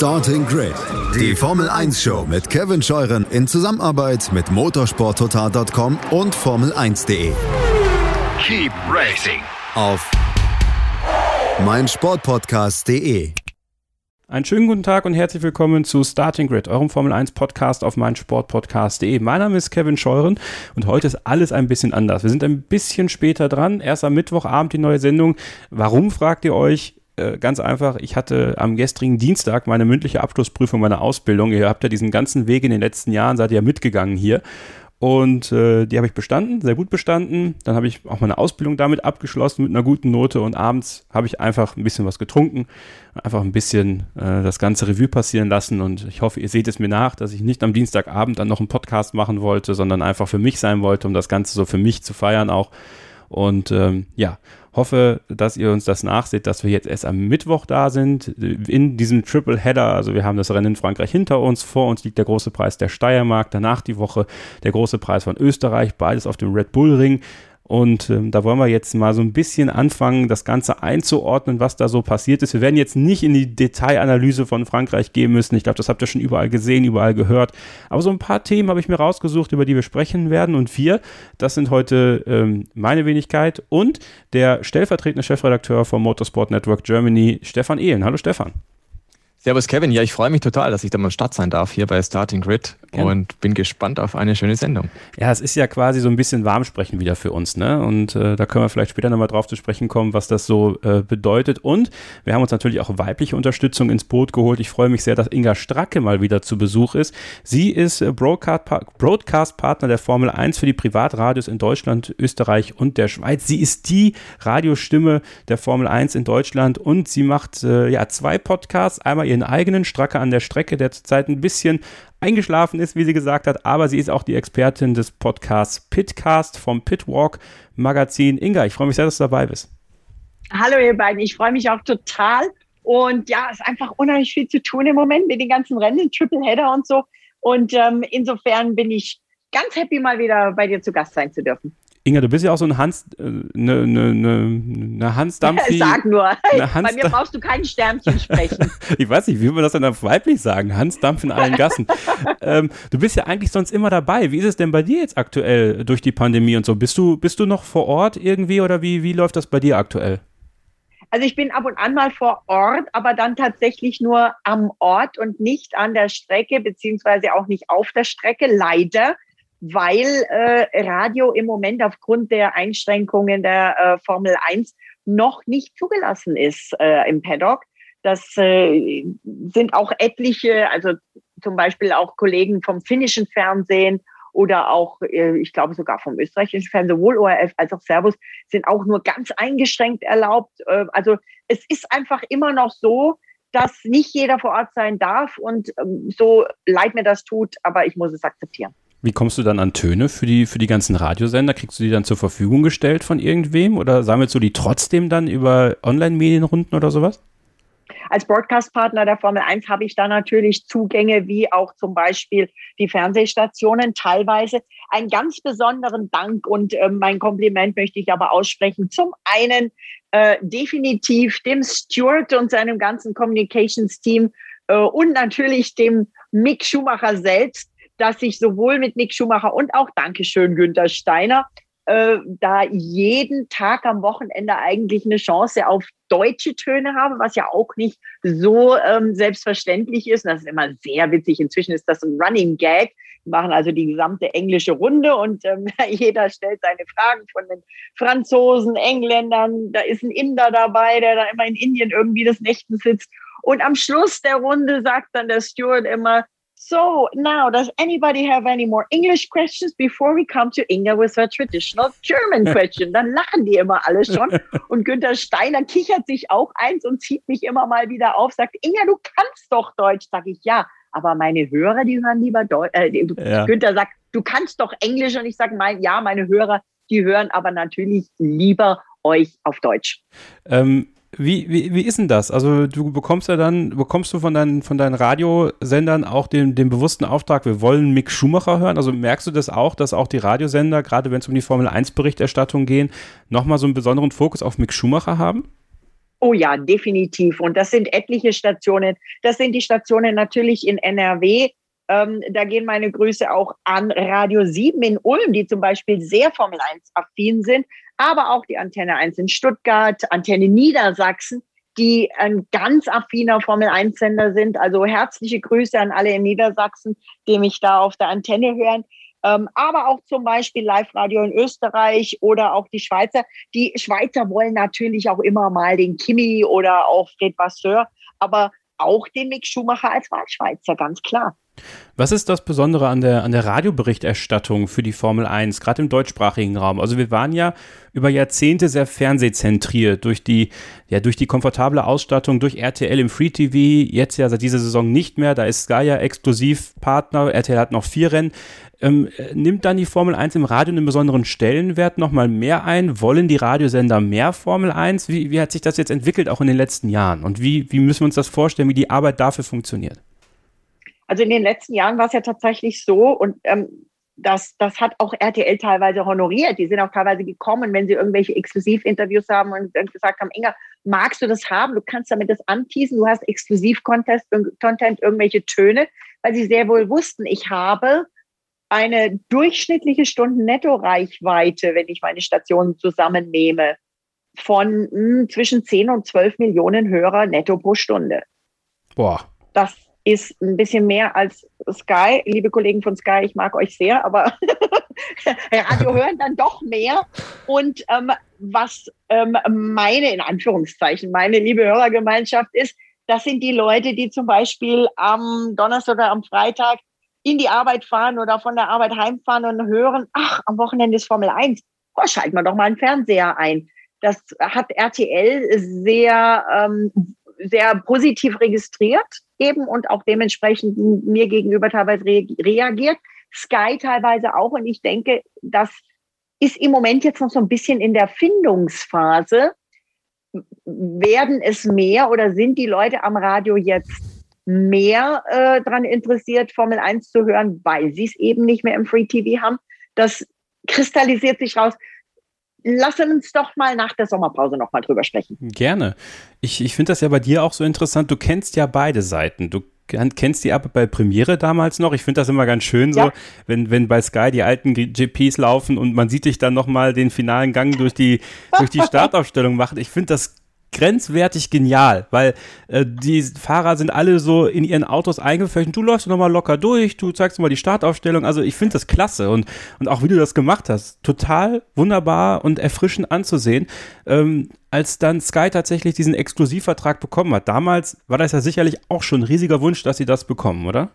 Starting Grid, die Formel 1 Show mit Kevin Scheuren in Zusammenarbeit mit motorsporttotal.com und Formel1.de. Keep racing Auf meinsportpodcast.de. Einen schönen guten Tag und herzlich willkommen zu Starting Grid, eurem Formel 1 Podcast auf meinsportpodcast.de. Mein Name ist Kevin Scheuren und heute ist alles ein bisschen anders. Wir sind ein bisschen später dran. Erst am Mittwochabend die neue Sendung. Warum fragt ihr euch? Äh, ganz einfach, ich hatte am gestrigen Dienstag meine mündliche Abschlussprüfung meiner Ausbildung. Ihr habt ja diesen ganzen Weg in den letzten Jahren, seid ihr ja mitgegangen hier. Und äh, die habe ich bestanden, sehr gut bestanden. Dann habe ich auch meine Ausbildung damit abgeschlossen mit einer guten Note und abends habe ich einfach ein bisschen was getrunken, einfach ein bisschen äh, das ganze Revue passieren lassen und ich hoffe, ihr seht es mir nach, dass ich nicht am Dienstagabend dann noch einen Podcast machen wollte, sondern einfach für mich sein wollte, um das Ganze so für mich zu feiern auch. Und ähm, ja, hoffe, dass ihr uns das nachseht, dass wir jetzt erst am Mittwoch da sind, in diesem Triple Header. Also wir haben das Rennen in Frankreich hinter uns, vor uns liegt der große Preis der Steiermark, danach die Woche der große Preis von Österreich, beides auf dem Red Bull Ring. Und ähm, da wollen wir jetzt mal so ein bisschen anfangen, das Ganze einzuordnen, was da so passiert ist. Wir werden jetzt nicht in die Detailanalyse von Frankreich gehen müssen. Ich glaube, das habt ihr schon überall gesehen, überall gehört. Aber so ein paar Themen habe ich mir rausgesucht, über die wir sprechen werden. Und wir, das sind heute ähm, meine Wenigkeit und der stellvertretende Chefredakteur vom Motorsport Network Germany, Stefan Ehlen. Hallo Stefan. Servus Kevin, ja, ich freue mich total, dass ich da mal Start sein darf hier bei Starting Grid Gerne. und bin gespannt auf eine schöne Sendung. Ja, es ist ja quasi so ein bisschen Warmsprechen wieder für uns, ne? Und äh, da können wir vielleicht später nochmal drauf zu sprechen kommen, was das so äh, bedeutet. Und wir haben uns natürlich auch weibliche Unterstützung ins Boot geholt. Ich freue mich sehr, dass Inga Stracke mal wieder zu Besuch ist. Sie ist äh, Broadcast-Partner der Formel 1 für die Privatradios in Deutschland, Österreich und der Schweiz. Sie ist die Radiostimme der Formel 1 in Deutschland und sie macht äh, ja zwei Podcasts. Einmal ihren eigenen Stracke an der Strecke, der zurzeit ein bisschen eingeschlafen ist, wie sie gesagt hat, aber sie ist auch die Expertin des Podcasts Pitcast vom Pitwalk Magazin. Inga, ich freue mich sehr, dass du dabei bist. Hallo ihr beiden, ich freue mich auch total. Und ja, es ist einfach unheimlich viel zu tun im Moment mit den ganzen Rennen, Triple Header und so. Und ähm, insofern bin ich ganz happy, mal wieder bei dir zu Gast sein zu dürfen. Inga, du bist ja auch so ein Hans, eine, eine, eine, eine Hans-Dampfi. Sag nur, Hans bei mir brauchst du kein Sternchen sprechen. ich weiß nicht, wie will man das denn auf weiblich sagen? Hans-Dampf in allen Gassen. ähm, du bist ja eigentlich sonst immer dabei. Wie ist es denn bei dir jetzt aktuell durch die Pandemie und so? Bist du, bist du noch vor Ort irgendwie oder wie, wie läuft das bei dir aktuell? Also ich bin ab und an mal vor Ort, aber dann tatsächlich nur am Ort und nicht an der Strecke, beziehungsweise auch nicht auf der Strecke, leider weil äh, Radio im Moment aufgrund der Einschränkungen der äh, Formel 1 noch nicht zugelassen ist äh, im Paddock. Das äh, sind auch etliche, also zum Beispiel auch Kollegen vom finnischen Fernsehen oder auch, äh, ich glaube sogar vom österreichischen Fernsehen, sowohl ORF als auch Servus, sind auch nur ganz eingeschränkt erlaubt. Äh, also es ist einfach immer noch so, dass nicht jeder vor Ort sein darf und ähm, so leid mir das tut, aber ich muss es akzeptieren. Wie kommst du dann an Töne für die, für die ganzen Radiosender? Kriegst du die dann zur Verfügung gestellt von irgendwem oder sammelst du die trotzdem dann über Online-Medienrunden oder sowas? Als Broadcast-Partner der Formel 1 habe ich da natürlich Zugänge wie auch zum Beispiel die Fernsehstationen teilweise. Einen ganz besonderen Dank und äh, mein Kompliment möchte ich aber aussprechen. Zum einen äh, definitiv dem Stuart und seinem ganzen Communications-Team äh, und natürlich dem Mick Schumacher selbst, dass ich sowohl mit Nick Schumacher und auch Dankeschön Günther Steiner äh, da jeden Tag am Wochenende eigentlich eine Chance auf deutsche Töne habe, was ja auch nicht so ähm, selbstverständlich ist. Und das ist immer sehr witzig. Inzwischen ist das ein Running Gag. Wir machen also die gesamte englische Runde und ähm, jeder stellt seine Fragen von den Franzosen, Engländern. Da ist ein Inder dabei, der da immer in Indien irgendwie des Nächten sitzt. Und am Schluss der Runde sagt dann der Steward immer, So now, does anybody have any more English questions before we come to Inga with her traditional German question? Dann lachen die immer alle schon. Und Günther Steiner kichert sich auch eins und zieht mich immer mal wieder auf, sagt, Inga, du kannst doch Deutsch. Sag ich, ja, aber meine Hörer, die hören lieber Deutsch. Äh, ja. Günther sagt, du kannst doch Englisch. Und ich sage, mein, ja, meine Hörer, die hören aber natürlich lieber euch auf Deutsch. Ähm, wie, wie, wie ist denn das? Also du bekommst ja dann, bekommst du von deinen, von deinen Radiosendern auch den, den bewussten Auftrag, wir wollen Mick Schumacher hören? Also merkst du das auch, dass auch die Radiosender, gerade wenn es um die Formel 1 Berichterstattung gehen, nochmal so einen besonderen Fokus auf Mick Schumacher haben? Oh ja, definitiv. Und das sind etliche Stationen. Das sind die Stationen natürlich in NRW. Ähm, da gehen meine Grüße auch an Radio 7 in Ulm, die zum Beispiel sehr Formel 1 affin sind, aber auch die Antenne 1 in Stuttgart, Antenne Niedersachsen, die ein ganz affiner Formel 1 Sender sind. Also herzliche Grüße an alle in Niedersachsen, die mich da auf der Antenne hören. Ähm, aber auch zum Beispiel Live-Radio in Österreich oder auch die Schweizer. Die Schweizer wollen natürlich auch immer mal den Kimi oder auch Fred Vasseur, aber auch den Mick Schumacher als Wahlschweizer, ganz klar. Was ist das Besondere an der, an der Radioberichterstattung für die Formel 1, gerade im deutschsprachigen Raum? Also wir waren ja über Jahrzehnte sehr fernsehzentriert durch die, ja, durch die komfortable Ausstattung, durch RTL im Free TV, jetzt ja seit dieser Saison nicht mehr, da ist Sky ja Exklusivpartner, RTL hat noch vier Rennen. Ähm, nimmt dann die Formel 1 im Radio einen besonderen Stellenwert nochmal mehr ein? Wollen die Radiosender mehr Formel 1? Wie, wie hat sich das jetzt entwickelt, auch in den letzten Jahren? Und wie, wie müssen wir uns das vorstellen, wie die Arbeit dafür funktioniert? Also in den letzten Jahren war es ja tatsächlich so und ähm, das, das hat auch RTL teilweise honoriert. Die sind auch teilweise gekommen, wenn sie irgendwelche Exklusivinterviews haben und gesagt haben, Inga, magst du das haben? Du kannst damit das anteasen. Du hast Exklusiv-Content, irgendwelche Töne, weil sie sehr wohl wussten, ich habe eine durchschnittliche Stunden-Netto-Reichweite, wenn ich meine Stationen zusammennehme, von mh, hm, zwischen 10 und 12 Millionen Hörer netto pro Stunde. Boah. Das ist ein bisschen mehr als Sky. Liebe Kollegen von Sky, ich mag euch sehr, aber Radio hören dann doch mehr. Und ähm, was ähm, meine, in Anführungszeichen, meine liebe Hörergemeinschaft ist, das sind die Leute, die zum Beispiel am Donnerstag oder am Freitag in die Arbeit fahren oder von der Arbeit heimfahren und hören, ach, am Wochenende ist Formel 1. Oh, schalten wir doch mal einen Fernseher ein. Das hat RTL sehr, ähm, sehr positiv registriert eben und auch dementsprechend mir gegenüber teilweise re reagiert. Sky teilweise auch. Und ich denke, das ist im Moment jetzt noch so ein bisschen in der Findungsphase. Werden es mehr oder sind die Leute am Radio jetzt mehr äh, daran interessiert, Formel 1 zu hören, weil sie es eben nicht mehr im Free TV haben? Das kristallisiert sich raus lass uns doch mal nach der Sommerpause noch mal drüber sprechen. Gerne. Ich, ich finde das ja bei dir auch so interessant. Du kennst ja beide Seiten. Du kennst die ab bei Premiere damals noch. Ich finde das immer ganz schön so, ja. wenn, wenn bei Sky die alten GPs laufen und man sieht dich dann noch mal den finalen Gang durch die, durch die Startaufstellung machen. Ich finde das grenzwertig genial, weil äh, die Fahrer sind alle so in ihren Autos eingeflecht. Du läufst nochmal locker durch, du zeigst mal die Startaufstellung. Also ich finde das klasse und, und auch wie du das gemacht hast, total wunderbar und erfrischend anzusehen. Ähm, als dann Sky tatsächlich diesen Exklusivvertrag bekommen hat, damals war das ja sicherlich auch schon ein riesiger Wunsch, dass sie das bekommen, oder?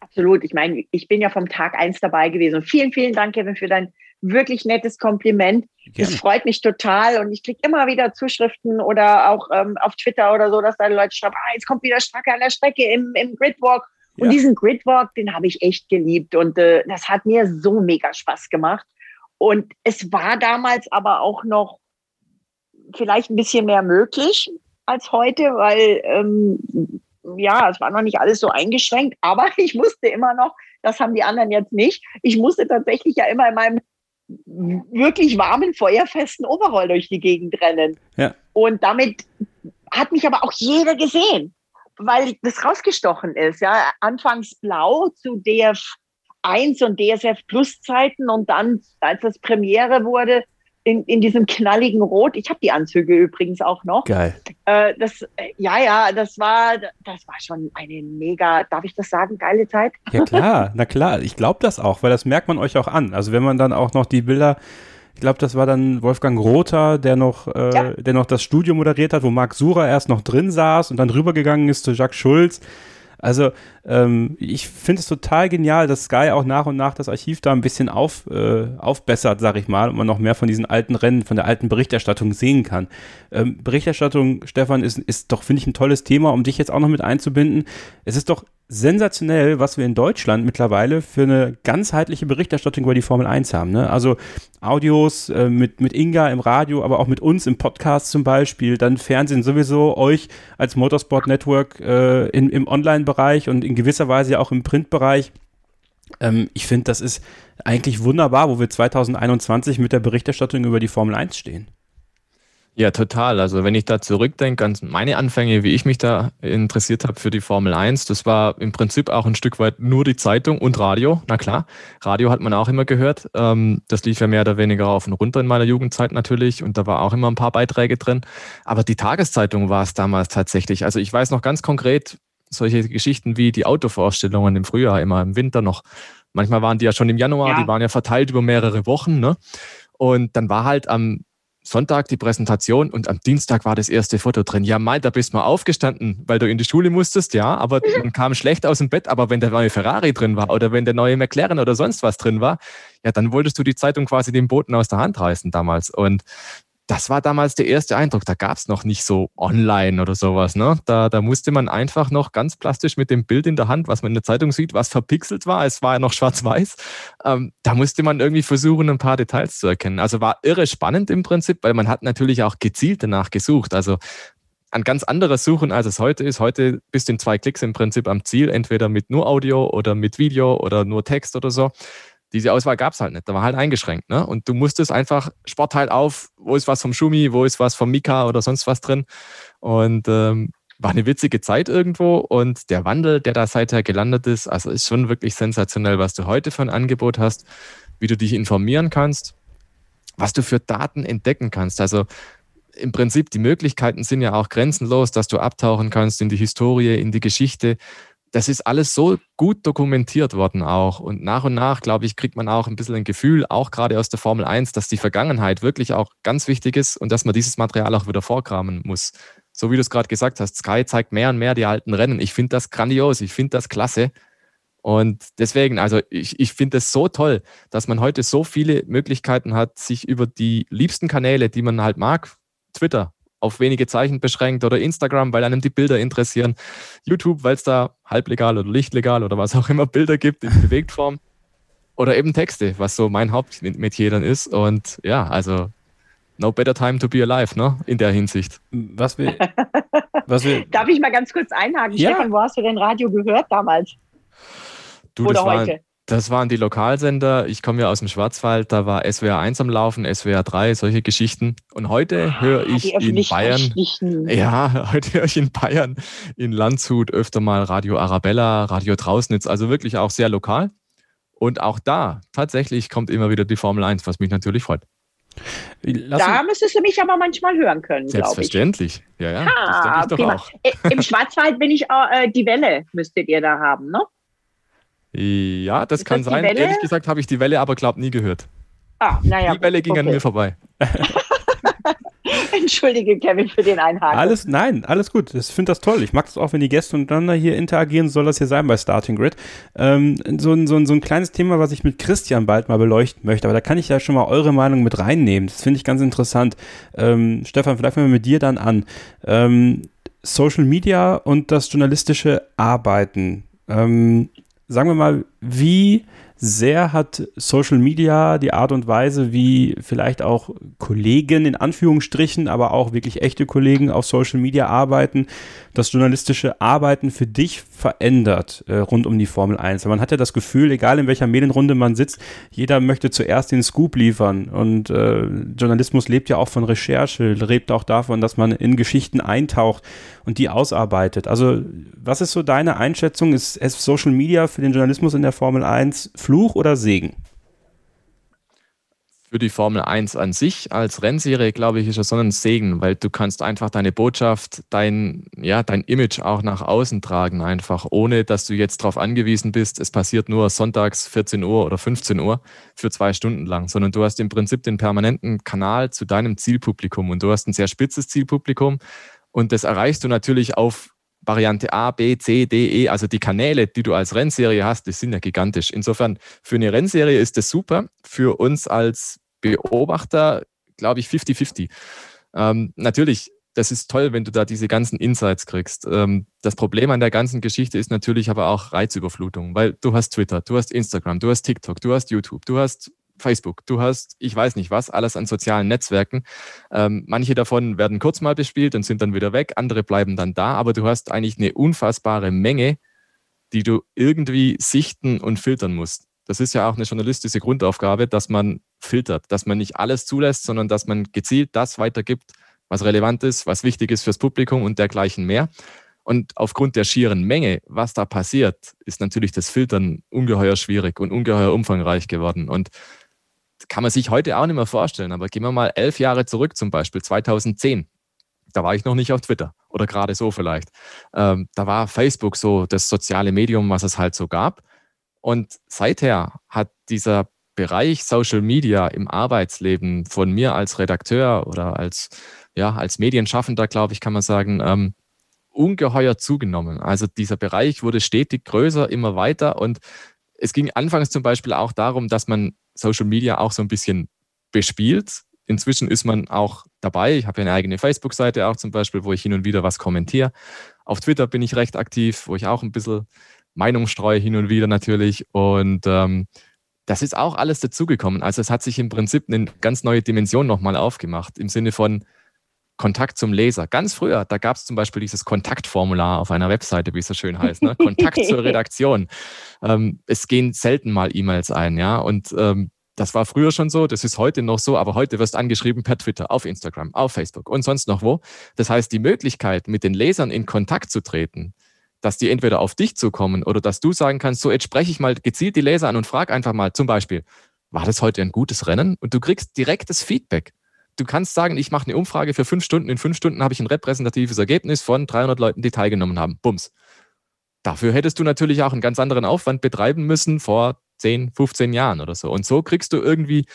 Absolut. Ich meine, ich bin ja vom Tag eins dabei gewesen. Vielen, vielen Dank, Kevin, für dein wirklich nettes Kompliment. Gerne. Das freut mich total und ich kriege immer wieder Zuschriften oder auch ähm, auf Twitter oder so, dass da Leute schreiben, ah, jetzt kommt wieder Stracke an der Strecke im, im Gridwalk. Und ja. diesen Gridwalk, den habe ich echt geliebt und äh, das hat mir so mega Spaß gemacht. Und es war damals aber auch noch vielleicht ein bisschen mehr möglich als heute, weil ähm, ja, es war noch nicht alles so eingeschränkt, aber ich musste immer noch, das haben die anderen jetzt nicht, ich musste tatsächlich ja immer in meinem wirklich warmen, feuerfesten Overall durch die Gegend rennen. Ja. Und damit hat mich aber auch jeder gesehen, weil das rausgestochen ist. Ja, anfangs blau zu DF 1 und DSF Plus Zeiten und dann, als das Premiere wurde, in, in diesem knalligen Rot. Ich habe die Anzüge übrigens auch noch. Geil. Äh, das, ja, ja, das war, das war schon eine mega, darf ich das sagen, geile Zeit? Ja klar, na klar, ich glaube das auch, weil das merkt man euch auch an. Also wenn man dann auch noch die Bilder ich glaube, das war dann Wolfgang Rother, der noch, äh, ja. der noch das Studio moderiert hat, wo Marc Sura erst noch drin saß und dann rübergegangen ist zu Jacques Schulz. Also ähm, ich finde es total genial, dass Sky auch nach und nach das Archiv da ein bisschen auf, äh, aufbessert, sag ich mal, und man noch mehr von diesen alten Rennen, von der alten Berichterstattung sehen kann. Ähm, Berichterstattung, Stefan, ist, ist doch, finde ich, ein tolles Thema, um dich jetzt auch noch mit einzubinden. Es ist doch sensationell, was wir in Deutschland mittlerweile für eine ganzheitliche Berichterstattung über die Formel 1 haben. Ne? Also Audios äh, mit, mit Inga im Radio, aber auch mit uns im Podcast zum Beispiel, dann Fernsehen sowieso, euch als Motorsport Network äh, in, im Online-Bereich und in gewisser Weise ja auch im Printbereich. Ähm, ich finde, das ist eigentlich wunderbar, wo wir 2021 mit der Berichterstattung über die Formel 1 stehen. Ja, total. Also wenn ich da zurückdenke an meine Anfänge, wie ich mich da interessiert habe für die Formel 1, das war im Prinzip auch ein Stück weit nur die Zeitung und Radio. Na klar, Radio hat man auch immer gehört. Ähm, das lief ja mehr oder weniger auf und runter in meiner Jugendzeit natürlich und da war auch immer ein paar Beiträge drin. Aber die Tageszeitung war es damals tatsächlich. Also ich weiß noch ganz konkret solche Geschichten wie die Autovorstellungen im Frühjahr, immer im Winter noch. Manchmal waren die ja schon im Januar, ja. die waren ja verteilt über mehrere Wochen. Ne? Und dann war halt am Sonntag die Präsentation und am Dienstag war das erste Foto drin. Ja, mal, da bist du mal aufgestanden, weil du in die Schule musstest, ja, aber man kam schlecht aus dem Bett. Aber wenn der neue Ferrari drin war oder wenn der neue McLaren oder sonst was drin war, ja, dann wolltest du die Zeitung quasi dem Boten aus der Hand reißen damals. Und das war damals der erste Eindruck. Da gab es noch nicht so online oder sowas. Ne? Da, da musste man einfach noch ganz plastisch mit dem Bild in der Hand, was man in der Zeitung sieht, was verpixelt war. Es war ja noch schwarz-weiß. Ähm, da musste man irgendwie versuchen, ein paar Details zu erkennen. Also war irre spannend im Prinzip, weil man hat natürlich auch gezielt danach gesucht. Also ein ganz anderes Suchen, als es heute ist. Heute bist du in zwei Klicks im Prinzip am Ziel, entweder mit nur Audio oder mit Video oder nur Text oder so diese Auswahl gab es halt nicht. Da war halt eingeschränkt. Ne? Und du musstest einfach Sportteil auf, wo ist was vom Schumi, wo ist was vom Mika oder sonst was drin. Und ähm, war eine witzige Zeit irgendwo. Und der Wandel, der da seither gelandet ist, also ist schon wirklich sensationell, was du heute für ein Angebot hast, wie du dich informieren kannst, was du für Daten entdecken kannst. Also im Prinzip, die Möglichkeiten sind ja auch grenzenlos, dass du abtauchen kannst in die Historie, in die Geschichte das ist alles so gut dokumentiert worden auch. Und nach und nach, glaube ich, kriegt man auch ein bisschen ein Gefühl, auch gerade aus der Formel 1, dass die Vergangenheit wirklich auch ganz wichtig ist und dass man dieses Material auch wieder vorkramen muss. So wie du es gerade gesagt hast, Sky zeigt mehr und mehr die alten Rennen. Ich finde das grandios, ich finde das klasse. Und deswegen, also ich, ich finde es so toll, dass man heute so viele Möglichkeiten hat, sich über die liebsten Kanäle, die man halt mag, Twitter, auf wenige Zeichen beschränkt oder Instagram, weil einem die Bilder interessieren. YouTube, weil es da halblegal oder lichtlegal oder was auch immer Bilder gibt in Bewegtform. Oder eben Texte, was so mein Hauptmetier dann ist. Und ja, also no better time to be alive, ne? In der Hinsicht. Was wir, was wir Darf ich mal ganz kurz einhaken? Ja. Stefan, wo hast du denn Radio gehört damals? Du, Oder heute? Das waren die Lokalsender. Ich komme ja aus dem Schwarzwald, da war SWR 1 am Laufen, SWR 3, solche Geschichten. Und heute ah, höre ich in Bayern. Ja, heute höre ich in Bayern, in Landshut öfter mal Radio Arabella, Radio Trausnitz, also wirklich auch sehr lokal. Und auch da tatsächlich kommt immer wieder die Formel 1, was mich natürlich freut. Lass da müsstest du mich aber manchmal hören können, glaube ich. Selbstverständlich. Ja, ja. Ha, auch. Im Schwarzwald bin ich äh, die Welle, müsstet ihr da haben, ne? Ja, das ist kann das sein. Welle? Ehrlich gesagt habe ich die Welle aber, glaube nie gehört. Ah, naja. Die Welle ging okay. an mir vorbei. Entschuldige, Kevin, für den Einhaken. Alles, nein, alles gut. Ich finde das toll. Ich mag es auch, wenn die Gäste untereinander hier interagieren. Soll das hier sein bei Starting Grid? Ähm, so, ein, so, ein, so ein kleines Thema, was ich mit Christian bald mal beleuchten möchte. Aber da kann ich ja schon mal eure Meinung mit reinnehmen. Das finde ich ganz interessant. Ähm, Stefan, vielleicht fangen wir mit dir dann an. Ähm, Social Media und das journalistische Arbeiten. Ähm, sagen wir mal, wie sehr hat Social Media die Art und Weise, wie vielleicht auch Kollegen in Anführungsstrichen, aber auch wirklich echte Kollegen auf Social Media arbeiten, das journalistische Arbeiten für dich verändert äh, rund um die Formel 1. Man hat ja das Gefühl, egal in welcher Medienrunde man sitzt, jeder möchte zuerst den Scoop liefern. Und äh, Journalismus lebt ja auch von Recherche, lebt auch davon, dass man in Geschichten eintaucht und die ausarbeitet. Also, was ist so deine Einschätzung? Ist, Social Media für den Journalismus in der Formel 1 Fluch oder Segen? Für die Formel 1 an sich als Rennserie, glaube ich, ist es so ein Segen, weil du kannst einfach deine Botschaft, dein, ja, dein Image auch nach außen tragen, einfach, ohne dass du jetzt darauf angewiesen bist, es passiert nur sonntags 14 Uhr oder 15 Uhr für zwei Stunden lang, sondern du hast im Prinzip den permanenten Kanal zu deinem Zielpublikum und du hast ein sehr spitzes Zielpublikum und das erreichst du natürlich auf Variante A, B, C, D, E, also die Kanäle, die du als Rennserie hast, die sind ja gigantisch. Insofern, für eine Rennserie ist das super. Für uns als Beobachter, glaube ich, 50-50. Ähm, natürlich, das ist toll, wenn du da diese ganzen Insights kriegst. Ähm, das Problem an der ganzen Geschichte ist natürlich aber auch Reizüberflutung, weil du hast Twitter, du hast Instagram, du hast TikTok, du hast YouTube, du hast Facebook, du hast, ich weiß nicht was, alles an sozialen Netzwerken. Ähm, manche davon werden kurz mal bespielt und sind dann wieder weg, andere bleiben dann da, aber du hast eigentlich eine unfassbare Menge, die du irgendwie sichten und filtern musst. Das ist ja auch eine journalistische Grundaufgabe, dass man filtert, dass man nicht alles zulässt, sondern dass man gezielt das weitergibt, was relevant ist, was wichtig ist fürs Publikum und dergleichen mehr. Und aufgrund der schieren Menge, was da passiert, ist natürlich das Filtern ungeheuer schwierig und ungeheuer umfangreich geworden. Und kann man sich heute auch nicht mehr vorstellen. Aber gehen wir mal elf Jahre zurück, zum Beispiel 2010. Da war ich noch nicht auf Twitter oder gerade so vielleicht. Ähm, da war Facebook so das soziale Medium, was es halt so gab. Und seither hat dieser Bereich Social Media im Arbeitsleben von mir als Redakteur oder als, ja, als Medienschaffender, glaube ich, kann man sagen, ähm, ungeheuer zugenommen. Also dieser Bereich wurde stetig größer, immer weiter und es ging anfangs zum Beispiel auch darum, dass man Social Media auch so ein bisschen bespielt. Inzwischen ist man auch dabei. Ich habe ja eine eigene Facebook-Seite auch zum Beispiel, wo ich hin und wieder was kommentiere. Auf Twitter bin ich recht aktiv, wo ich auch ein bisschen Meinung streue hin und wieder natürlich. Und ähm, das ist auch alles dazugekommen. Also es hat sich im Prinzip eine ganz neue Dimension nochmal aufgemacht im Sinne von, Kontakt zum Leser. Ganz früher, da gab es zum Beispiel dieses Kontaktformular auf einer Webseite, wie es so schön heißt, ne? Kontakt zur Redaktion. Ähm, es gehen selten mal E-Mails ein, ja. Und ähm, das war früher schon so, das ist heute noch so, aber heute wirst du angeschrieben per Twitter, auf Instagram, auf Facebook und sonst noch wo. Das heißt, die Möglichkeit, mit den Lesern in Kontakt zu treten, dass die entweder auf dich zukommen oder dass du sagen kannst, so jetzt spreche ich mal gezielt die Leser an und frag einfach mal zum Beispiel, war das heute ein gutes Rennen? Und du kriegst direktes Feedback du kannst sagen, ich mache eine Umfrage für fünf Stunden. In fünf Stunden habe ich ein repräsentatives Ergebnis von 300 Leuten, die teilgenommen haben. Bums. Dafür hättest du natürlich auch einen ganz anderen Aufwand betreiben müssen vor 10, 15 Jahren oder so. Und so kriegst du irgendwie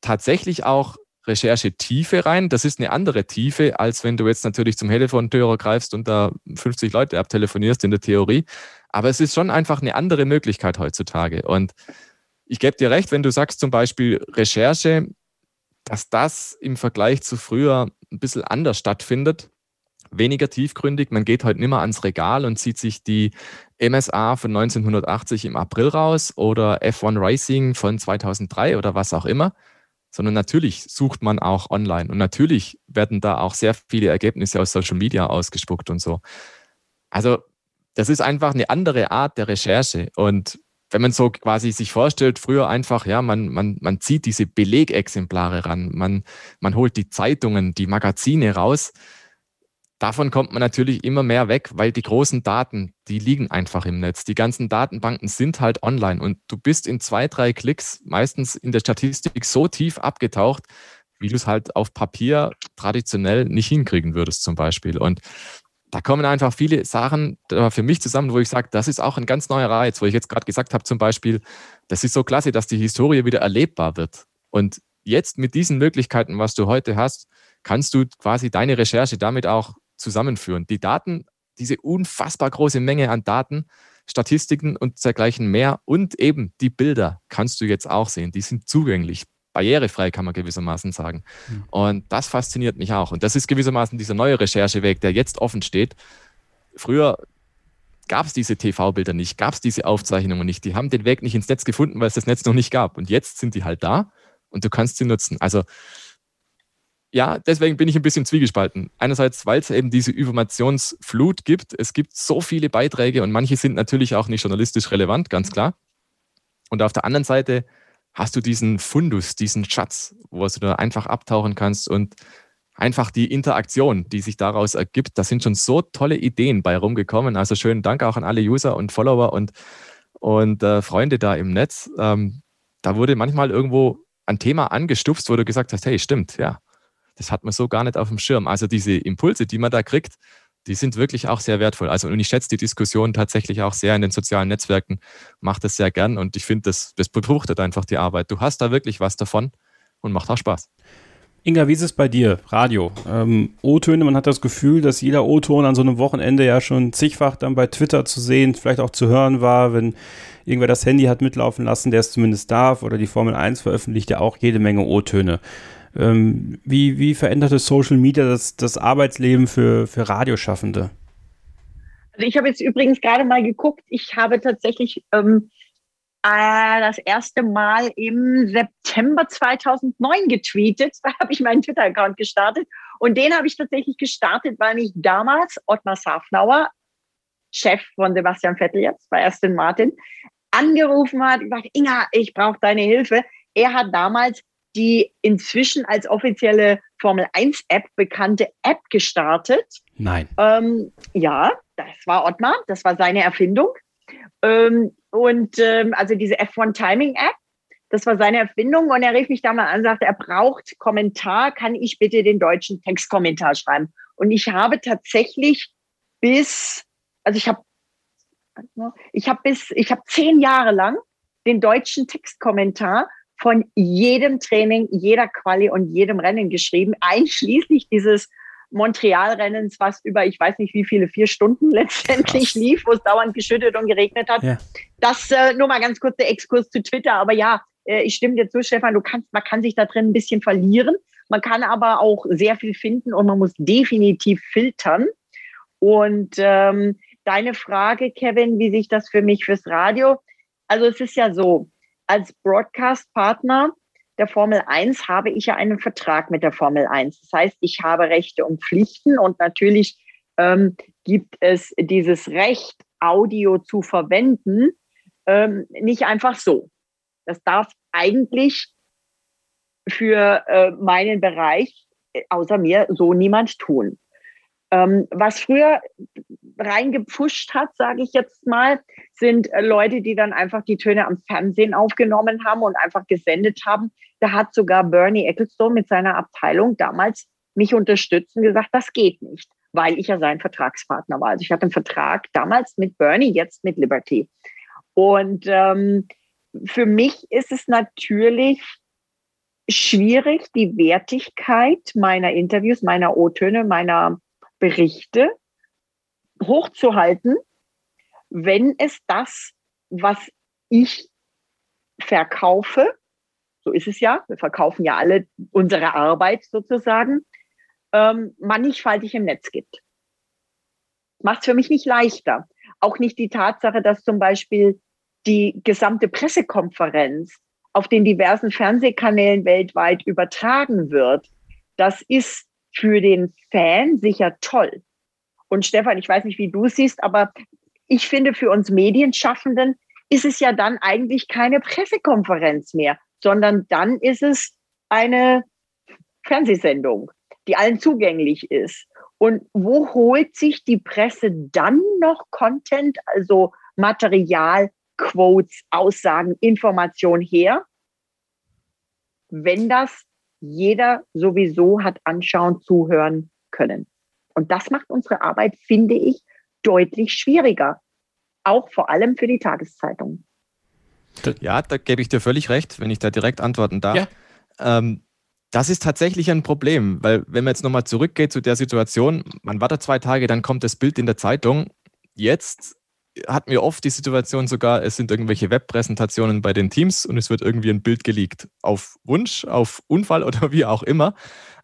tatsächlich auch Recherchetiefe rein. Das ist eine andere Tiefe, als wenn du jetzt natürlich zum Telefontörer greifst und da 50 Leute abtelefonierst in der Theorie. Aber es ist schon einfach eine andere Möglichkeit heutzutage. Und ich gebe dir recht, wenn du sagst zum Beispiel Recherche, dass das im Vergleich zu früher ein bisschen anders stattfindet. Weniger tiefgründig. Man geht heute nicht mehr ans Regal und zieht sich die MSA von 1980 im April raus oder F1 Racing von 2003 oder was auch immer, sondern natürlich sucht man auch online und natürlich werden da auch sehr viele Ergebnisse aus Social Media ausgespuckt und so. Also das ist einfach eine andere Art der Recherche und wenn man so quasi sich vorstellt, früher einfach, ja, man, man, man zieht diese Belegexemplare ran, man, man holt die Zeitungen, die Magazine raus. Davon kommt man natürlich immer mehr weg, weil die großen Daten, die liegen einfach im Netz. Die ganzen Datenbanken sind halt online und du bist in zwei, drei Klicks meistens in der Statistik so tief abgetaucht, wie du es halt auf Papier traditionell nicht hinkriegen würdest zum Beispiel. Und da kommen einfach viele Sachen für mich zusammen, wo ich sage, das ist auch ein ganz neuer Reiz, wo ich jetzt gerade gesagt habe, zum Beispiel, das ist so klasse, dass die Historie wieder erlebbar wird. Und jetzt mit diesen Möglichkeiten, was du heute hast, kannst du quasi deine Recherche damit auch zusammenführen. Die Daten, diese unfassbar große Menge an Daten, Statistiken und dergleichen mehr und eben die Bilder kannst du jetzt auch sehen. Die sind zugänglich barrierefrei, kann man gewissermaßen sagen. Mhm. Und das fasziniert mich auch. Und das ist gewissermaßen dieser neue Rechercheweg, der jetzt offen steht. Früher gab es diese TV-Bilder nicht, gab es diese Aufzeichnungen nicht. Die haben den Weg nicht ins Netz gefunden, weil es das Netz noch nicht gab. Und jetzt sind die halt da und du kannst sie nutzen. Also ja, deswegen bin ich ein bisschen zwiegespalten. Einerseits, weil es eben diese Informationsflut gibt. Es gibt so viele Beiträge und manche sind natürlich auch nicht journalistisch relevant, ganz klar. Und auf der anderen Seite hast du diesen Fundus, diesen Schatz, wo du da einfach abtauchen kannst und einfach die Interaktion, die sich daraus ergibt. Da sind schon so tolle Ideen bei rumgekommen. Also schönen Dank auch an alle User und Follower und, und äh, Freunde da im Netz. Ähm, da wurde manchmal irgendwo ein Thema angestupst, wo du gesagt hast, hey, stimmt, ja, das hat man so gar nicht auf dem Schirm. Also diese Impulse, die man da kriegt, die sind wirklich auch sehr wertvoll. Also und ich schätze die Diskussion tatsächlich auch sehr in den sozialen Netzwerken, mache das sehr gern und ich finde, das, das befruchtet einfach die Arbeit. Du hast da wirklich was davon und macht auch Spaß. Inga, wie ist es bei dir? Radio. Ähm, O-Töne, man hat das Gefühl, dass jeder O-Ton an so einem Wochenende ja schon zigfach dann bei Twitter zu sehen, vielleicht auch zu hören war, wenn irgendwer das Handy hat mitlaufen lassen, der es zumindest darf, oder die Formel 1 veröffentlicht ja auch jede Menge O-Töne. Ähm, wie, wie verändert das Social Media das, das Arbeitsleben für, für Radioschaffende? Also ich habe jetzt übrigens gerade mal geguckt, ich habe tatsächlich ähm, äh, das erste Mal im September 2009 getweetet. Da habe ich meinen Twitter-Account gestartet. Und den habe ich tatsächlich gestartet, weil mich damals Ottmar Safnauer, Chef von Sebastian Vettel jetzt bei Aston Martin, angerufen hat, gesagt, Inga, ich brauche deine Hilfe. Er hat damals die inzwischen als offizielle Formel 1 App bekannte App gestartet. Nein. Ähm, ja, das war Ottmar, das war seine Erfindung. Ähm, und ähm, also diese F1 Timing App, das war seine Erfindung. Und er rief mich da mal an und sagte, er braucht Kommentar, kann ich bitte den deutschen Textkommentar schreiben? Und ich habe tatsächlich bis, also ich habe ich habe bis, ich habe zehn Jahre lang den deutschen Textkommentar von jedem Training, jeder Quali und jedem Rennen geschrieben, einschließlich dieses Montreal-Rennens, was über, ich weiß nicht wie viele, vier Stunden letztendlich lief, wo es dauernd geschüttet und geregnet hat. Ja. Das äh, nur mal ganz kurz der Exkurs zu Twitter. Aber ja, äh, ich stimme dir zu, Stefan, du kannst, man kann sich da drin ein bisschen verlieren. Man kann aber auch sehr viel finden und man muss definitiv filtern. Und ähm, deine Frage, Kevin, wie sich das für mich fürs Radio, also es ist ja so, als Broadcast-Partner der Formel 1 habe ich ja einen Vertrag mit der Formel 1. Das heißt, ich habe Rechte und Pflichten und natürlich ähm, gibt es dieses Recht, Audio zu verwenden, ähm, nicht einfach so. Das darf eigentlich für äh, meinen Bereich äh, außer mir so niemand tun. Ähm, was früher reingepfuscht hat, sage ich jetzt mal, sind äh, Leute, die dann einfach die Töne am Fernsehen aufgenommen haben und einfach gesendet haben. Da hat sogar Bernie Ecclestone mit seiner Abteilung damals mich unterstützt und gesagt, das geht nicht, weil ich ja sein Vertragspartner war. Also ich hatte einen Vertrag damals mit Bernie, jetzt mit Liberty. Und ähm, für mich ist es natürlich schwierig, die Wertigkeit meiner Interviews, meiner O-Töne, meiner Berichte hochzuhalten, wenn es das, was ich verkaufe, so ist es ja, wir verkaufen ja alle unsere Arbeit sozusagen, ähm, mannigfaltig im Netz gibt. Macht es für mich nicht leichter. Auch nicht die Tatsache, dass zum Beispiel die gesamte Pressekonferenz auf den diversen Fernsehkanälen weltweit übertragen wird. Das ist für den Fan sicher toll. Und Stefan, ich weiß nicht, wie du siehst, aber ich finde, für uns Medienschaffenden ist es ja dann eigentlich keine Pressekonferenz mehr, sondern dann ist es eine Fernsehsendung, die allen zugänglich ist. Und wo holt sich die Presse dann noch Content, also Material, Quotes, Aussagen, Information her, wenn das jeder sowieso hat anschauen, zuhören können. Und das macht unsere Arbeit, finde ich, deutlich schwieriger. Auch vor allem für die Tageszeitung. Ja, da gebe ich dir völlig recht, wenn ich da direkt antworten darf. Ja. Ähm, das ist tatsächlich ein Problem, weil wenn man jetzt nochmal zurückgeht zu der Situation, man wartet zwei Tage, dann kommt das Bild in der Zeitung. Jetzt hatten wir oft die Situation sogar, es sind irgendwelche Webpräsentationen bei den Teams und es wird irgendwie ein Bild geleakt. Auf Wunsch, auf Unfall oder wie auch immer.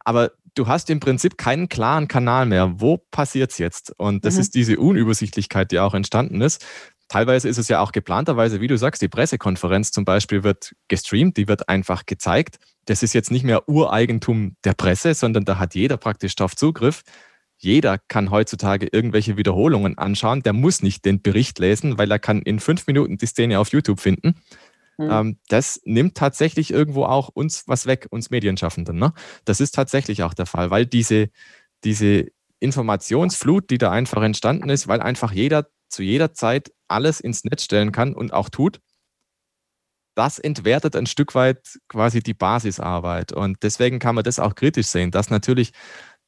Aber du hast im Prinzip keinen klaren Kanal mehr. Wo passiert es jetzt? Und das mhm. ist diese Unübersichtlichkeit, die auch entstanden ist. Teilweise ist es ja auch geplanterweise, wie du sagst, die Pressekonferenz zum Beispiel wird gestreamt, die wird einfach gezeigt. Das ist jetzt nicht mehr Ureigentum der Presse, sondern da hat jeder praktisch darauf Zugriff jeder kann heutzutage irgendwelche Wiederholungen anschauen. Der muss nicht den Bericht lesen, weil er kann in fünf Minuten die Szene auf YouTube finden. Mhm. Ähm, das nimmt tatsächlich irgendwo auch uns was weg, uns Medienschaffenden. Ne? Das ist tatsächlich auch der Fall, weil diese, diese Informationsflut, die da einfach entstanden ist, weil einfach jeder zu jeder Zeit alles ins Netz stellen kann und auch tut, das entwertet ein Stück weit quasi die Basisarbeit. Und deswegen kann man das auch kritisch sehen, dass natürlich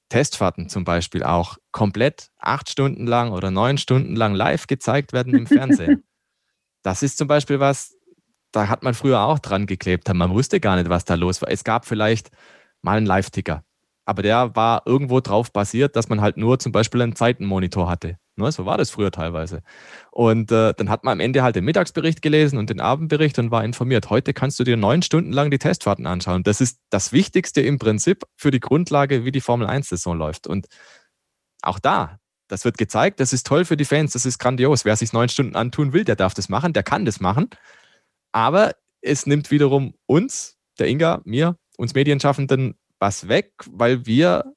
Testfahrten zum Beispiel auch komplett acht Stunden lang oder neun Stunden lang live gezeigt werden im Fernsehen. das ist zum Beispiel was, da hat man früher auch dran geklebt. Man wusste gar nicht, was da los war. Es gab vielleicht mal einen Live-Ticker, aber der war irgendwo drauf basiert, dass man halt nur zum Beispiel einen Zeitenmonitor hatte. Ne, so war das früher teilweise. Und äh, dann hat man am Ende halt den Mittagsbericht gelesen und den Abendbericht und war informiert. Heute kannst du dir neun Stunden lang die Testfahrten anschauen. Das ist das Wichtigste im Prinzip für die Grundlage, wie die Formel 1-Saison läuft. Und auch da, das wird gezeigt, das ist toll für die Fans, das ist grandios. Wer sich neun Stunden antun will, der darf das machen, der kann das machen. Aber es nimmt wiederum uns, der Inga, mir, uns Medienschaffenden was weg, weil wir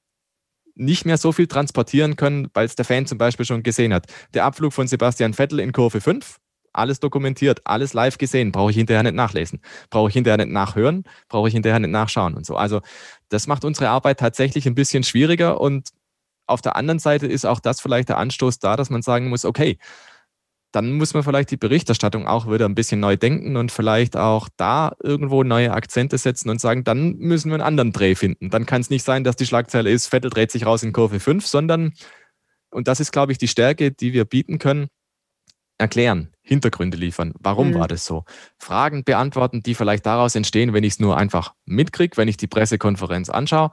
nicht mehr so viel transportieren können, weil es der Fan zum Beispiel schon gesehen hat. Der Abflug von Sebastian Vettel in Kurve 5, alles dokumentiert, alles live gesehen, brauche ich hinterher nicht nachlesen, brauche ich hinterher nicht nachhören, brauche ich hinterher nicht nachschauen und so. Also das macht unsere Arbeit tatsächlich ein bisschen schwieriger und auf der anderen Seite ist auch das vielleicht der Anstoß da, dass man sagen muss, okay, dann muss man vielleicht die Berichterstattung auch wieder ein bisschen neu denken und vielleicht auch da irgendwo neue Akzente setzen und sagen, dann müssen wir einen anderen Dreh finden. Dann kann es nicht sein, dass die Schlagzeile ist, Vettel dreht sich raus in Kurve 5, sondern, und das ist, glaube ich, die Stärke, die wir bieten können, erklären, Hintergründe liefern. Warum mhm. war das so? Fragen beantworten, die vielleicht daraus entstehen, wenn ich es nur einfach mitkriege, wenn ich die Pressekonferenz anschaue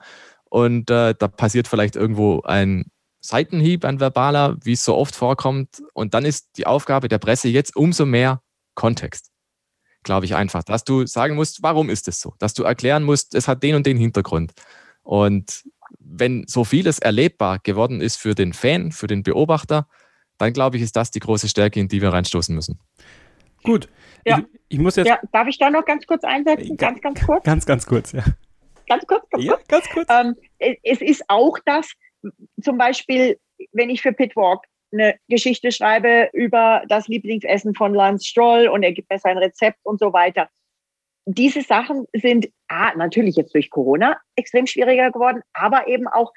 und äh, da passiert vielleicht irgendwo ein Seitenhieb, ein verbaler, wie es so oft vorkommt. Und dann ist die Aufgabe der Presse jetzt umso mehr Kontext. Glaube ich einfach, dass du sagen musst, warum ist es so? Dass du erklären musst, es hat den und den Hintergrund. Und wenn so vieles erlebbar geworden ist für den Fan, für den Beobachter, dann glaube ich, ist das die große Stärke, in die wir reinstoßen müssen. Gut. Ja. Ich, ich muss jetzt. Ja, darf ich da noch ganz kurz einsetzen? Ganz, ganz kurz? Ganz, ganz kurz, ja. Ganz kurz, ganz ja, kurz. Ganz kurz. Ähm, es ist auch das, zum Beispiel, wenn ich für Pitwalk eine Geschichte schreibe über das Lieblingsessen von Lance Stroll und er gibt mir sein Rezept und so weiter. Diese Sachen sind ah, natürlich jetzt durch Corona extrem schwieriger geworden, aber eben auch,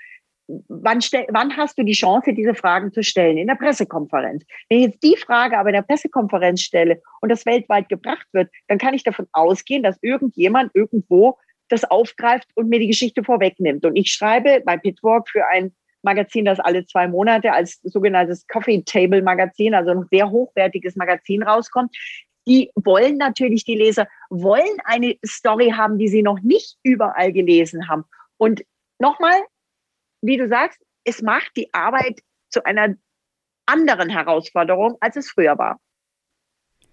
wann, wann hast du die Chance, diese Fragen zu stellen? In der Pressekonferenz. Wenn ich jetzt die Frage aber in der Pressekonferenz stelle und das weltweit gebracht wird, dann kann ich davon ausgehen, dass irgendjemand irgendwo das aufgreift und mir die Geschichte vorwegnimmt. Und ich schreibe bei Pitwalk für ein Magazin, das alle zwei Monate als sogenanntes Coffee Table Magazin, also ein sehr hochwertiges Magazin rauskommt. Die wollen natürlich, die Leser wollen eine Story haben, die sie noch nicht überall gelesen haben. Und nochmal, wie du sagst, es macht die Arbeit zu einer anderen Herausforderung, als es früher war.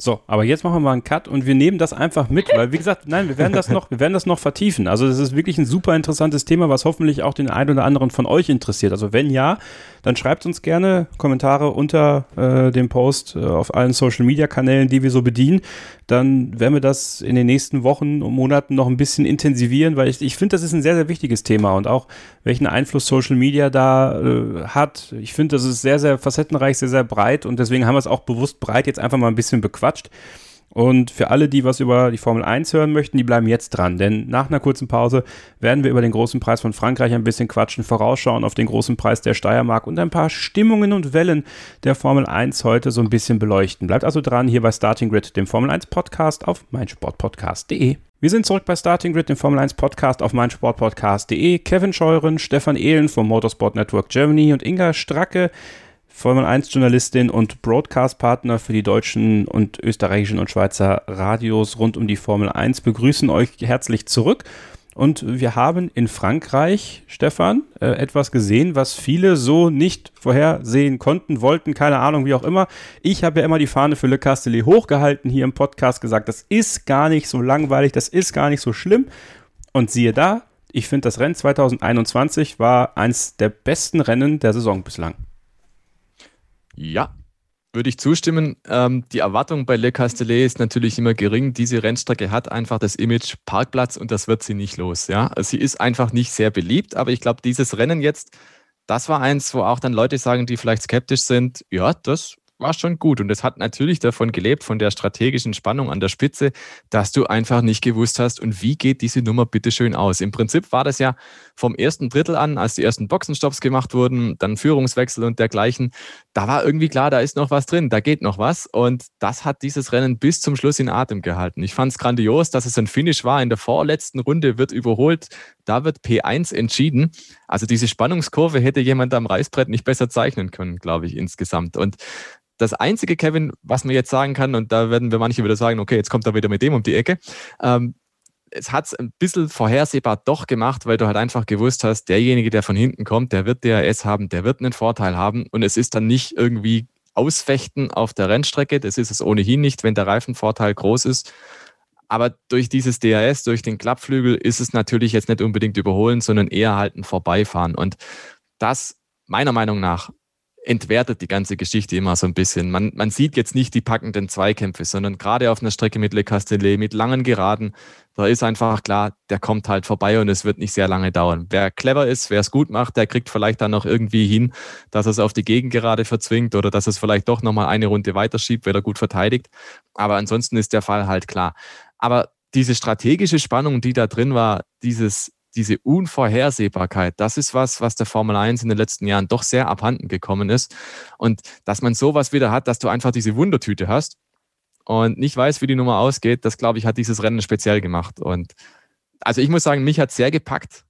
So, aber jetzt machen wir mal einen Cut und wir nehmen das einfach mit, weil wie gesagt, nein, wir werden das noch, wir werden das noch vertiefen. Also das ist wirklich ein super interessantes Thema, was hoffentlich auch den einen oder anderen von euch interessiert. Also wenn ja, dann schreibt uns gerne Kommentare unter äh, dem Post äh, auf allen Social Media Kanälen, die wir so bedienen. Dann werden wir das in den nächsten Wochen und Monaten noch ein bisschen intensivieren, weil ich, ich finde, das ist ein sehr, sehr wichtiges Thema und auch welchen Einfluss Social Media da äh, hat. Ich finde, das ist sehr, sehr facettenreich, sehr, sehr breit und deswegen haben wir es auch bewusst breit jetzt einfach mal ein bisschen bequatscht gequatscht. Und für alle, die was über die Formel 1 hören möchten, die bleiben jetzt dran. Denn nach einer kurzen Pause werden wir über den großen Preis von Frankreich ein bisschen quatschen, vorausschauen auf den großen Preis der Steiermark und ein paar Stimmungen und Wellen der Formel 1 heute so ein bisschen beleuchten. Bleibt also dran hier bei Starting Grid, dem Formel 1 Podcast auf meinsportpodcast.de. Wir sind zurück bei Starting Grid, dem Formel 1 Podcast auf meinsportpodcast.de. Kevin Scheuren, Stefan Ehlen vom Motorsport Network Germany und Inga Stracke Formel 1 Journalistin und Broadcast-Partner für die deutschen und österreichischen und Schweizer Radios rund um die Formel 1 begrüßen euch herzlich zurück. Und wir haben in Frankreich, Stefan, äh, etwas gesehen, was viele so nicht vorhersehen konnten, wollten, keine Ahnung, wie auch immer. Ich habe ja immer die Fahne für Le Castellet hochgehalten, hier im Podcast gesagt, das ist gar nicht so langweilig, das ist gar nicht so schlimm. Und siehe da, ich finde, das Rennen 2021 war eins der besten Rennen der Saison bislang. Ja, würde ich zustimmen. Ähm, die Erwartung bei Le Castellet ist natürlich immer gering. Diese Rennstrecke hat einfach das Image Parkplatz und das wird sie nicht los. Ja? Sie ist einfach nicht sehr beliebt, aber ich glaube, dieses Rennen jetzt, das war eins, wo auch dann Leute sagen, die vielleicht skeptisch sind, ja, das war schon gut. Und es hat natürlich davon gelebt, von der strategischen Spannung an der Spitze, dass du einfach nicht gewusst hast, und wie geht diese Nummer bitte schön aus. Im Prinzip war das ja vom ersten Drittel an, als die ersten Boxenstops gemacht wurden, dann Führungswechsel und dergleichen, da war irgendwie klar, da ist noch was drin, da geht noch was. Und das hat dieses Rennen bis zum Schluss in Atem gehalten. Ich fand es grandios, dass es ein Finish war. In der vorletzten Runde wird überholt. Da wird P1 entschieden. Also diese Spannungskurve hätte jemand am Reißbrett nicht besser zeichnen können, glaube ich, insgesamt. Und das einzige, Kevin, was man jetzt sagen kann, und da werden wir manche wieder sagen, okay, jetzt kommt er wieder mit dem um die Ecke. Ähm, es hat es ein bisschen vorhersehbar doch gemacht, weil du halt einfach gewusst hast, derjenige, der von hinten kommt, der wird DRS haben, der wird einen Vorteil haben und es ist dann nicht irgendwie ausfechten auf der Rennstrecke. Das ist es ohnehin nicht, wenn der Reifenvorteil groß ist. Aber durch dieses DRS, durch den Klappflügel ist es natürlich jetzt nicht unbedingt überholen, sondern eher halt ein Vorbeifahren. Und das meiner Meinung nach entwertet die ganze Geschichte immer so ein bisschen. Man, man sieht jetzt nicht die packenden Zweikämpfe, sondern gerade auf einer Strecke mit Le Castellet, mit langen Geraden, da ist einfach klar, der kommt halt vorbei und es wird nicht sehr lange dauern. Wer clever ist, wer es gut macht, der kriegt vielleicht dann noch irgendwie hin, dass er es auf die Gegengerade verzwingt oder dass es vielleicht doch nochmal eine Runde weiterschiebt, wenn er gut verteidigt. Aber ansonsten ist der Fall halt klar. Aber diese strategische Spannung, die da drin war, dieses diese Unvorhersehbarkeit, das ist was, was der Formel 1 in den letzten Jahren doch sehr abhanden gekommen ist. Und dass man sowas wieder hat, dass du einfach diese Wundertüte hast und nicht weiß, wie die Nummer ausgeht, das glaube ich, hat dieses Rennen speziell gemacht. Und also ich muss sagen, mich hat sehr gepackt,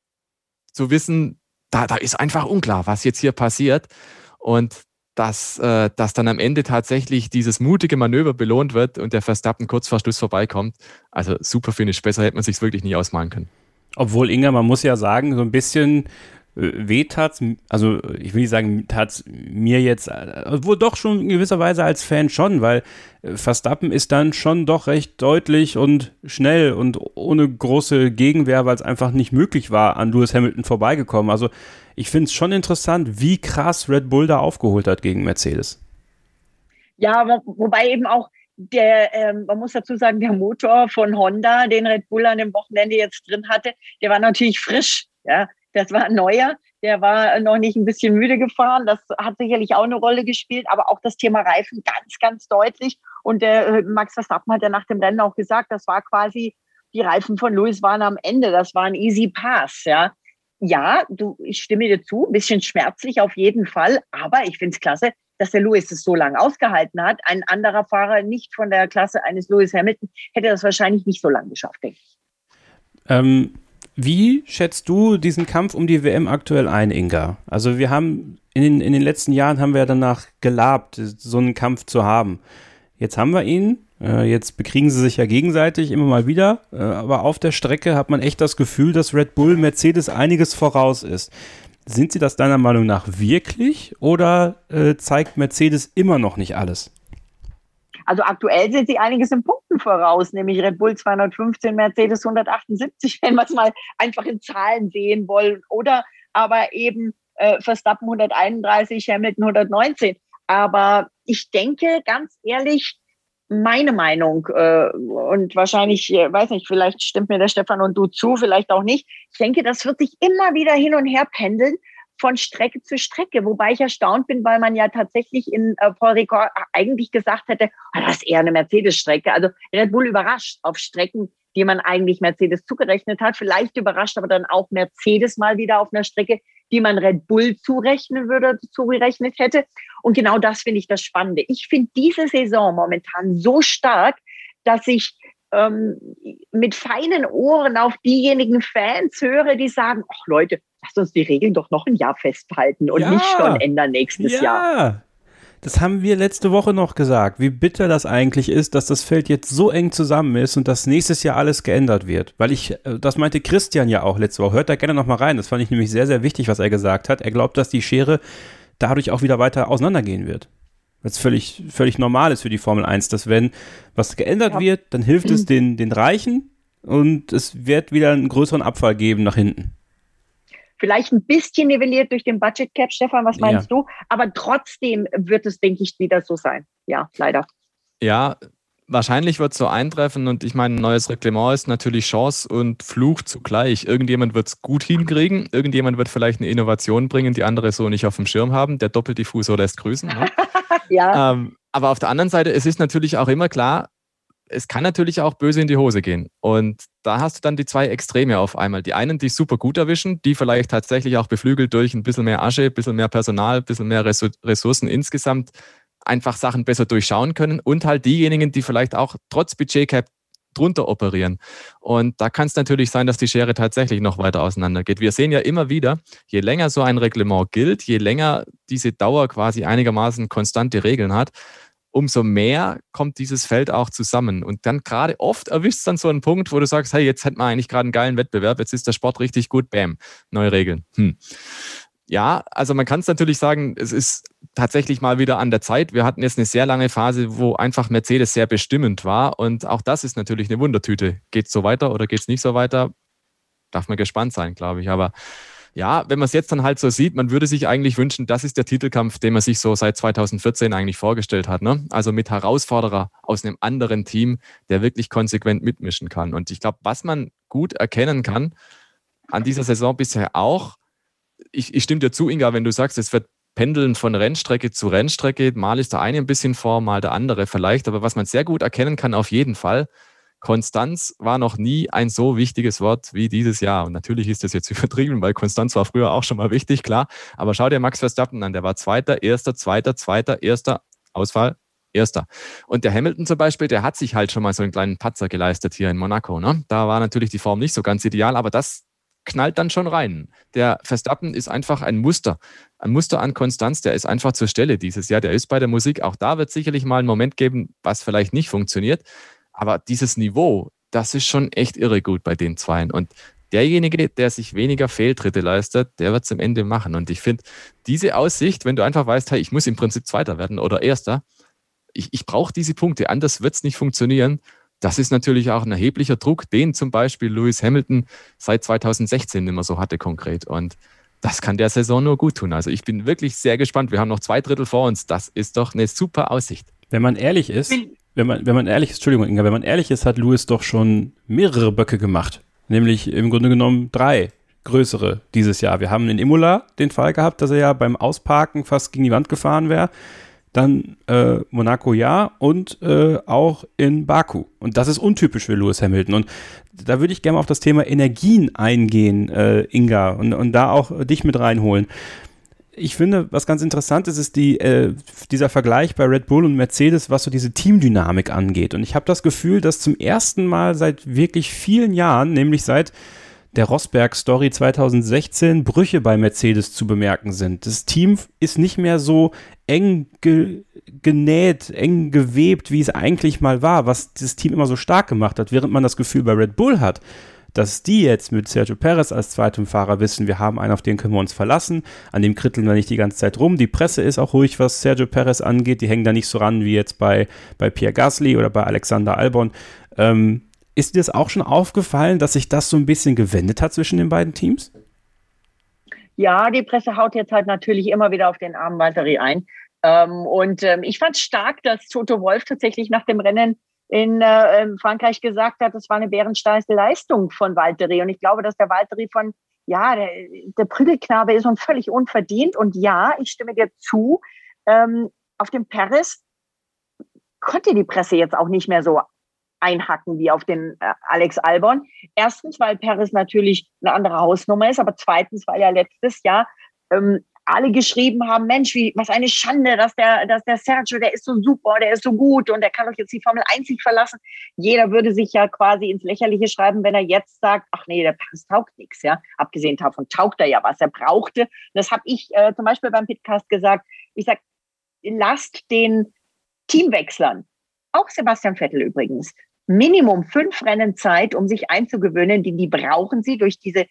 zu wissen, da, da ist einfach unklar, was jetzt hier passiert. Und dass, äh, dass dann am Ende tatsächlich dieses mutige Manöver belohnt wird und der Verstappen kurz vor Schluss vorbeikommt. Also super Finish, besser hätte man sich wirklich nie ausmalen können. Obwohl, Inga, man muss ja sagen, so ein bisschen weh tat also ich will nicht sagen, tat mir jetzt, wohl doch schon in gewisser Weise als Fan schon, weil äh, Verstappen ist dann schon doch recht deutlich und schnell und ohne große Gegenwehr, weil es einfach nicht möglich war, an Lewis Hamilton vorbeigekommen. Also ich finde es schon interessant, wie krass Red Bull da aufgeholt hat gegen Mercedes. Ja, wo, wobei eben auch der, ähm, man muss dazu sagen, der Motor von Honda, den Red Bull an dem Wochenende jetzt drin hatte, der war natürlich frisch. Ja, das war ein neuer. Der war noch nicht ein bisschen müde gefahren. Das hat sicherlich auch eine Rolle gespielt, aber auch das Thema Reifen ganz, ganz deutlich. Und der äh, Max Verstappen hat ja nach dem Rennen auch gesagt, das war quasi, die Reifen von Lewis waren am Ende. Das war ein easy pass, ja ja, du, ich stimme dir zu, ein bisschen schmerzlich auf jeden Fall, aber ich finde es klasse, dass der Lewis es so lange ausgehalten hat. Ein anderer Fahrer, nicht von der Klasse eines Lewis Hamilton, hätte das wahrscheinlich nicht so lange geschafft, denke ich. Ähm, wie schätzt du diesen Kampf um die WM aktuell ein, Inga? Also wir haben in den, in den letzten Jahren haben wir danach gelabt, so einen Kampf zu haben. Jetzt haben wir ihn. Äh, jetzt bekriegen sie sich ja gegenseitig immer mal wieder. Äh, aber auf der Strecke hat man echt das Gefühl, dass Red Bull Mercedes einiges voraus ist. Sind sie das deiner Meinung nach wirklich oder äh, zeigt Mercedes immer noch nicht alles? Also aktuell sind sie einiges in Punkten voraus, nämlich Red Bull 215, Mercedes 178, wenn wir es mal einfach in Zahlen sehen wollen. Oder aber eben äh, Verstappen 131, Hamilton 119. Aber ich denke ganz ehrlich, meine Meinung äh, und wahrscheinlich, äh, weiß nicht, vielleicht stimmt mir der Stefan und du zu, vielleicht auch nicht. Ich denke, das wird sich immer wieder hin und her pendeln von Strecke zu Strecke, wobei ich erstaunt bin, weil man ja tatsächlich in äh, Paul Ricard eigentlich gesagt hätte, oh, das ist eher eine Mercedes-Strecke. Also Red Bull überrascht auf Strecken, die man eigentlich Mercedes zugerechnet hat. Vielleicht überrascht aber dann auch Mercedes mal wieder auf einer Strecke, die man Red Bull zurechnen würde, zugerechnet hätte. Und genau das finde ich das Spannende. Ich finde diese Saison momentan so stark, dass ich ähm, mit feinen Ohren auf diejenigen Fans höre, die sagen, ach Leute, lasst uns die Regeln doch noch ein Jahr festhalten und ja, nicht schon ändern nächstes ja. Jahr. Das haben wir letzte Woche noch gesagt, wie bitter das eigentlich ist, dass das Feld jetzt so eng zusammen ist und dass nächstes Jahr alles geändert wird. Weil ich, äh, das meinte Christian ja auch letzte Woche. Hört da gerne nochmal rein. Das fand ich nämlich sehr, sehr wichtig, was er gesagt hat. Er glaubt, dass die Schere dadurch auch wieder weiter auseinandergehen wird. Was völlig, völlig normal ist für die Formel 1, dass wenn was geändert ja. wird, dann hilft es den, den Reichen und es wird wieder einen größeren Abfall geben nach hinten. Vielleicht ein bisschen nivelliert durch den Budget Cap, Stefan, was meinst ja. du? Aber trotzdem wird es, denke ich, wieder so sein. Ja, leider. Ja, wahrscheinlich wird es so eintreffen und ich meine, ein neues Reglement ist natürlich Chance und Fluch zugleich. Irgendjemand wird es gut hinkriegen, irgendjemand wird vielleicht eine Innovation bringen, die andere so nicht auf dem Schirm haben. Der Doppeldiffusor lässt grüßen. Ne? ja. Ähm, aber auf der anderen Seite, es ist natürlich auch immer klar, es kann natürlich auch böse in die Hose gehen. Und da hast du dann die zwei Extreme auf einmal. Die einen, die super gut erwischen, die vielleicht tatsächlich auch beflügelt durch ein bisschen mehr Asche, ein bisschen mehr Personal, ein bisschen mehr Ressourcen insgesamt einfach Sachen besser durchschauen können. Und halt diejenigen, die vielleicht auch trotz Budgetcap drunter operieren. Und da kann es natürlich sein, dass die Schere tatsächlich noch weiter auseinandergeht. Wir sehen ja immer wieder, je länger so ein Reglement gilt, je länger diese Dauer quasi einigermaßen konstante Regeln hat, umso mehr kommt dieses Feld auch zusammen. Und dann gerade oft erwischt es dann so einen Punkt, wo du sagst, hey, jetzt hätten wir eigentlich gerade einen geilen Wettbewerb, jetzt ist der Sport richtig gut, bam, neue Regeln. Hm. Ja, also man kann es natürlich sagen, es ist tatsächlich mal wieder an der Zeit. Wir hatten jetzt eine sehr lange Phase, wo einfach Mercedes sehr bestimmend war. Und auch das ist natürlich eine Wundertüte. Geht es so weiter oder geht es nicht so weiter? Darf man gespannt sein, glaube ich. Aber ja, wenn man es jetzt dann halt so sieht, man würde sich eigentlich wünschen, das ist der Titelkampf, den man sich so seit 2014 eigentlich vorgestellt hat. Ne? Also mit Herausforderer aus einem anderen Team, der wirklich konsequent mitmischen kann. Und ich glaube, was man gut erkennen kann an dieser Saison bisher auch, ich, ich stimme dir zu, Inga, wenn du sagst, es wird pendeln von Rennstrecke zu Rennstrecke. Mal ist der eine ein bisschen vor, mal der andere vielleicht. Aber was man sehr gut erkennen kann, auf jeden Fall, Konstanz war noch nie ein so wichtiges Wort wie dieses Jahr. Und natürlich ist das jetzt übertrieben, weil Konstanz war früher auch schon mal wichtig, klar. Aber schau dir Max Verstappen an, der war Zweiter, Erster, Zweiter, Zweiter, Erster, Ausfall, Erster. Und der Hamilton zum Beispiel, der hat sich halt schon mal so einen kleinen Patzer geleistet hier in Monaco. Ne? Da war natürlich die Form nicht so ganz ideal, aber das knallt dann schon rein. Der Verstappen ist einfach ein Muster. Ein Muster an Konstanz, der ist einfach zur Stelle dieses Jahr. Der ist bei der Musik. Auch da wird sicherlich mal einen Moment geben, was vielleicht nicht funktioniert. Aber dieses Niveau, das ist schon echt irre gut bei den Zweien. Und derjenige, der sich weniger Fehltritte leistet, der wird es am Ende machen. Und ich finde, diese Aussicht, wenn du einfach weißt, hey, ich muss im Prinzip Zweiter werden oder Erster, ich, ich brauche diese Punkte, anders wird es nicht funktionieren. Das ist natürlich auch ein erheblicher Druck, den zum Beispiel Lewis Hamilton seit 2016 immer so hatte konkret. Und das kann der Saison nur gut tun. Also ich bin wirklich sehr gespannt. Wir haben noch zwei Drittel vor uns. Das ist doch eine super Aussicht. Wenn man ehrlich ist, wenn man, wenn man ehrlich ist, Entschuldigung, Inga, wenn man ehrlich ist, hat Lewis doch schon mehrere Böcke gemacht. Nämlich im Grunde genommen drei größere dieses Jahr. Wir haben in Imola den Fall gehabt, dass er ja beim Ausparken fast gegen die Wand gefahren wäre. Dann äh, Monaco ja und äh, auch in Baku. Und das ist untypisch für Lewis Hamilton. Und da würde ich gerne auf das Thema Energien eingehen, äh, Inga, und, und da auch dich mit reinholen ich finde, was ganz interessant ist, ist die, äh, dieser Vergleich bei Red Bull und Mercedes, was so diese Teamdynamik angeht. Und ich habe das Gefühl, dass zum ersten Mal seit wirklich vielen Jahren, nämlich seit der Rosberg-Story 2016, Brüche bei Mercedes zu bemerken sind. Das Team ist nicht mehr so eng ge genäht, eng gewebt, wie es eigentlich mal war, was das Team immer so stark gemacht hat, während man das Gefühl bei Red Bull hat, dass die jetzt mit Sergio Perez als zweitem Fahrer wissen, wir haben einen, auf den können wir uns verlassen, an dem kritteln wir nicht die ganze Zeit rum. Die Presse ist auch ruhig, was Sergio Perez angeht, die hängen da nicht so ran wie jetzt bei, bei Pierre Gasly oder bei Alexander Albon. Ähm, ist dir das auch schon aufgefallen, dass sich das so ein bisschen gewendet hat zwischen den beiden Teams? Ja, die Presse haut jetzt halt natürlich immer wieder auf den armen Valtteri ein. Ähm, und ähm, ich fand stark, dass Toto Wolf tatsächlich nach dem Rennen in äh, Frankreich gesagt hat, das war eine bärenstarke Leistung von Valtteri. Und ich glaube, dass der Valtteri von, ja, der, der Prügelknabe ist und völlig unverdient. Und ja, ich stimme dir zu, ähm, auf dem Paris konnte die Presse jetzt auch nicht mehr so einhacken wie auf den äh, Alex Albon. Erstens, weil Paris natürlich eine andere Hausnummer ist, aber zweitens, weil ja letztes Jahr ähm, alle geschrieben haben, Mensch, wie, was eine Schande, dass der, dass der Sergio, der ist so super, der ist so gut und der kann doch jetzt die Formel 1 nicht verlassen. Jeder würde sich ja quasi ins Lächerliche schreiben, wenn er jetzt sagt, ach nee, der Pass taugt nichts, ja. Abgesehen davon taugt er ja, was er brauchte. Das habe ich äh, zum Beispiel beim Pitcast gesagt. Ich sag, lasst den Teamwechslern, auch Sebastian Vettel übrigens, Minimum fünf Rennen Zeit, um sich einzugewöhnen, die, die brauchen sie durch diese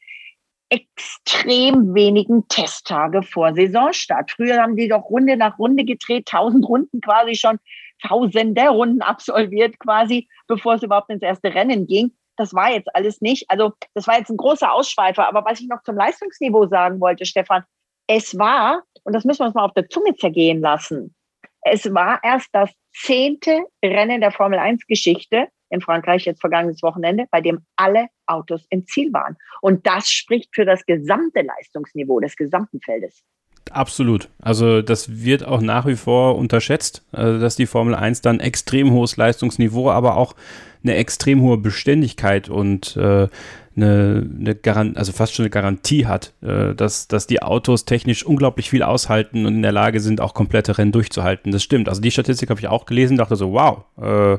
extrem wenigen Testtage vor Saisonstart. Früher haben die doch Runde nach Runde gedreht, tausend Runden quasi schon, tausende Runden absolviert quasi, bevor es überhaupt ins erste Rennen ging. Das war jetzt alles nicht. Also das war jetzt ein großer Ausschweifer. Aber was ich noch zum Leistungsniveau sagen wollte, Stefan, es war, und das müssen wir uns mal auf der Zunge zergehen lassen, es war erst das zehnte Rennen der Formel 1 Geschichte, in Frankreich jetzt vergangenes Wochenende, bei dem alle Autos im Ziel waren. Und das spricht für das gesamte Leistungsniveau des gesamten Feldes. Absolut. Also das wird auch nach wie vor unterschätzt, also dass die Formel 1 dann extrem hohes Leistungsniveau, aber auch eine extrem hohe Beständigkeit und äh, eine, eine Garant also fast schon eine Garantie hat, äh, dass, dass die Autos technisch unglaublich viel aushalten und in der Lage sind, auch komplette Rennen durchzuhalten. Das stimmt. Also die Statistik habe ich auch gelesen, dachte so, wow, äh,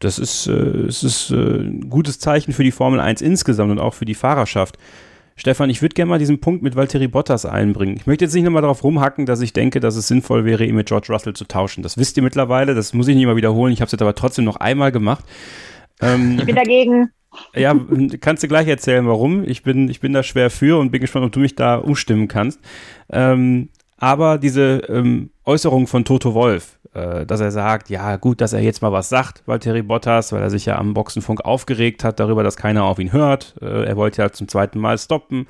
das ist, äh, es ist äh, ein gutes Zeichen für die Formel 1 insgesamt und auch für die Fahrerschaft. Stefan, ich würde gerne mal diesen Punkt mit Valtteri Bottas einbringen. Ich möchte jetzt nicht nochmal darauf rumhacken, dass ich denke, dass es sinnvoll wäre, ihn mit George Russell zu tauschen. Das wisst ihr mittlerweile, das muss ich nicht mal wiederholen. Ich habe es jetzt aber trotzdem noch einmal gemacht. Ähm, ich bin dagegen. Ja, kannst du gleich erzählen, warum. Ich bin, ich bin da schwer für und bin gespannt, ob du mich da umstimmen kannst. Ähm, aber diese ähm, Äußerung von Toto Wolf, dass er sagt, ja gut, dass er jetzt mal was sagt, Valtteri Bottas, weil er sich ja am Boxenfunk aufgeregt hat darüber, dass keiner auf ihn hört. Äh, er wollte ja zum zweiten Mal stoppen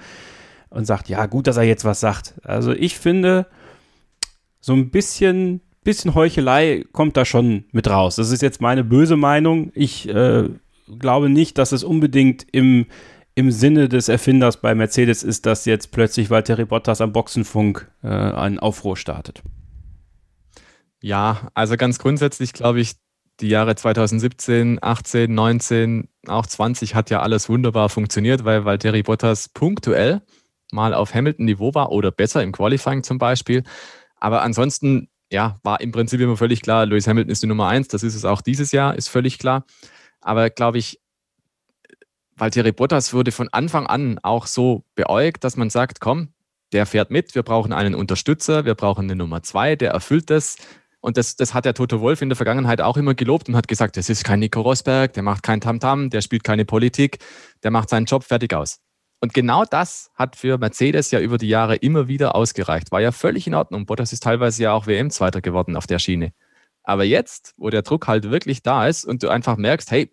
und sagt, ja gut, dass er jetzt was sagt. Also ich finde, so ein bisschen, bisschen Heuchelei kommt da schon mit raus. Das ist jetzt meine böse Meinung. Ich äh, glaube nicht, dass es unbedingt im im Sinne des Erfinders bei Mercedes ist, dass jetzt plötzlich Valtteri Bottas am Boxenfunk äh, einen Aufruhr startet. Ja, also ganz grundsätzlich glaube ich, die Jahre 2017, 18, 19, auch 20 hat ja alles wunderbar funktioniert, weil Valtteri Bottas punktuell mal auf Hamilton-Niveau war oder besser im Qualifying zum Beispiel. Aber ansonsten, ja, war im Prinzip immer völlig klar, Lewis Hamilton ist die Nummer eins. Das ist es auch dieses Jahr, ist völlig klar. Aber glaube ich, Valtteri Bottas wurde von Anfang an auch so beäugt, dass man sagt, komm, der fährt mit, wir brauchen einen Unterstützer, wir brauchen eine Nummer zwei, der erfüllt das. Und das, das hat der Toto Wolf in der Vergangenheit auch immer gelobt und hat gesagt, das ist kein Nico Rosberg, der macht kein Tamtam, -Tam, der spielt keine Politik, der macht seinen Job fertig aus. Und genau das hat für Mercedes ja über die Jahre immer wieder ausgereicht. War ja völlig in Ordnung. Bottas ist teilweise ja auch WM-Zweiter geworden auf der Schiene. Aber jetzt, wo der Druck halt wirklich da ist und du einfach merkst, hey,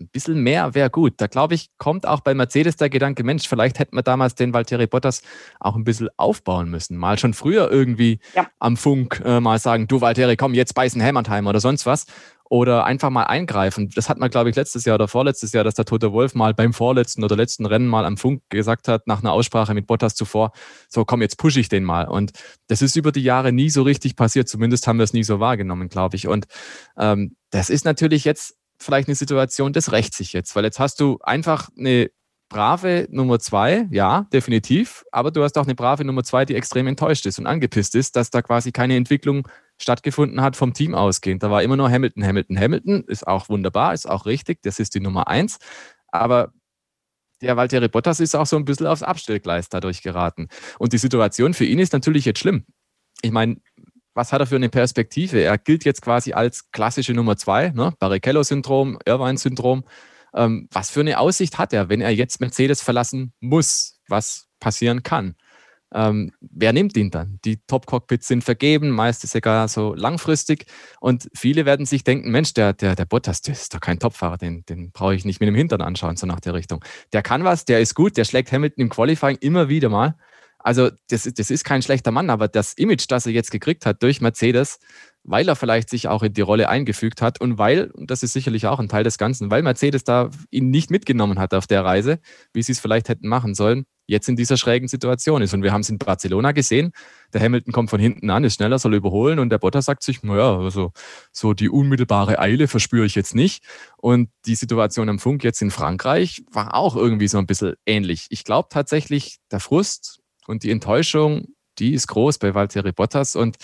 ein bisschen mehr wäre gut. Da glaube ich, kommt auch bei Mercedes der Gedanke, Mensch, vielleicht hätten wir damals den Valtteri Bottas auch ein bisschen aufbauen müssen. Mal schon früher irgendwie ja. am Funk äh, mal sagen, du Valtteri, komm, jetzt beißen Helmandheim oder sonst was. Oder einfach mal eingreifen. Das hat man, glaube ich, letztes Jahr oder vorletztes Jahr, dass der Tote Wolf mal beim vorletzten oder letzten Rennen mal am Funk gesagt hat, nach einer Aussprache mit Bottas zuvor, so komm, jetzt pushe ich den mal. Und das ist über die Jahre nie so richtig passiert. Zumindest haben wir es nie so wahrgenommen, glaube ich. Und ähm, das ist natürlich jetzt vielleicht eine Situation, das rächt sich jetzt, weil jetzt hast du einfach eine brave Nummer zwei, ja, definitiv, aber du hast auch eine brave Nummer zwei, die extrem enttäuscht ist und angepisst ist, dass da quasi keine Entwicklung stattgefunden hat vom Team ausgehend. Da war immer nur Hamilton, Hamilton, Hamilton, ist auch wunderbar, ist auch richtig, das ist die Nummer eins, aber der Valtteri Bottas ist auch so ein bisschen aufs Abstellgleis dadurch geraten. Und die Situation für ihn ist natürlich jetzt schlimm. Ich meine, was hat er für eine Perspektive? Er gilt jetzt quasi als klassische Nummer zwei, ne? Barrichello-Syndrom, Irvine-Syndrom. Ähm, was für eine Aussicht hat er, wenn er jetzt Mercedes verlassen muss, was passieren kann? Ähm, wer nimmt ihn dann? Die Top-Cockpits sind vergeben, meist sogar so langfristig. Und viele werden sich denken: Mensch, der, der, der Bottas, der ist doch kein Topfahrer, den, den brauche ich nicht mit dem Hintern anschauen, so nach der Richtung. Der kann was, der ist gut, der schlägt Hamilton im Qualifying immer wieder mal. Also das, das ist kein schlechter Mann, aber das Image, das er jetzt gekriegt hat durch Mercedes, weil er vielleicht sich auch in die Rolle eingefügt hat und weil, und das ist sicherlich auch ein Teil des Ganzen, weil Mercedes da ihn nicht mitgenommen hat auf der Reise, wie sie es vielleicht hätten machen sollen, jetzt in dieser schrägen Situation ist. Und wir haben es in Barcelona gesehen. Der Hamilton kommt von hinten an, ist schneller, soll überholen und der Bottas sagt sich, naja, also so die unmittelbare Eile verspüre ich jetzt nicht. Und die Situation am Funk jetzt in Frankreich war auch irgendwie so ein bisschen ähnlich. Ich glaube tatsächlich, der Frust und die Enttäuschung, die ist groß bei Valtteri Bottas. Und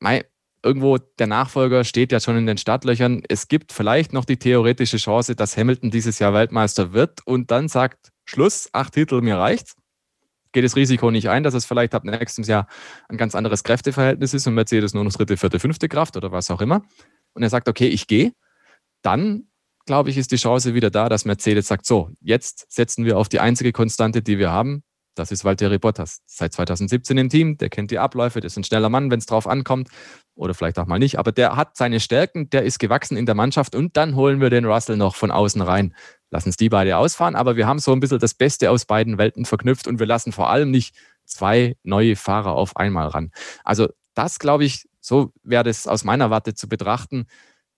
mei, irgendwo der Nachfolger steht ja schon in den Startlöchern. Es gibt vielleicht noch die theoretische Chance, dass Hamilton dieses Jahr Weltmeister wird und dann sagt, Schluss, acht Titel, mir reicht's. Geht das Risiko nicht ein, dass es vielleicht ab nächstem Jahr ein ganz anderes Kräfteverhältnis ist und Mercedes nur noch dritte, vierte, fünfte Kraft oder was auch immer. Und er sagt, okay, ich gehe. Dann, glaube ich, ist die Chance wieder da, dass Mercedes sagt, so, jetzt setzen wir auf die einzige Konstante, die wir haben, das ist Valtteri Bottas. Seit 2017 im Team, der kennt die Abläufe, der ist ein schneller Mann, wenn es drauf ankommt. Oder vielleicht auch mal nicht. Aber der hat seine Stärken, der ist gewachsen in der Mannschaft und dann holen wir den Russell noch von außen rein. Lassen es die beide ausfahren, aber wir haben so ein bisschen das Beste aus beiden Welten verknüpft und wir lassen vor allem nicht zwei neue Fahrer auf einmal ran. Also das, glaube ich, so wäre das aus meiner Warte zu betrachten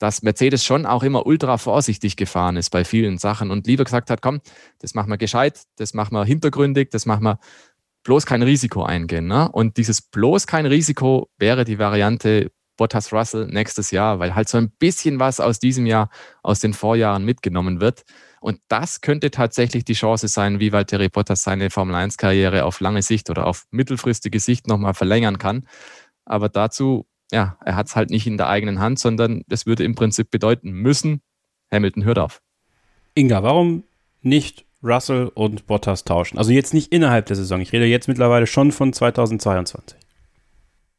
dass Mercedes schon auch immer ultra vorsichtig gefahren ist bei vielen Sachen und lieber gesagt hat, komm, das machen wir gescheit, das machen wir hintergründig, das machen wir bloß kein Risiko eingehen. Ne? Und dieses bloß kein Risiko wäre die Variante Bottas Russell nächstes Jahr, weil halt so ein bisschen was aus diesem Jahr, aus den Vorjahren mitgenommen wird. Und das könnte tatsächlich die Chance sein, wie Valtteri Bottas seine Formel 1-Karriere auf lange Sicht oder auf mittelfristige Sicht nochmal verlängern kann. Aber dazu ja, er hat es halt nicht in der eigenen Hand, sondern das würde im Prinzip bedeuten müssen, Hamilton hört auf. Inga, warum nicht Russell und Bottas tauschen? Also jetzt nicht innerhalb der Saison. Ich rede jetzt mittlerweile schon von 2022.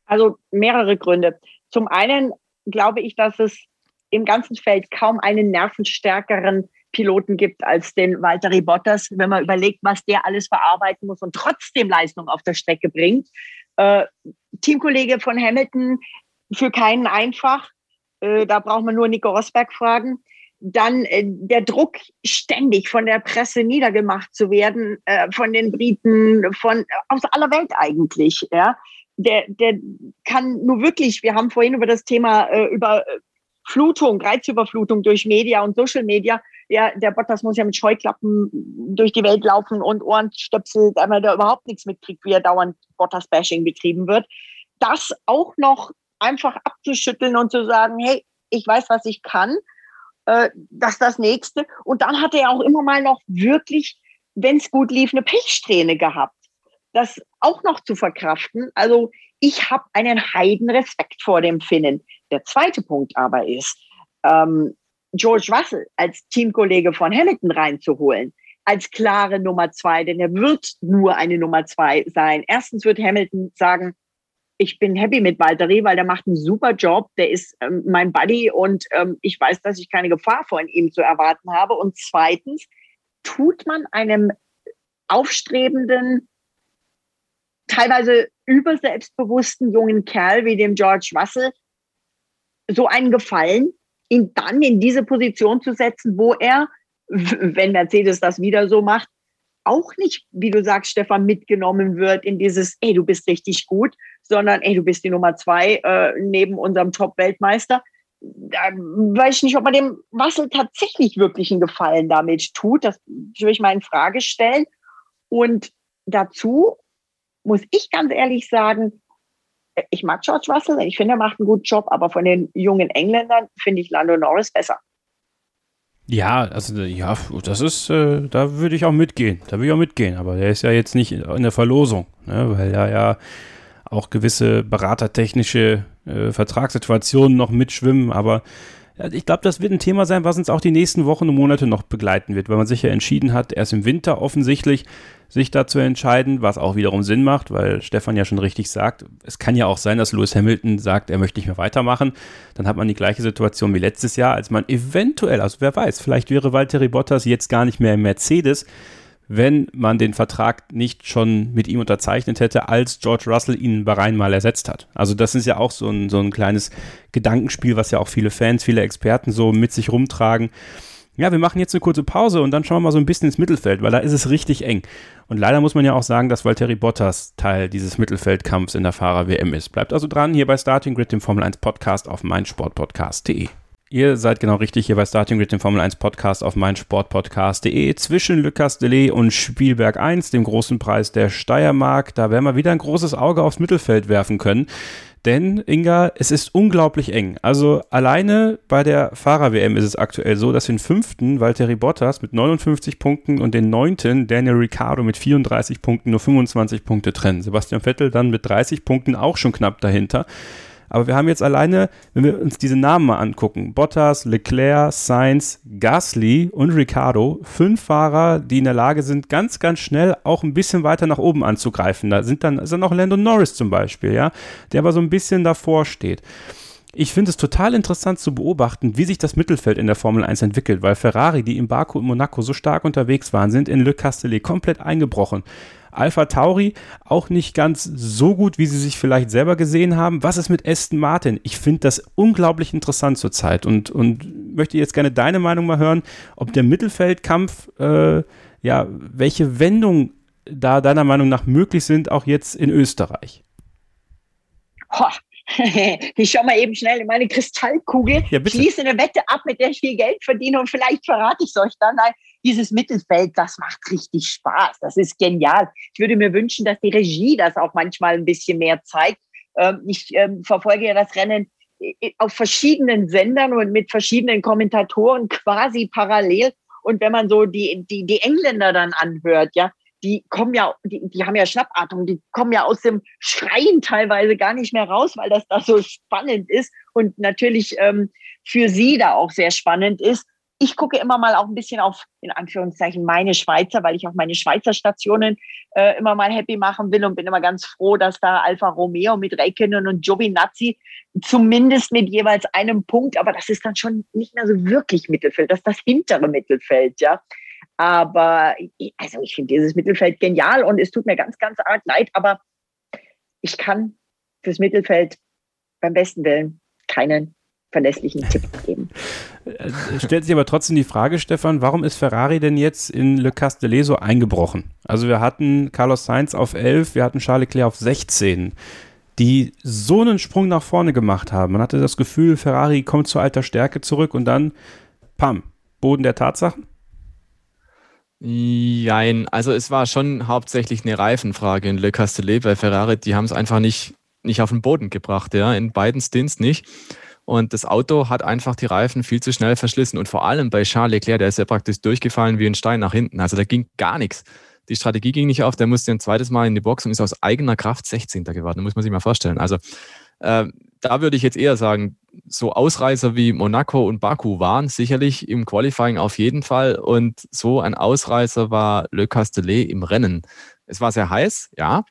Also mehrere Gründe. Zum einen glaube ich, dass es im ganzen Feld kaum einen nervenstärkeren Piloten gibt als den Valtteri Bottas, wenn man überlegt, was der alles verarbeiten muss und trotzdem Leistung auf der Strecke bringt. Äh, Teamkollege von Hamilton, für keinen einfach. Äh, da braucht man nur Nico Rosberg fragen. Dann äh, der Druck, ständig von der Presse niedergemacht zu werden, äh, von den Briten, von aus aller Welt eigentlich. Ja, der, der kann nur wirklich. Wir haben vorhin über das Thema über Flutung, Reizüberflutung durch Media und Social Media. Ja, der Bottas muss ja mit Scheuklappen durch die Welt laufen und Ohrenstöpsel, weil er überhaupt nichts mitkriegt, wie er dauernd Bottas-Bashing betrieben wird. Das auch noch einfach abzuschütteln und zu sagen, hey, ich weiß, was ich kann, äh, das das nächste. Und dann hat er auch immer mal noch wirklich, wenn es gut lief, eine Pechsträhne gehabt. Das auch noch zu verkraften. Also ich habe einen heiden Respekt vor dem Finnen. Der zweite Punkt aber ist, ähm, George Russell als Teamkollege von Hamilton reinzuholen, als klare Nummer zwei, denn er wird nur eine Nummer zwei sein. Erstens wird Hamilton sagen, ich bin happy mit Valtteri, weil der macht einen super Job. Der ist ähm, mein Buddy und ähm, ich weiß, dass ich keine Gefahr von ihm zu erwarten habe. Und zweitens tut man einem aufstrebenden, teilweise überselbstbewussten jungen Kerl wie dem George Russell so einen Gefallen, ihn dann in diese Position zu setzen, wo er, wenn Mercedes das wieder so macht, auch nicht, wie du sagst, Stefan, mitgenommen wird in dieses, ey, du bist richtig gut, sondern ey, du bist die Nummer zwei äh, neben unserem Top-Weltmeister. Da weiß ich nicht, ob man dem Wassel tatsächlich wirklich einen Gefallen damit tut. Das würde ich mal in Frage stellen. Und dazu muss ich ganz ehrlich sagen, ich mag George Russell, ich finde, er macht einen guten Job, aber von den jungen Engländern finde ich Lando Norris besser. Ja, also ja, das ist, äh, da würde ich auch mitgehen. Da würde ich auch mitgehen. Aber der ist ja jetzt nicht in der Verlosung, ne, weil er ja auch gewisse beratertechnische äh, Vertragssituationen noch mitschwimmen. Aber ich glaube, das wird ein Thema sein, was uns auch die nächsten Wochen und Monate noch begleiten wird, weil man sich ja entschieden hat, erst im Winter offensichtlich sich dazu entscheiden, was auch wiederum Sinn macht, weil Stefan ja schon richtig sagt, es kann ja auch sein, dass Lewis Hamilton sagt, er möchte nicht mehr weitermachen. Dann hat man die gleiche Situation wie letztes Jahr, als man eventuell, also wer weiß, vielleicht wäre Valtteri Bottas jetzt gar nicht mehr im Mercedes, wenn man den Vertrag nicht schon mit ihm unterzeichnet hätte, als George Russell ihn Bahrain mal ersetzt hat. Also das ist ja auch so ein, so ein kleines Gedankenspiel, was ja auch viele Fans, viele Experten so mit sich rumtragen. Ja, wir machen jetzt eine kurze Pause und dann schauen wir mal so ein bisschen ins Mittelfeld, weil da ist es richtig eng. Und leider muss man ja auch sagen, dass Valtteri Bottas Teil dieses Mittelfeldkampfs in der Fahrer-WM ist. Bleibt also dran hier bei Starting Grid, dem Formel 1 Podcast auf meinsportpodcast.de. Ihr seid genau richtig hier bei Starting Grid, dem Formel 1 Podcast auf meinsportpodcast.de. Zwischen Le Castellet und Spielberg 1, dem großen Preis der Steiermark, da werden wir wieder ein großes Auge aufs Mittelfeld werfen können. Denn, Inga, es ist unglaublich eng. Also alleine bei der Fahrer-WM ist es aktuell so, dass den fünften Valtteri Bottas mit 59 Punkten und den neunten Daniel Ricciardo mit 34 Punkten nur 25 Punkte trennen. Sebastian Vettel dann mit 30 Punkten auch schon knapp dahinter. Aber wir haben jetzt alleine, wenn wir uns diese Namen mal angucken, Bottas, Leclerc, Sainz, Gasly und Ricardo, fünf Fahrer, die in der Lage sind, ganz, ganz schnell auch ein bisschen weiter nach oben anzugreifen. Da sind dann, ist dann auch Lando Norris zum Beispiel, ja, der aber so ein bisschen davor steht. Ich finde es total interessant zu beobachten, wie sich das Mittelfeld in der Formel 1 entwickelt, weil Ferrari, die in Baku und Monaco so stark unterwegs waren, sind in Le Castellet komplett eingebrochen. Alpha Tauri auch nicht ganz so gut, wie sie sich vielleicht selber gesehen haben. Was ist mit Aston Martin? Ich finde das unglaublich interessant zurzeit und, und möchte jetzt gerne deine Meinung mal hören, ob der Mittelfeldkampf, äh, ja, welche Wendungen da deiner Meinung nach möglich sind, auch jetzt in Österreich. ich schaue mal eben schnell in meine Kristallkugel, ja, schließe eine Wette ab, mit der ich viel Geld verdiene und vielleicht verrate ich es euch dann. Nein, dieses Mittelfeld, das macht richtig Spaß. Das ist genial. Ich würde mir wünschen, dass die Regie das auch manchmal ein bisschen mehr zeigt. Ähm, ich ähm, verfolge ja das Rennen äh, auf verschiedenen Sendern und mit verschiedenen Kommentatoren quasi parallel. Und wenn man so die, die, die Engländer dann anhört, ja, die kommen ja, die, die haben ja Schnappatmung, die kommen ja aus dem Schreien teilweise gar nicht mehr raus, weil das da so spannend ist und natürlich ähm, für sie da auch sehr spannend ist ich gucke immer mal auch ein bisschen auf, in Anführungszeichen, meine Schweizer, weil ich auch meine Schweizer Stationen äh, immer mal happy machen will und bin immer ganz froh, dass da Alfa Romeo mit Räikkönen und Giovinazzi zumindest mit jeweils einem Punkt, aber das ist dann schon nicht mehr so wirklich Mittelfeld, das ist das hintere Mittelfeld, ja. Aber also ich finde dieses Mittelfeld genial und es tut mir ganz, ganz arg leid, aber ich kann fürs Mittelfeld beim besten Willen keinen verlässlichen Tipp geben. Äh, stellt sich aber trotzdem die Frage, Stefan, warum ist Ferrari denn jetzt in Le Castellet so eingebrochen? Also wir hatten Carlos Sainz auf 11, wir hatten Charles Leclerc auf 16, die so einen Sprung nach vorne gemacht haben. Man hatte das Gefühl, Ferrari kommt zu alter Stärke zurück und dann, pam, Boden der Tatsachen? Nein, also es war schon hauptsächlich eine Reifenfrage in Le Castellet bei Ferrari. Die haben es einfach nicht, nicht auf den Boden gebracht, ja, in beiden Stints nicht. Und das Auto hat einfach die Reifen viel zu schnell verschlissen. Und vor allem bei Charles Leclerc, der ist ja praktisch durchgefallen wie ein Stein nach hinten. Also da ging gar nichts. Die Strategie ging nicht auf, der musste ein zweites Mal in die Box und ist aus eigener Kraft 16. geworden. muss man sich mal vorstellen. Also äh, da würde ich jetzt eher sagen, so Ausreißer wie Monaco und Baku waren sicherlich im Qualifying auf jeden Fall. Und so ein Ausreißer war Le Castellet im Rennen. Es war sehr heiß, ja,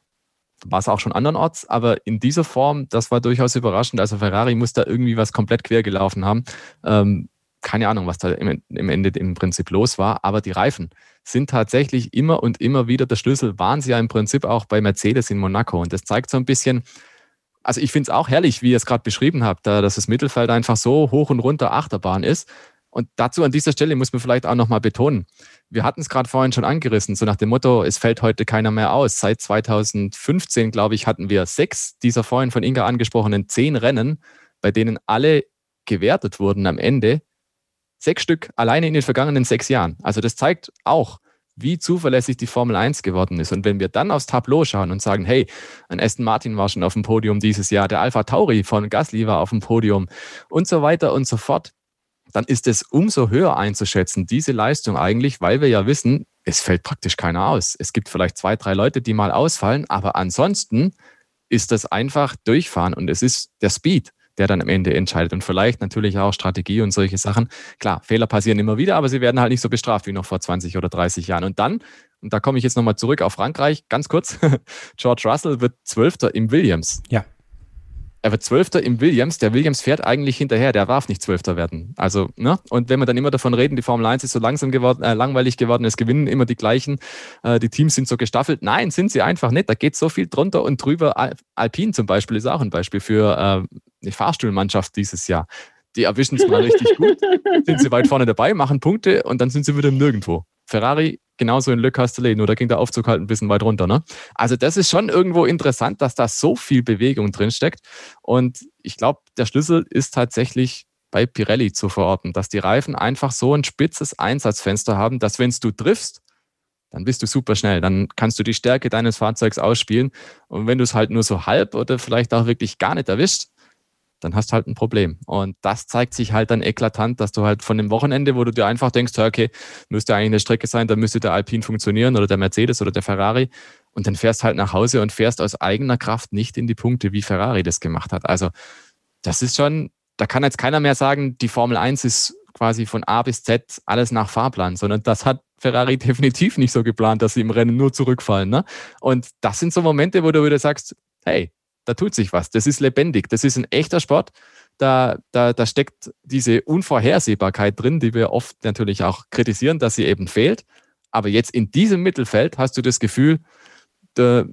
war es auch schon andernorts, aber in dieser Form, das war durchaus überraschend. Also Ferrari muss da irgendwie was komplett quer gelaufen haben. Ähm, keine Ahnung, was da im, im, Ende im Prinzip los war, aber die Reifen sind tatsächlich immer und immer wieder der Schlüssel, waren sie ja im Prinzip auch bei Mercedes in Monaco. Und das zeigt so ein bisschen, also ich finde es auch herrlich, wie ihr es gerade beschrieben habt, da, dass das Mittelfeld einfach so hoch und runter Achterbahn ist. Und dazu an dieser Stelle muss man vielleicht auch nochmal betonen, wir hatten es gerade vorhin schon angerissen, so nach dem Motto, es fällt heute keiner mehr aus. Seit 2015, glaube ich, hatten wir sechs dieser vorhin von Inga angesprochenen zehn Rennen, bei denen alle gewertet wurden am Ende. Sechs Stück alleine in den vergangenen sechs Jahren. Also das zeigt auch, wie zuverlässig die Formel 1 geworden ist. Und wenn wir dann aufs Tableau schauen und sagen, hey, ein Aston Martin war schon auf dem Podium dieses Jahr, der Alpha Tauri von Gasly war auf dem Podium und so weiter und so fort, dann ist es umso höher einzuschätzen, diese Leistung eigentlich, weil wir ja wissen, es fällt praktisch keiner aus. Es gibt vielleicht zwei, drei Leute, die mal ausfallen, aber ansonsten ist das einfach durchfahren und es ist der Speed, der dann am Ende entscheidet und vielleicht natürlich auch Strategie und solche Sachen. Klar, Fehler passieren immer wieder, aber sie werden halt nicht so bestraft wie noch vor 20 oder 30 Jahren. Und dann, und da komme ich jetzt nochmal zurück auf Frankreich, ganz kurz, George Russell wird Zwölfter im Williams. Ja. Er wird Zwölfter im Williams. Der Williams fährt eigentlich hinterher. Der darf nicht Zwölfter werden. Also, ne? Und wenn wir dann immer davon reden, die Formel 1 ist so langsam geworden, äh, langweilig geworden, es gewinnen immer die gleichen, äh, die Teams sind so gestaffelt. Nein, sind sie einfach nicht. Da geht so viel drunter und drüber. Al Alpine zum Beispiel ist auch ein Beispiel für äh, eine Fahrstuhlmannschaft dieses Jahr. Die erwischen es mal richtig gut, sind sie weit vorne dabei, machen Punkte und dann sind sie wieder Nirgendwo. Ferrari genauso in Le Castellet, nur da ging der Aufzug halt ein bisschen weit runter. Ne? Also das ist schon irgendwo interessant, dass da so viel Bewegung drinsteckt. Und ich glaube, der Schlüssel ist tatsächlich bei Pirelli zu verorten, dass die Reifen einfach so ein spitzes Einsatzfenster haben, dass wenn du triffst, dann bist du super schnell. Dann kannst du die Stärke deines Fahrzeugs ausspielen. Und wenn du es halt nur so halb oder vielleicht auch wirklich gar nicht erwischt, dann hast du halt ein Problem. Und das zeigt sich halt dann eklatant, dass du halt von dem Wochenende, wo du dir einfach denkst, okay, müsste eigentlich eine Strecke sein, da müsste der Alpine funktionieren oder der Mercedes oder der Ferrari. Und dann fährst halt nach Hause und fährst aus eigener Kraft nicht in die Punkte, wie Ferrari das gemacht hat. Also das ist schon, da kann jetzt keiner mehr sagen, die Formel 1 ist quasi von A bis Z alles nach Fahrplan, sondern das hat Ferrari definitiv nicht so geplant, dass sie im Rennen nur zurückfallen. Ne? Und das sind so Momente, wo du wieder sagst, hey, da tut sich was. Das ist lebendig. Das ist ein echter Sport. Da, da, da steckt diese Unvorhersehbarkeit drin, die wir oft natürlich auch kritisieren, dass sie eben fehlt. Aber jetzt in diesem Mittelfeld hast du das Gefühl, da,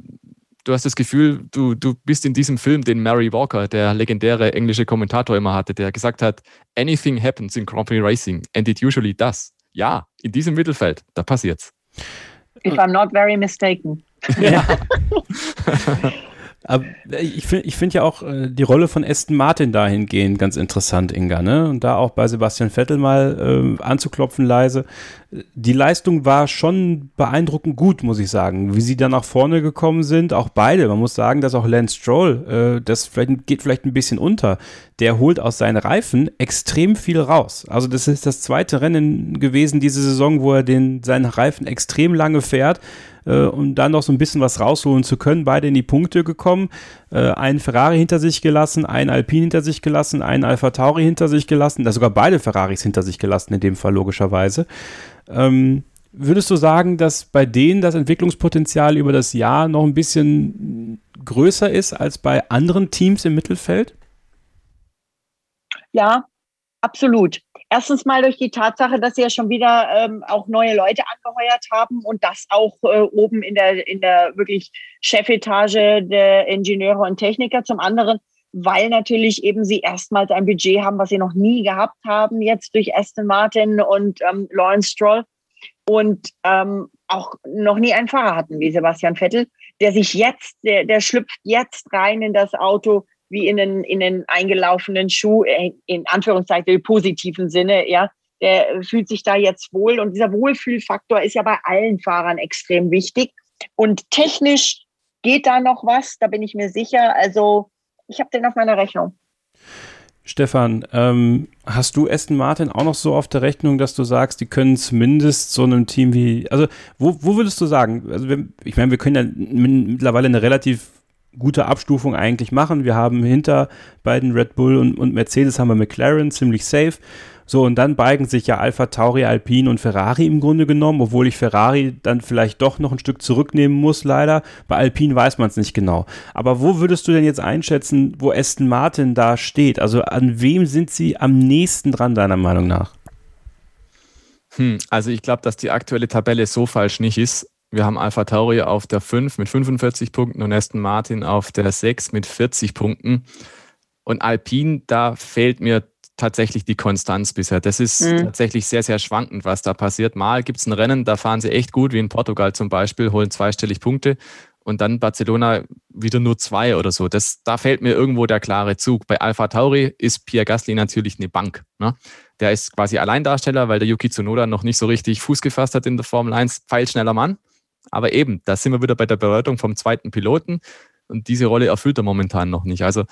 du hast das Gefühl, du, du bist in diesem Film, den Mary Walker, der legendäre englische Kommentator immer hatte, der gesagt hat, anything happens in Grand Prix Racing and it usually does. Ja, in diesem Mittelfeld, da passiert's. If I'm not very mistaken. Ja. Aber ich finde ich find ja auch äh, die Rolle von Aston Martin dahingehend ganz interessant, Inga, ne? Und da auch bei Sebastian Vettel mal äh, anzuklopfen leise. Die Leistung war schon beeindruckend gut, muss ich sagen. Wie sie da nach vorne gekommen sind, auch beide. Man muss sagen, dass auch Lance Stroll, äh, das vielleicht, geht vielleicht ein bisschen unter. Der holt aus seinen Reifen extrem viel raus. Also das ist das zweite Rennen gewesen diese Saison, wo er den, seinen Reifen extrem lange fährt äh, um dann noch so ein bisschen was rausholen zu können. Beide in die Punkte gekommen, äh, einen Ferrari hinter sich gelassen, einen Alpine hinter sich gelassen, einen Alpha Tauri hinter sich gelassen, da sogar beide Ferraris hinter sich gelassen in dem Fall logischerweise. Ähm, würdest du sagen, dass bei denen das Entwicklungspotenzial über das Jahr noch ein bisschen größer ist als bei anderen Teams im Mittelfeld? Ja, absolut. Erstens mal durch die Tatsache, dass sie ja schon wieder ähm, auch neue Leute angeheuert haben und das auch äh, oben in der, in der wirklich Chefetage der Ingenieure und Techniker. Zum anderen, weil natürlich eben sie erstmals ein Budget haben, was sie noch nie gehabt haben, jetzt durch Aston Martin und ähm, Lawrence Stroll und ähm, auch noch nie einen Fahrer hatten wie Sebastian Vettel, der sich jetzt, der, der schlüpft jetzt rein in das Auto, wie in den, in den eingelaufenen Schuh, äh, in Anführungszeichen im positiven Sinne, ja. Der fühlt sich da jetzt wohl und dieser Wohlfühlfaktor ist ja bei allen Fahrern extrem wichtig. Und technisch geht da noch was, da bin ich mir sicher. Also ich habe den auf meiner Rechnung. Stefan, ähm, hast du Aston Martin auch noch so auf der Rechnung, dass du sagst, die können zumindest so einem Team wie, also wo, wo würdest du sagen, also wir, ich meine, wir können ja mittlerweile eine relativ gute Abstufung eigentlich machen. Wir haben hinter beiden Red Bull und, und Mercedes haben wir McLaren ziemlich safe. So, und dann beigen sich ja Alpha Tauri, Alpine und Ferrari im Grunde genommen, obwohl ich Ferrari dann vielleicht doch noch ein Stück zurücknehmen muss, leider. Bei Alpine weiß man es nicht genau. Aber wo würdest du denn jetzt einschätzen, wo Aston Martin da steht? Also an wem sind sie am nächsten dran, deiner Meinung nach? Hm, also ich glaube, dass die aktuelle Tabelle so falsch nicht ist. Wir haben Alpha Tauri auf der 5 mit 45 Punkten und Aston Martin auf der 6 mit 40 Punkten. Und Alpine, da fehlt mir tatsächlich die Konstanz bisher. Das ist mhm. tatsächlich sehr, sehr schwankend, was da passiert. Mal gibt es ein Rennen, da fahren sie echt gut, wie in Portugal zum Beispiel, holen zweistellig Punkte und dann Barcelona wieder nur zwei oder so. Das, da fällt mir irgendwo der klare Zug. Bei Alpha Tauri ist Pierre Gasly natürlich eine Bank. Ne? Der ist quasi Alleindarsteller, weil der Yuki Tsunoda noch nicht so richtig Fuß gefasst hat in der Formel 1. Pfeilschneller Mann. Aber eben, da sind wir wieder bei der Bewertung vom zweiten Piloten und diese Rolle erfüllt er momentan noch nicht. Also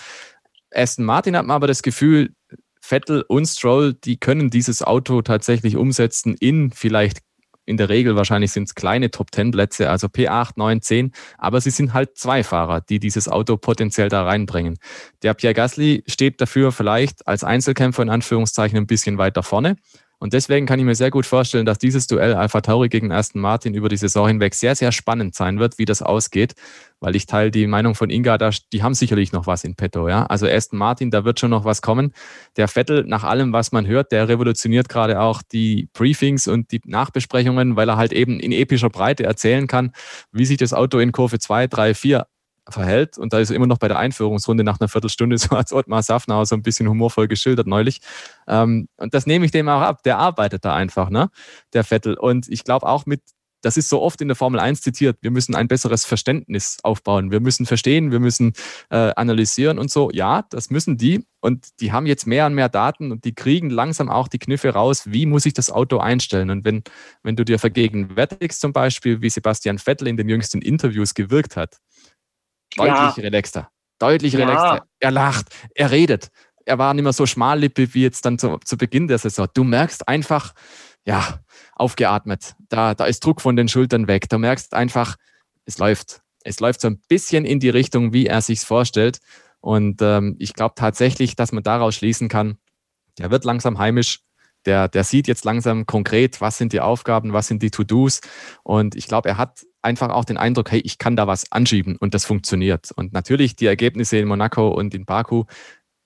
Aston Martin hat man aber das Gefühl, Vettel und Stroll, die können dieses Auto tatsächlich umsetzen in vielleicht in der Regel wahrscheinlich sind es kleine Top 10 Plätze, also P8, 9, 10, aber sie sind halt zwei Fahrer, die dieses Auto potenziell da reinbringen. Der Pierre Gasly steht dafür vielleicht als Einzelkämpfer in Anführungszeichen ein bisschen weiter vorne. Und deswegen kann ich mir sehr gut vorstellen, dass dieses Duell Alpha Tauri gegen Aston Martin über die Saison hinweg sehr, sehr spannend sein wird, wie das ausgeht, weil ich teile die Meinung von Inga, da, die haben sicherlich noch was in petto. Ja? Also Aston Martin, da wird schon noch was kommen. Der Vettel, nach allem, was man hört, der revolutioniert gerade auch die Briefings und die Nachbesprechungen, weil er halt eben in epischer Breite erzählen kann, wie sich das Auto in Kurve 2, 3, 4 verhält. Und da ist er immer noch bei der Einführungsrunde nach einer Viertelstunde, so als Ottmar Safnauer so ein bisschen humorvoll geschildert neulich. Ähm, und das nehme ich dem auch ab. Der arbeitet da einfach, ne? Der Vettel. Und ich glaube auch mit, das ist so oft in der Formel 1 zitiert, wir müssen ein besseres Verständnis aufbauen. Wir müssen verstehen, wir müssen äh, analysieren und so. Ja, das müssen die. Und die haben jetzt mehr und mehr Daten und die kriegen langsam auch die Kniffe raus, wie muss ich das Auto einstellen. Und wenn, wenn du dir vergegenwärtigst zum Beispiel, wie Sebastian Vettel in den jüngsten Interviews gewirkt hat, Deutlich ja. relaxter. Deutlich ja. relaxter. Er lacht, er redet. Er war nicht mehr so schmallippig wie jetzt dann zu, zu Beginn der Saison. Du merkst einfach, ja, aufgeatmet. Da, da ist Druck von den Schultern weg. Du merkst einfach, es läuft. Es läuft so ein bisschen in die Richtung, wie er sich vorstellt. Und ähm, ich glaube tatsächlich, dass man daraus schließen kann, der wird langsam heimisch. Der, der sieht jetzt langsam konkret, was sind die Aufgaben, was sind die To-Dos. Und ich glaube, er hat einfach auch den Eindruck, hey, ich kann da was anschieben und das funktioniert. Und natürlich die Ergebnisse in Monaco und in Baku,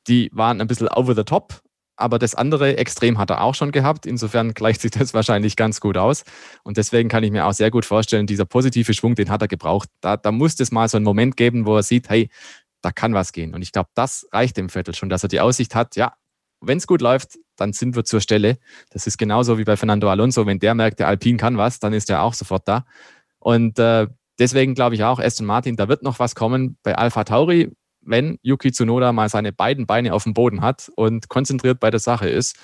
die waren ein bisschen over the top, aber das andere Extrem hat er auch schon gehabt. Insofern gleicht sich das wahrscheinlich ganz gut aus. Und deswegen kann ich mir auch sehr gut vorstellen, dieser positive Schwung, den hat er gebraucht. Da, da muss es mal so einen Moment geben, wo er sieht, hey, da kann was gehen. Und ich glaube, das reicht dem Vettel schon, dass er die Aussicht hat, ja, wenn es gut läuft, dann sind wir zur Stelle. Das ist genauso wie bei Fernando Alonso. Wenn der merkt, der Alpin kann was, dann ist er auch sofort da. Und äh, deswegen glaube ich auch, Aston Martin, da wird noch was kommen. Bei Alpha Tauri, wenn Yuki Tsunoda mal seine beiden Beine auf dem Boden hat und konzentriert bei der Sache ist,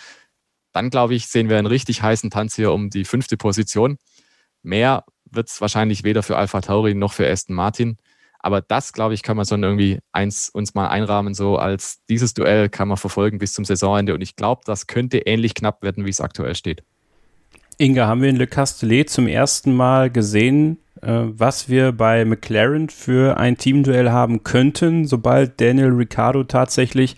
dann glaube ich, sehen wir einen richtig heißen Tanz hier um die fünfte Position. Mehr wird es wahrscheinlich weder für Alpha Tauri noch für Aston Martin. Aber das, glaube ich, kann man so irgendwie eins uns mal einrahmen, so als dieses Duell kann man verfolgen bis zum Saisonende. Und ich glaube, das könnte ähnlich knapp werden, wie es aktuell steht. Inga, haben wir in Le Castellet zum ersten Mal gesehen, äh, was wir bei McLaren für ein Teamduell haben könnten, sobald Daniel Ricciardo tatsächlich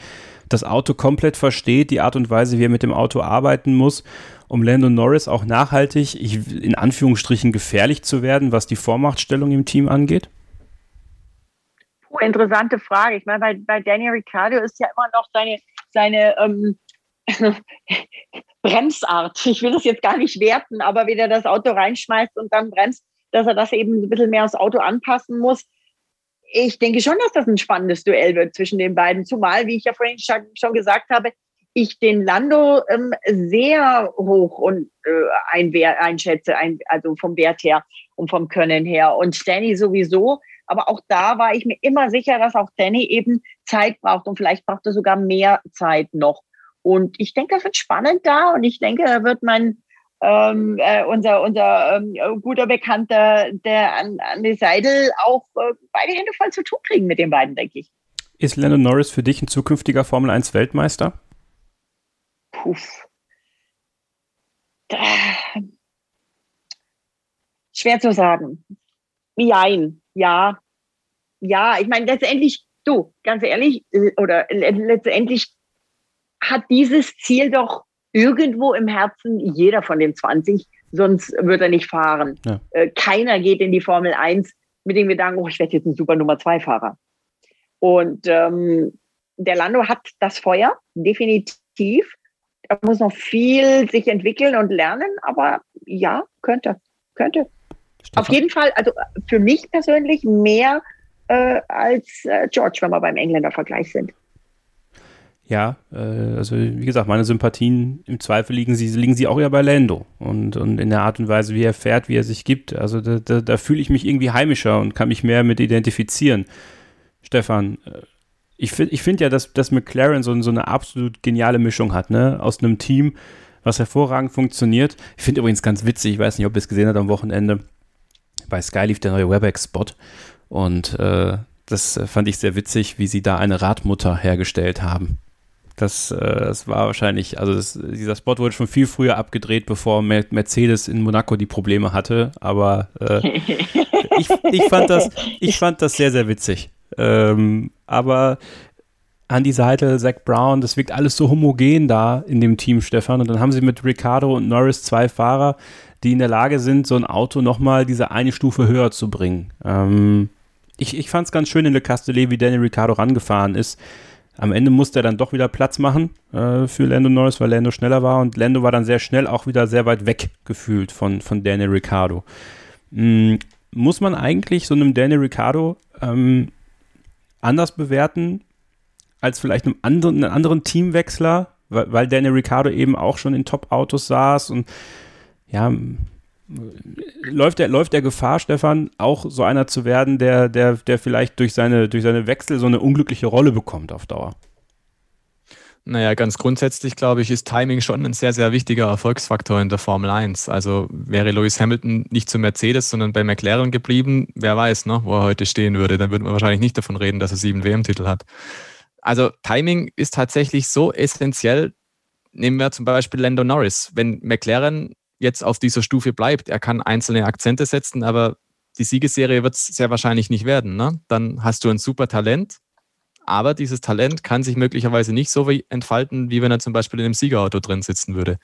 das Auto komplett versteht, die Art und Weise, wie er mit dem Auto arbeiten muss, um Lando Norris auch nachhaltig, in Anführungsstrichen gefährlich zu werden, was die Vormachtstellung im Team angeht? Puh, interessante Frage. Ich meine, bei, bei Daniel Ricciardo ist ja immer noch seine, seine ähm, Bremsart. Ich will das jetzt gar nicht werten, aber wenn er das Auto reinschmeißt und dann bremst, dass er das eben ein bisschen mehr aufs Auto anpassen muss. Ich denke schon, dass das ein spannendes Duell wird zwischen den beiden. Zumal, wie ich ja vorhin schon gesagt habe, ich den Lando ähm, sehr hoch und äh, einschätze, ein, also vom Wert her und vom Können her. Und Danny sowieso. Aber auch da war ich mir immer sicher, dass auch Danny eben Zeit braucht und vielleicht braucht er sogar mehr Zeit noch. Und ich denke, das wird spannend da und ich denke, da wird mein ähm, äh, unser, unser ähm, guter Bekannter, der an, an die Seidel, auch äh, beide Hände voll zu tun kriegen mit den beiden, denke ich. Ist Lando Norris für dich ein zukünftiger Formel 1 Weltmeister? Puff. Schwer zu sagen. Jein, ja. Ja, ich meine, letztendlich, du, ganz ehrlich, oder letztendlich hat dieses Ziel doch irgendwo im Herzen jeder von den 20, sonst wird er nicht fahren. Ja. Äh, keiner geht in die Formel 1 mit dem Gedanken, oh, ich werde jetzt ein super Nummer 2 Fahrer. Und ähm, der Lando hat das Feuer, definitiv. Er muss noch viel sich entwickeln und lernen, aber ja, könnte, könnte. Stefan? Auf jeden Fall, also für mich persönlich mehr äh, als äh, George, wenn wir beim Engländer-Vergleich sind. Ja, äh, also wie gesagt, meine Sympathien im Zweifel liegen sie, liegen sie auch ja bei Lando und, und in der Art und Weise, wie er fährt, wie er sich gibt. Also da, da, da fühle ich mich irgendwie heimischer und kann mich mehr mit identifizieren. Stefan, äh, ich finde ich find ja, dass, dass McLaren so, so eine absolut geniale Mischung hat, ne? Aus einem Team, was hervorragend funktioniert. Ich finde übrigens ganz witzig, ich weiß nicht, ob ihr es gesehen habt am Wochenende, bei Sky lief der neue WebEx-Spot und äh, das fand ich sehr witzig, wie sie da eine Radmutter hergestellt haben. Das, äh, das war wahrscheinlich, also das, dieser Spot wurde schon viel früher abgedreht, bevor Mercedes in Monaco die Probleme hatte. Aber äh, ich, ich, fand das, ich fand das sehr, sehr witzig. Ähm, aber an die Seite, Zach Brown, das wirkt alles so homogen da in dem Team, Stefan. Und dann haben sie mit Ricardo und Norris zwei Fahrer, die in der Lage sind, so ein Auto nochmal diese eine Stufe höher zu bringen. Ähm, ich ich fand es ganz schön in Le Castellet, wie Daniel Ricardo rangefahren ist. Am Ende musste er dann doch wieder Platz machen äh, für Lando Norris, weil Lando schneller war und Lando war dann sehr schnell auch wieder sehr weit weg gefühlt von, von Daniel Ricciardo. Hm, muss man eigentlich so einem Daniel Ricciardo ähm, anders bewerten als vielleicht einem anderen, einem anderen Teamwechsler, weil, weil Daniel Ricciardo eben auch schon in Top-Autos saß und ja, läuft er, läuft er Gefahr, Stefan, auch so einer zu werden, der, der, der vielleicht durch seine, durch seine Wechsel so eine unglückliche Rolle bekommt auf Dauer? Naja, ganz grundsätzlich glaube ich, ist Timing schon ein sehr, sehr wichtiger Erfolgsfaktor in der Formel 1. Also wäre Lewis Hamilton nicht zu Mercedes, sondern bei McLaren geblieben, wer weiß, ne, wo er heute stehen würde, dann würde man wahrscheinlich nicht davon reden, dass er sieben WM-Titel hat. Also Timing ist tatsächlich so essentiell. Nehmen wir zum Beispiel Lando Norris. Wenn McLaren jetzt auf dieser Stufe bleibt. Er kann einzelne Akzente setzen, aber die Siegesserie wird es sehr wahrscheinlich nicht werden. Ne? Dann hast du ein super Talent, aber dieses Talent kann sich möglicherweise nicht so entfalten, wie wenn er zum Beispiel in einem Siegerauto drin sitzen würde.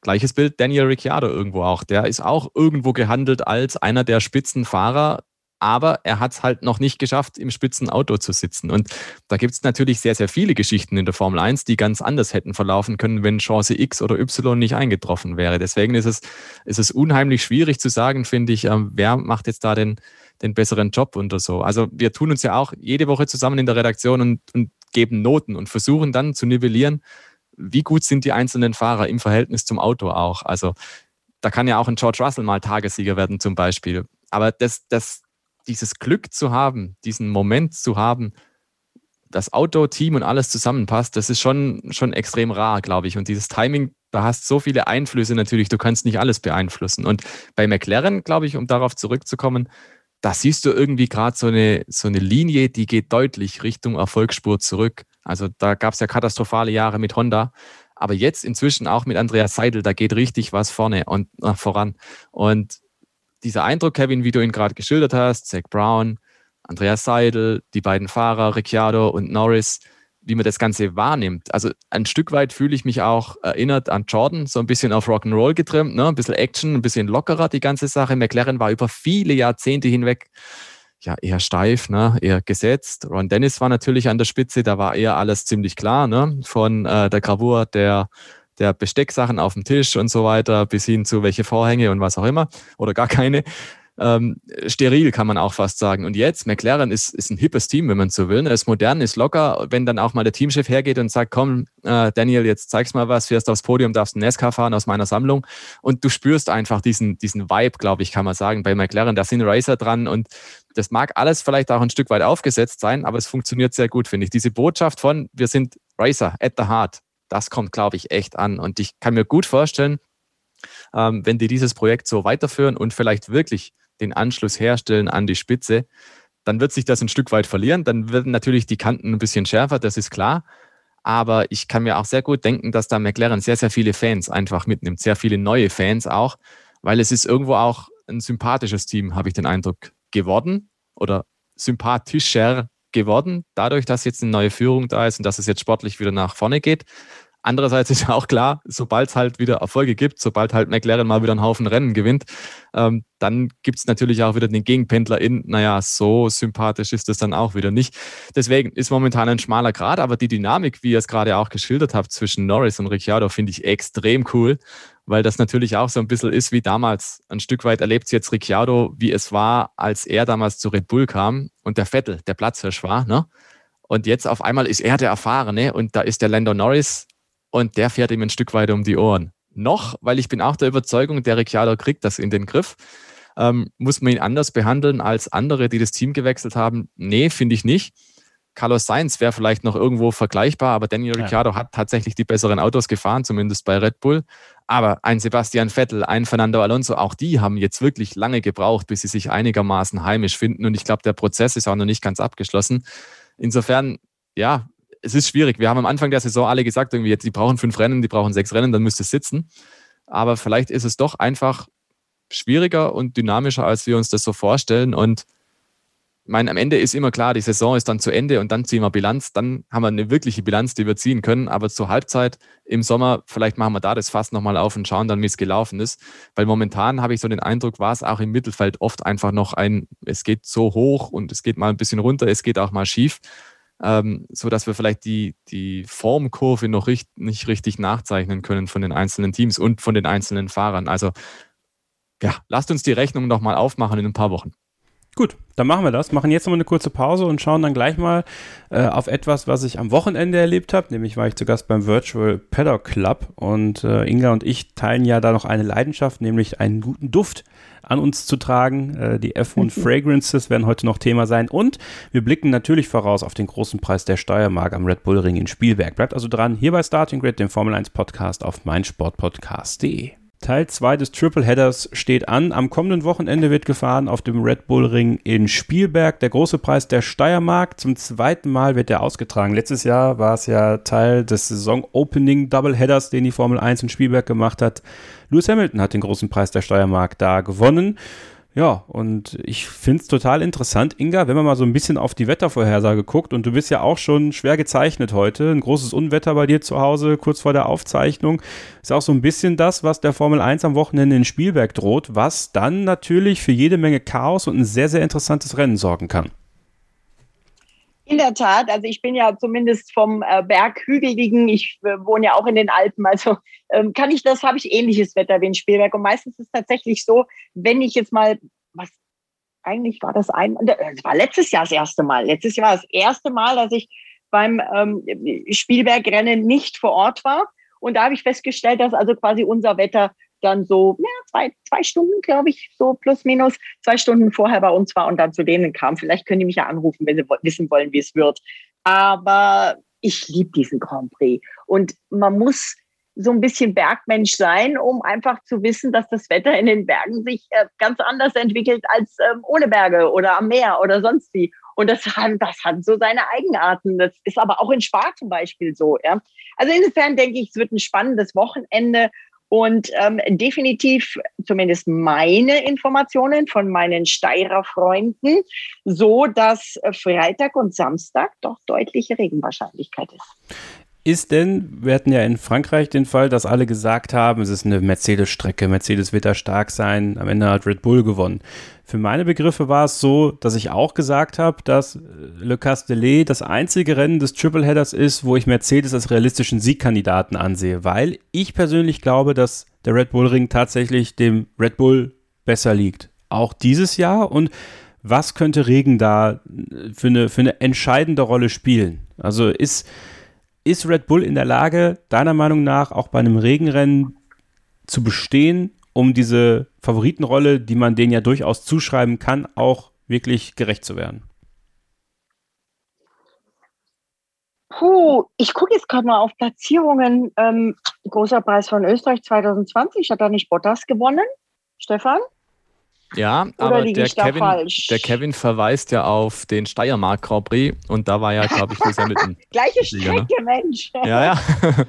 Gleiches Bild Daniel Ricciardo irgendwo auch. Der ist auch irgendwo gehandelt als einer der Spitzenfahrer, aber er hat es halt noch nicht geschafft, im Spitzenauto zu sitzen. Und da gibt es natürlich sehr, sehr viele Geschichten in der Formel 1, die ganz anders hätten verlaufen können, wenn Chance X oder Y nicht eingetroffen wäre. Deswegen ist es, ist es unheimlich schwierig zu sagen, finde ich, ähm, wer macht jetzt da den, den besseren Job oder so. Also wir tun uns ja auch jede Woche zusammen in der Redaktion und, und geben Noten und versuchen dann zu nivellieren, wie gut sind die einzelnen Fahrer im Verhältnis zum Auto auch. Also da kann ja auch ein George Russell mal Tagessieger werden zum Beispiel. Aber das, das, dieses Glück zu haben, diesen Moment zu haben, das Auto, Team und alles zusammenpasst, das ist schon, schon extrem rar, glaube ich. Und dieses Timing, da hast so viele Einflüsse natürlich, du kannst nicht alles beeinflussen. Und bei McLaren, glaube ich, um darauf zurückzukommen, da siehst du irgendwie gerade so eine, so eine Linie, die geht deutlich Richtung Erfolgsspur zurück. Also da gab es ja katastrophale Jahre mit Honda. Aber jetzt inzwischen auch mit Andreas Seidel, da geht richtig was vorne und äh, voran. Und dieser Eindruck, Kevin, wie du ihn gerade geschildert hast, Zach Brown, Andreas Seidel, die beiden Fahrer, Ricciardo und Norris, wie man das Ganze wahrnimmt. Also ein Stück weit fühle ich mich auch erinnert an Jordan, so ein bisschen auf Rock'n'Roll getrimmt, ne? ein bisschen Action, ein bisschen lockerer die ganze Sache. McLaren war über viele Jahrzehnte hinweg ja eher steif, ne? eher gesetzt. Ron Dennis war natürlich an der Spitze, da war eher alles ziemlich klar, ne? von äh, der Gravur der der Bestecksachen auf dem Tisch und so weiter, bis hin zu welche Vorhänge und was auch immer oder gar keine. Ähm, steril kann man auch fast sagen. Und jetzt, McLaren ist, ist ein hippes Team, wenn man so will. Er ist modern, ist locker. Wenn dann auch mal der Teamchef hergeht und sagt, komm, äh, Daniel, jetzt zeig's mal was, fährst aufs Podium, darfst einen NASCAR fahren aus meiner Sammlung. Und du spürst einfach diesen, diesen Vibe, glaube ich, kann man sagen, bei McLaren. Da sind Racer dran und das mag alles vielleicht auch ein Stück weit aufgesetzt sein, aber es funktioniert sehr gut, finde ich. Diese Botschaft von, wir sind Racer at the heart, das kommt, glaube ich, echt an. Und ich kann mir gut vorstellen, ähm, wenn die dieses Projekt so weiterführen und vielleicht wirklich den Anschluss herstellen an die Spitze, dann wird sich das ein Stück weit verlieren. Dann werden natürlich die Kanten ein bisschen schärfer, das ist klar. Aber ich kann mir auch sehr gut denken, dass da McLaren sehr, sehr viele Fans einfach mitnimmt, sehr viele neue Fans auch, weil es ist irgendwo auch ein sympathisches Team, habe ich den Eindruck, geworden oder sympathischer geworden, dadurch, dass jetzt eine neue Führung da ist und dass es jetzt sportlich wieder nach vorne geht. Andererseits ist auch klar, sobald es halt wieder Erfolge gibt, sobald halt McLaren mal wieder einen Haufen Rennen gewinnt, ähm, dann gibt es natürlich auch wieder den Gegenpendler in, naja, so sympathisch ist das dann auch wieder nicht. Deswegen ist momentan ein schmaler Grad, aber die Dynamik, wie ihr es gerade auch geschildert habt, zwischen Norris und Ricciardo, finde ich extrem cool, weil das natürlich auch so ein bisschen ist wie damals. Ein Stück weit erlebt jetzt Ricciardo, wie es war, als er damals zu Red Bull kam und der Vettel, der Platzhirsch war, ne? Und jetzt auf einmal ist er der Erfahrene und da ist der Lando Norris und der fährt ihm ein Stück weiter um die Ohren. Noch, weil ich bin auch der Überzeugung, der Ricciardo kriegt das in den Griff. Ähm, muss man ihn anders behandeln als andere, die das Team gewechselt haben? Nee, finde ich nicht. Carlos Sainz wäre vielleicht noch irgendwo vergleichbar, aber Daniel ja. Ricciardo hat tatsächlich die besseren Autos gefahren, zumindest bei Red Bull. Aber ein Sebastian Vettel, ein Fernando Alonso, auch die haben jetzt wirklich lange gebraucht, bis sie sich einigermaßen heimisch finden. Und ich glaube, der Prozess ist auch noch nicht ganz abgeschlossen. Insofern, ja, es ist schwierig. Wir haben am Anfang der Saison alle gesagt, irgendwie jetzt, die brauchen fünf Rennen, die brauchen sechs Rennen, dann müsste es sitzen. Aber vielleicht ist es doch einfach schwieriger und dynamischer, als wir uns das so vorstellen. Und ich meine, am Ende ist immer klar, die Saison ist dann zu Ende und dann ziehen wir Bilanz. Dann haben wir eine wirkliche Bilanz, die wir ziehen können. Aber zur Halbzeit im Sommer, vielleicht machen wir da das Fass nochmal auf und schauen dann, wie es gelaufen ist. Weil momentan habe ich so den Eindruck, war es auch im Mittelfeld oft einfach noch ein, es geht so hoch und es geht mal ein bisschen runter, es geht auch mal schief ähm, so dass wir vielleicht die, die Formkurve noch richt, nicht richtig nachzeichnen können von den einzelnen Teams und von den einzelnen Fahrern. Also ja, lasst uns die Rechnung nochmal aufmachen in ein paar Wochen. Gut, dann machen wir das. Machen jetzt nochmal eine kurze Pause und schauen dann gleich mal äh, auf etwas, was ich am Wochenende erlebt habe. Nämlich war ich zu Gast beim Virtual Paddock Club und äh, Inga und ich teilen ja da noch eine Leidenschaft, nämlich einen guten Duft an uns zu tragen. Äh, die F1 Fragrances werden heute noch Thema sein und wir blicken natürlich voraus auf den großen Preis der Steiermark am Red Bull Ring in Spielberg. Bleibt also dran, hier bei Starting Grid, dem Formel 1 Podcast auf meinsportpodcast.de. Teil 2 des Triple Headers steht an. Am kommenden Wochenende wird gefahren auf dem Red Bull Ring in Spielberg. Der große Preis der Steiermark. Zum zweiten Mal wird der ausgetragen. Letztes Jahr war es ja Teil des Saison-Opening Double Headers, den die Formel 1 in Spielberg gemacht hat. Lewis Hamilton hat den großen Preis der Steiermark da gewonnen. Ja, und ich finde es total interessant, Inga, wenn man mal so ein bisschen auf die Wettervorhersage guckt, und du bist ja auch schon schwer gezeichnet heute, ein großes Unwetter bei dir zu Hause, kurz vor der Aufzeichnung, ist auch so ein bisschen das, was der Formel 1 am Wochenende in Spielberg droht, was dann natürlich für jede Menge Chaos und ein sehr, sehr interessantes Rennen sorgen kann. In der Tat, also ich bin ja zumindest vom äh, Berghügeligen, ich äh, wohne ja auch in den Alpen, also ähm, kann ich das, habe ich ähnliches Wetter wie in Spielberg. Und meistens ist es tatsächlich so, wenn ich jetzt mal, was eigentlich war das ein, das war letztes Jahr das erste Mal. Letztes Jahr war das erste Mal, dass ich beim ähm, Spielbergrennen nicht vor Ort war. Und da habe ich festgestellt, dass also quasi unser Wetter dann so ja, zwei, zwei Stunden, glaube ich, so plus minus, zwei Stunden vorher bei uns war und dann zu denen kam. Vielleicht können die mich ja anrufen, wenn sie wissen wollen, wie es wird. Aber ich liebe diesen Grand Prix. Und man muss so ein bisschen Bergmensch sein, um einfach zu wissen, dass das Wetter in den Bergen sich äh, ganz anders entwickelt als ähm, ohne Berge oder am Meer oder sonst wie. Und das hat, das hat so seine Eigenarten. Das ist aber auch in Spa zum Beispiel so. Ja? Also insofern denke ich, es wird ein spannendes Wochenende und ähm, definitiv, zumindest meine Informationen von meinen Steirer Freunden, so dass Freitag und Samstag doch deutliche Regenwahrscheinlichkeit ist. Ist denn, wir hatten ja in Frankreich den Fall, dass alle gesagt haben, es ist eine Mercedes-Strecke, Mercedes wird da stark sein, am Ende hat Red Bull gewonnen. Für meine Begriffe war es so, dass ich auch gesagt habe, dass Le Castellet das einzige Rennen des Tripleheaders ist, wo ich Mercedes als realistischen Siegkandidaten ansehe, weil ich persönlich glaube, dass der Red Bull Ring tatsächlich dem Red Bull besser liegt. Auch dieses Jahr und was könnte Regen da für eine, für eine entscheidende Rolle spielen? Also ist, ist Red Bull in der Lage, deiner Meinung nach auch bei einem Regenrennen zu bestehen, um diese Favoritenrolle, die man denen ja durchaus zuschreiben kann, auch wirklich gerecht zu werden? Puh, ich gucke jetzt gerade mal auf Platzierungen. Ähm, großer Preis von Österreich 2020, hat da nicht Bottas gewonnen? Stefan? Ja, aber der Kevin, der Kevin verweist ja auf den Steiermark Grand Prix und da war ja, glaube ich, Lewis Hamilton. Gleiche ne? Strecke? Mensch. Ja, ja.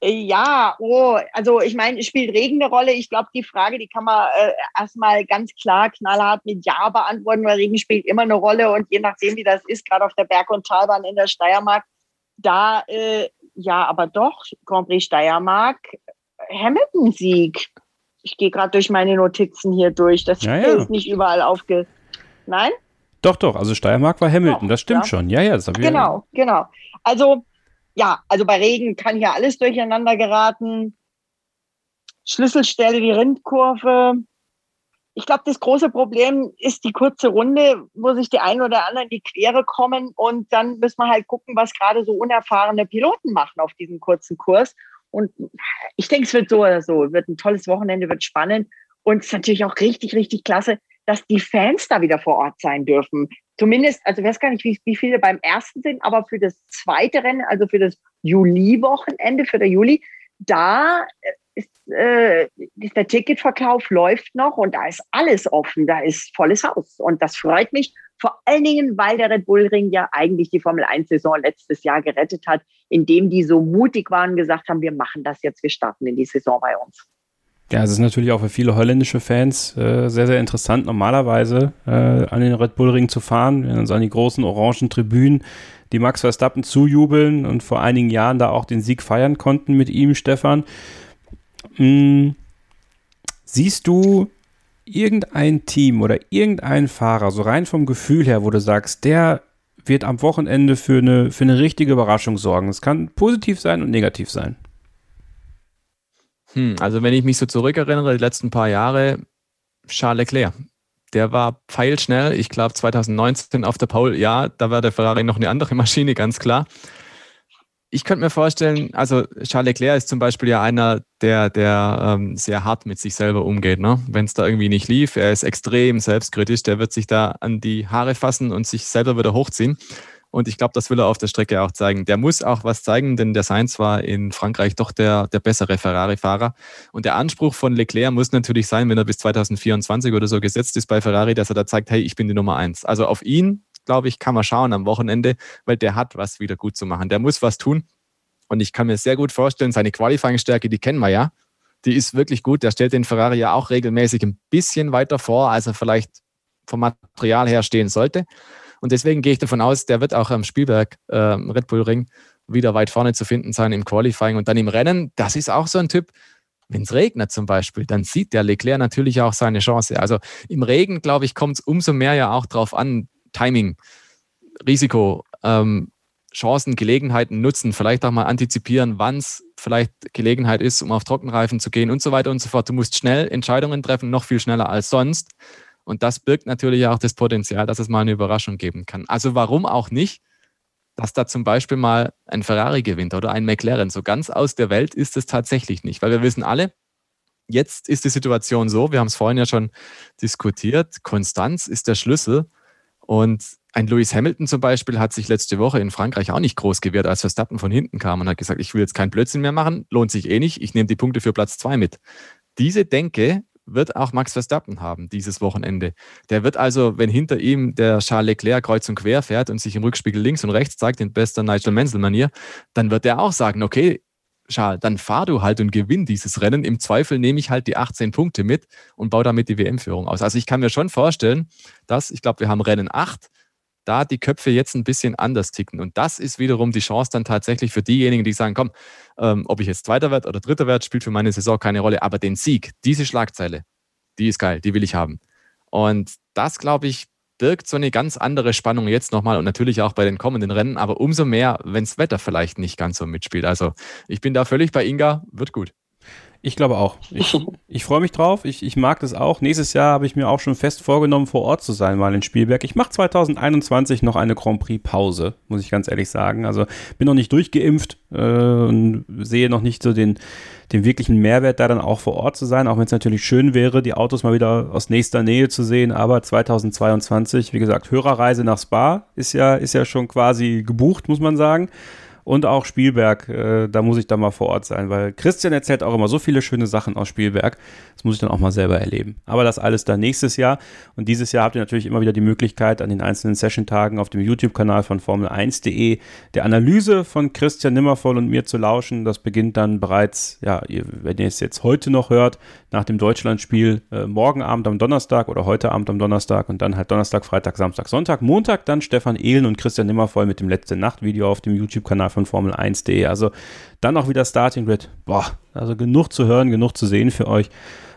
Ja, oh, also ich meine, spielt Regen eine Rolle? Ich glaube, die Frage, die kann man äh, erstmal ganz klar knallhart mit Ja beantworten, weil Regen spielt immer eine Rolle und je nachdem, wie das ist, gerade auf der Berg- und Talbahn in der Steiermark, da, äh, ja, aber doch, Grand Prix Steiermark, Hamilton-Sieg. Ich gehe gerade durch meine Notizen hier durch. Das ja, ja. ist nicht überall aufge. Nein? Doch, doch. Also Steiermark war Hamilton. Doch, das stimmt ja. schon. Ja, ja. Das genau, ja. genau. Also ja, also bei Regen kann hier alles durcheinander geraten. Schlüsselstelle die Rindkurve. Ich glaube, das große Problem ist die kurze Runde, wo sich die einen oder anderen in die Quere kommen und dann müssen wir halt gucken, was gerade so unerfahrene Piloten machen auf diesem kurzen Kurs. Und ich denke, es wird so oder so, wird ein tolles Wochenende, wird spannend. Und es ist natürlich auch richtig, richtig klasse, dass die Fans da wieder vor Ort sein dürfen. Zumindest, also ich weiß gar nicht, wie, wie viele beim ersten sind, aber für das zweite Rennen, also für das Juli-Wochenende, für der Juli, da ist, äh, der Ticketverkauf läuft noch und da ist alles offen, da ist volles Haus. Und das freut mich, vor allen Dingen, weil der Red Bull Ring ja eigentlich die Formel 1 Saison letztes Jahr gerettet hat, indem die so mutig waren und gesagt haben, wir machen das jetzt, wir starten in die Saison bei uns. Ja, es ist natürlich auch für viele holländische Fans äh, sehr, sehr interessant, normalerweise äh, an den Red Bull Ring zu fahren, wenn uns an die großen orangen Tribünen, die Max Verstappen zujubeln und vor einigen Jahren da auch den Sieg feiern konnten mit ihm, Stefan. Hm, siehst du irgendein Team oder irgendein Fahrer, so rein vom Gefühl her, wo du sagst, der wird am Wochenende für eine, für eine richtige Überraschung sorgen? Es kann positiv sein und negativ sein. Hm, also wenn ich mich so zurückerinnere, die letzten paar Jahre, Charles Leclerc. Der war pfeilschnell. Ich glaube 2019 auf der Pole, ja, da war der Ferrari noch eine andere Maschine, ganz klar. Ich könnte mir vorstellen, also Charles Leclerc ist zum Beispiel ja einer, der, der ähm, sehr hart mit sich selber umgeht. Ne? Wenn es da irgendwie nicht lief, er ist extrem selbstkritisch, der wird sich da an die Haare fassen und sich selber wieder hochziehen. Und ich glaube, das will er auf der Strecke auch zeigen. Der muss auch was zeigen, denn der Sainz war in Frankreich doch der, der bessere Ferrari-Fahrer. Und der Anspruch von Leclerc muss natürlich sein, wenn er bis 2024 oder so gesetzt ist bei Ferrari, dass er da zeigt, hey, ich bin die Nummer eins. Also auf ihn, glaube ich, kann man schauen am Wochenende, weil der hat was wieder gut zu machen. Der muss was tun. Und ich kann mir sehr gut vorstellen, seine Qualifying-Stärke, die kennen wir ja. Die ist wirklich gut. Der stellt den Ferrari ja auch regelmäßig ein bisschen weiter vor, als er vielleicht vom Material her stehen sollte. Und deswegen gehe ich davon aus, der wird auch am Spielberg äh, Red Bull Ring wieder weit vorne zu finden sein im Qualifying und dann im Rennen. Das ist auch so ein Typ. Wenn es regnet zum Beispiel, dann sieht der Leclerc natürlich auch seine Chance. Also im Regen, glaube ich, kommt es umso mehr ja auch drauf an, Timing, Risiko, ähm, Chancen, Gelegenheiten nutzen, vielleicht auch mal antizipieren, wann es vielleicht Gelegenheit ist, um auf Trockenreifen zu gehen und so weiter und so fort. Du musst schnell Entscheidungen treffen, noch viel schneller als sonst. Und das birgt natürlich auch das Potenzial, dass es mal eine Überraschung geben kann. Also warum auch nicht, dass da zum Beispiel mal ein Ferrari gewinnt oder ein McLaren. So ganz aus der Welt ist es tatsächlich nicht, weil wir wissen alle, jetzt ist die Situation so, wir haben es vorhin ja schon diskutiert, Konstanz ist der Schlüssel. Und ein Lewis Hamilton zum Beispiel hat sich letzte Woche in Frankreich auch nicht groß gewehrt, als Verstappen von hinten kam und hat gesagt, ich will jetzt keinen Blödsinn mehr machen, lohnt sich eh nicht, ich nehme die Punkte für Platz zwei mit. Diese Denke wird auch Max Verstappen haben dieses Wochenende. Der wird also, wenn hinter ihm der Charles Leclerc kreuz und quer fährt und sich im Rückspiegel links und rechts zeigt, in bester Nigel Mansell-Manier, dann wird er auch sagen, okay, Charles, dann fahr du halt und gewinn dieses Rennen. Im Zweifel nehme ich halt die 18 Punkte mit und baue damit die WM-Führung aus. Also ich kann mir schon vorstellen, dass, ich glaube, wir haben Rennen 8, da die Köpfe jetzt ein bisschen anders ticken. Und das ist wiederum die Chance dann tatsächlich für diejenigen, die sagen, komm, ähm, ob ich jetzt Zweiter werde oder Dritter werde, spielt für meine Saison keine Rolle. Aber den Sieg, diese Schlagzeile, die ist geil, die will ich haben. Und das, glaube ich, birgt so eine ganz andere Spannung jetzt nochmal und natürlich auch bei den kommenden Rennen, aber umso mehr, wenn das Wetter vielleicht nicht ganz so mitspielt. Also ich bin da völlig bei Inga, wird gut. Ich glaube auch. Ich, ich freue mich drauf. Ich, ich mag das auch. Nächstes Jahr habe ich mir auch schon fest vorgenommen, vor Ort zu sein, mal in Spielberg. Ich mache 2021 noch eine Grand Prix Pause, muss ich ganz ehrlich sagen. Also bin noch nicht durchgeimpft äh, und sehe noch nicht so den, den wirklichen Mehrwert, da dann auch vor Ort zu sein, auch wenn es natürlich schön wäre, die Autos mal wieder aus nächster Nähe zu sehen. Aber 2022, wie gesagt, Hörerreise nach Spa ist ja, ist ja schon quasi gebucht, muss man sagen. Und auch Spielberg. Äh, da muss ich dann mal vor Ort sein, weil Christian erzählt auch immer so viele schöne Sachen aus Spielberg. Das muss ich dann auch mal selber erleben. Aber das alles dann nächstes Jahr. Und dieses Jahr habt ihr natürlich immer wieder die Möglichkeit, an den einzelnen Session-Tagen auf dem YouTube-Kanal von Formel1.de der Analyse von Christian Nimmervoll und mir zu lauschen. Das beginnt dann bereits, ja, ihr, wenn ihr es jetzt heute noch hört, nach dem Deutschlandspiel äh, morgen Abend am Donnerstag oder heute Abend am Donnerstag und dann halt Donnerstag, Freitag, Samstag, Sonntag. Montag dann Stefan Ehlen und Christian Nimmervoll mit dem letzte Nacht-Video auf dem YouTube-Kanal von Formel1.de. Also dann auch wieder Starting Grid. Boah, also genug zu hören, genug zu sehen für euch.